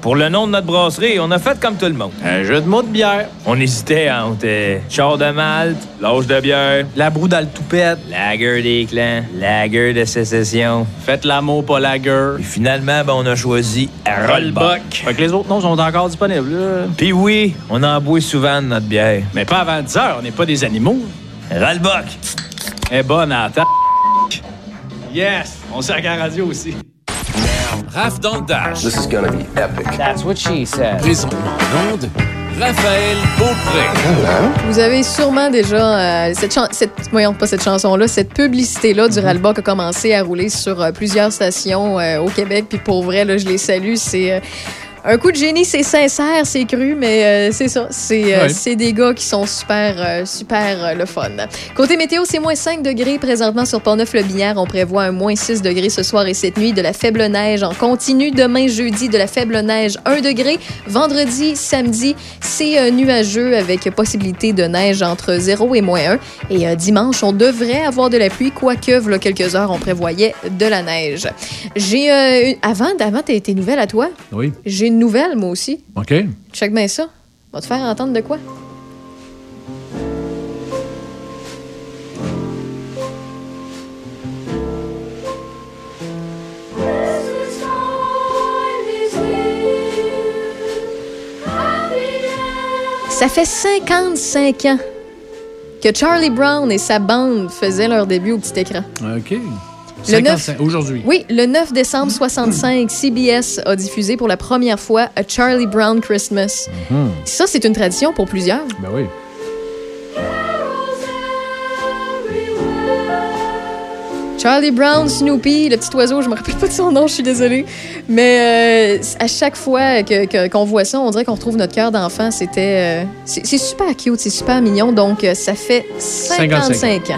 Pour le nom de notre brasserie, on a fait comme tout le monde. Un jeu de mots de bière. On hésitait entre euh, char de malte, l'âge de bière, La broue dans le toupette. lager des clans, lager de sécession. Faites l'amour, pas la gueule. Puis finalement, ben, on a choisi Rollbuck. Fait que les autres noms sont encore disponibles. là. Puis oui, on en boit souvent de notre bière. Mais pas avant 10 heures, on n'est pas des animaux. Rollbuck. Est bonne la table. Yes! On sert à la radio aussi. Raph dans le Dash. This is gonna be epic. That's what she said. Présentement en onde, Raphaël Beaupré. Vous avez sûrement déjà euh, cette, chan- cette voyons pas cette chanson-là, cette publicité-là du Ralba qui a commencé à rouler sur euh, plusieurs stations euh, au Québec. Puis pour vrai, là, je les salue. C'est euh, un coup de génie, c'est sincère, c'est cru, mais euh, c'est ça. C'est euh, c'est des gars qui sont super, euh, super le fun. Côté météo, c'est moins 5 degrés présentement sur Pont-Neuf-le-Binière. On prévoit un moins 6 degrés ce soir et cette nuit. De la faible neige en continu. Demain, jeudi, de la faible neige 1 degré. Vendredi, samedi, c'est nuageux avec possibilité de neige entre 0 et moins 1. Et dimanche, on devrait avoir de la pluie, quoique, voilà quelques heures, on prévoyait de la neige. J'ai. une- avant, avant tes, tes nouvelles à toi, Oui. j'ai une nouvelle, moi aussi. OK. Check bien ça. Va te faire entendre de quoi? Ça fait 55 ans que Charlie Brown et sa bande faisaient leur début au petit écran. OK. Le 55 Aujourd'hui. Oui, le 9 décembre 65, CBS a diffusé pour la première fois A Charlie Brown Christmas. Mhm. Ça, c'est une tradition pour plusieurs. Ben oui. Charlie Brown, Snoopy, le petit oiseau, je me rappelle pas de son nom, je suis désolée. Mais euh, à chaque fois que- que- qu'on voit ça, on dirait qu'on retrouve notre cœur d'enfant. C'était. euh, c'est c'est super cute, c'est super mignon. Donc, ça fait 55 ans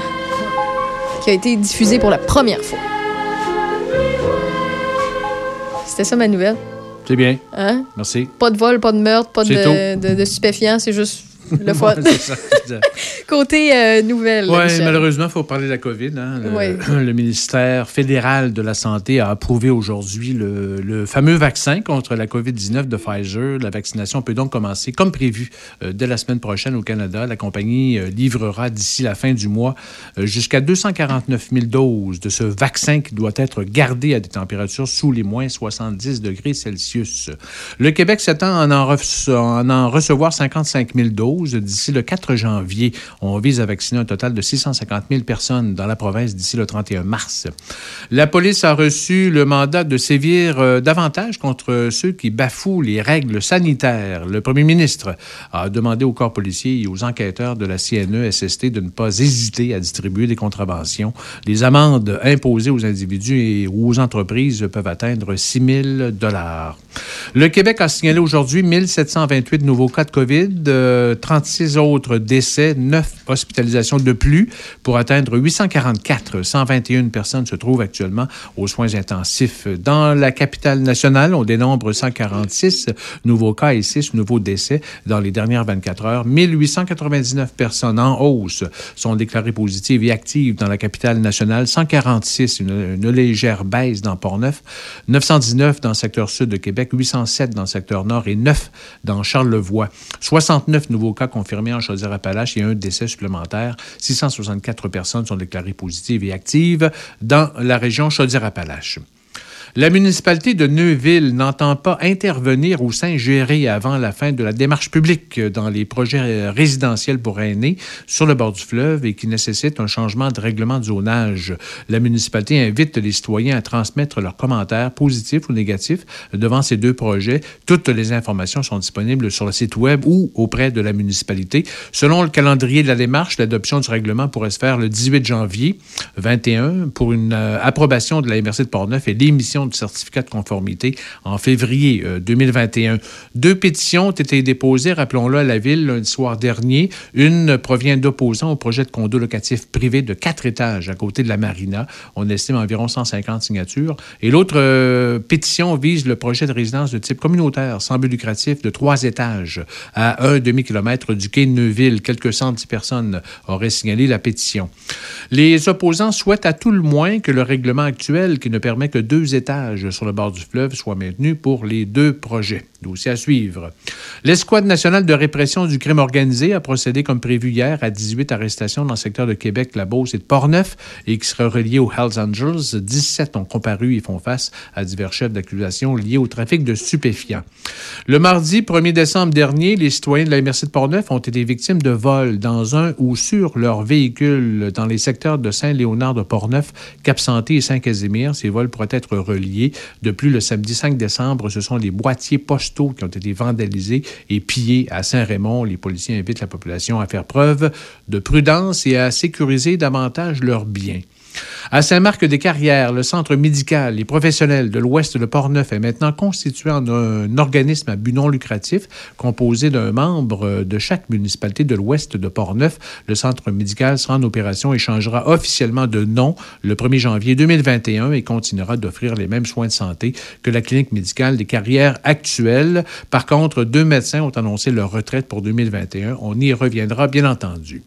qui a été diffusé pour la première fois. C'était ça ma nouvelle. C'est bien. Hein? Merci. Pas de vol, pas de meurtre, pas de, de, de stupéfiants, c'est juste le fun. Ça. Côté euh, nouvelle. Oui, malheureusement, il faut parler de la COVID. hein. Le, ministère fédéral de la Santé a approuvé aujourd'hui le, le fameux vaccin contre la COVID-19 de Pfizer. La vaccination peut donc commencer comme prévu euh, dès la semaine prochaine au Canada. La compagnie euh, livrera d'ici la fin du mois jusqu'à 249 000 doses de ce vaccin qui doit être gardé à des températures sous les moins 70 degrés Celsius. Le Québec s'attend à en en recevoir 55 000 doses d'ici le 4 janvier. On vise à vacciner un total de 650 000 personnes dans la province d'ici le 31 mars. La police a reçu le mandat de sévir euh, davantage contre ceux qui bafouent les règles sanitaires. Le premier ministre a demandé au corps policier et aux enquêteurs de la CNE-SST de ne pas hésiter à distribuer des contraventions. Les amendes imposées aux individus et aux entreprises peuvent atteindre 6 000 Le Québec a signalé aujourd'hui 1728 nouveaux cas de COVID, euh, 36 autres décès, 9 hospitalisations de plus pour atteindre 844. 121 personnes se trouvent actuellement aux soins intensifs. Dans la capitale nationale, on dénombre 146 nouveaux cas et 6 nouveaux décès dans les dernières 24 heures. 1899 personnes en hausse sont déclarées positives et actives dans la capitale nationale. 146, une, légère baisse dans Port-Neuf. 919 dans le secteur sud de Québec, 807 dans le secteur nord et 9 dans Charlevoix. 69 nouveaux cas confirmés en Chaudière-Appalaches et un décès supplémentaire. 664 personnes sont déclarées positives et actives dans la région Chaudière-Appalaches. La municipalité de Neuville n'entend pas intervenir ou s'ingérer avant la fin de la démarche publique dans les projets résidentiels pour aînés sur le bord du fleuve et qui nécessitent un changement de règlement de zonage. La municipalité invite les citoyens à transmettre leurs commentaires positifs ou négatifs devant ces deux projets. Toutes les informations sont disponibles sur le site web ou auprès de la municipalité. Selon le calendrier de la démarche, l'adoption du règlement pourrait se faire le 18 janvier 21 pour une euh, approbation de la MRC de Portneuf et l'émission du certificat de conformité en février euh, 2021. Deux pétitions ont été déposées, rappelons-le, à la Ville lundi soir dernier. Une provient d'opposants au projet de condo locatif privé de quatre étages à côté de la marina. On estime environ 150 signatures. Et l'autre euh, pétition vise le projet de résidence de type communautaire, sans but lucratif, de trois étages à un demi-kilomètre du quai de Neuville. Quelques cent dix personnes auraient signalé la pétition. Les opposants souhaitent à tout le moins que le règlement actuel, qui ne permet que deux étages sur le bord du fleuve, soit maintenu pour les deux projets. Dossier à suivre. L'escouade nationale de répression du crime organisé a procédé comme prévu hier à 18 arrestations dans le secteur de Québec, la Beauce et de Portneuf et qui seraient reliés aux Hells Angels. 17 ont comparu et font face à divers chefs d'accusation liés au trafic de stupéfiants. Le mardi 1er décembre dernier, les citoyens de la MRC de Portneuf ont été victimes de vols dans un ou sur leur véhicule dans les secteurs de Saint-Léonard de Portneuf, Cap-Santé et Saint-Casimir. Ces vols pourraient être reliés. De plus, le samedi 5 décembre, ce sont les boîtiers postaux qui ont été vandalisés et pillés à Saint-Raymond. Les policiers invitent la population à faire preuve de prudence et à sécuriser davantage leurs biens. À Saint-Marc-des-Carrières, le centre médical et professionnel de l'ouest de Portneuf est maintenant constitué en un organisme à but non lucratif composé d'un membre de chaque municipalité de l'ouest de Portneuf. Le centre médical sera en opération et changera officiellement de nom le 1er janvier 2021 et continuera d'offrir les mêmes soins de santé que la clinique médicale des carrières actuelle. Par contre, deux médecins ont annoncé leur retraite pour 2021. On y reviendra, bien entendu.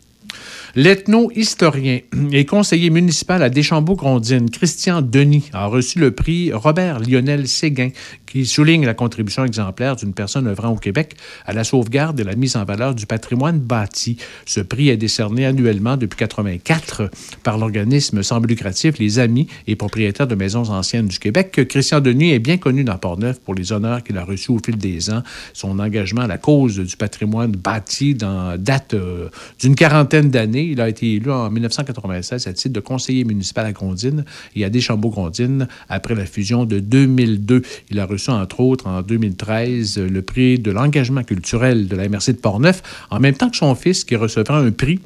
L'ethno-historien et conseiller municipal à Deschambault-Grondines, Christian Denis, a reçu le prix Robert Lionel Séguin, qui souligne la contribution exemplaire d'une personne œuvrant au Québec à la sauvegarde et la mise en valeur du patrimoine bâti. Ce prix est décerné annuellement depuis 1984 par l'organisme sans lucratif Les Amis et propriétaires de maisons anciennes du Québec. Christian Denis est bien connu dans Portneuf pour les honneurs qu'il a reçus au fil des ans. Son engagement à la cause du patrimoine bâti date euh, d'une quarantaine d'années. Il a été élu en 1996 à titre de conseiller municipal à Grondines et à Deschambault-Grondines après la fusion de 2002. Il a reçu, entre autres, en 2013, le prix de l'engagement culturel de la MRC de Portneuf, en même temps que son fils qui recevra un prix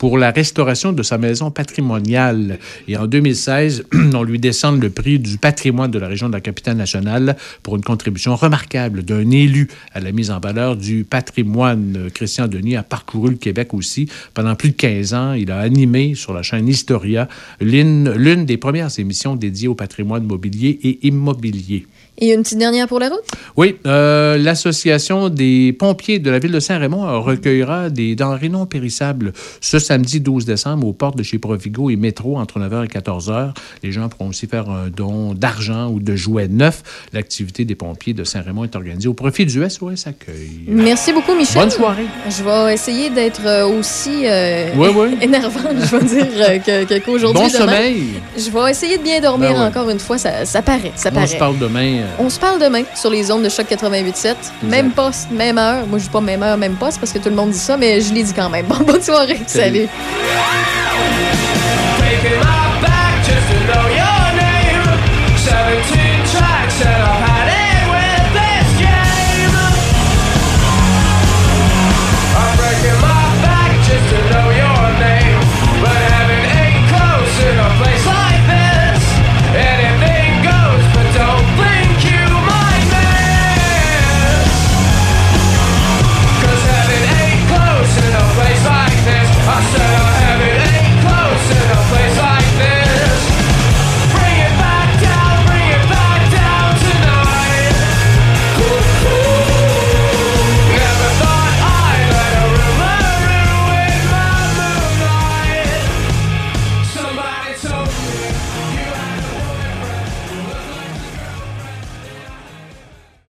pour la restauration de sa maison patrimoniale. Et en 2016, on lui décerne le prix du patrimoine de la région de la capitale nationale pour une contribution remarquable d'un élu à la mise en valeur du patrimoine. Christian Denis a parcouru le Québec aussi pendant plus de 15 ans. Il a animé sur la chaîne Historia l'une des premières émissions dédiées au patrimoine mobilier et immobilier. Et une petite dernière pour la route? Oui, euh, l'Association des pompiers de la ville de Saint-Raymond recueillera des denrées non périssables ce samedi 12 décembre aux portes de chez Provigo et Métro entre 9h et 14h. Les gens pourront aussi faire un don d'argent ou de jouets neufs. L'activité des pompiers de Saint-Raymond est organisée au profit du SOS Accueil. Merci beaucoup, Michel. Bonne soirée. Je vais essayer d'être euh, aussi euh, énervante, je vais dire, qu'aujourd'hui. Bon demain. sommeil. Je vais essayer de bien dormir Ben ouais. encore une fois. Ça, ça paraît, ça On paraît. se parle demain. On se parle demain sur les zones de choc 88.7. Même poste, même heure. Moi, je dis pas même heure, même poste parce que tout le monde dit ça, mais je l'ai dit quand même. Bon, bonne soirée. Salut.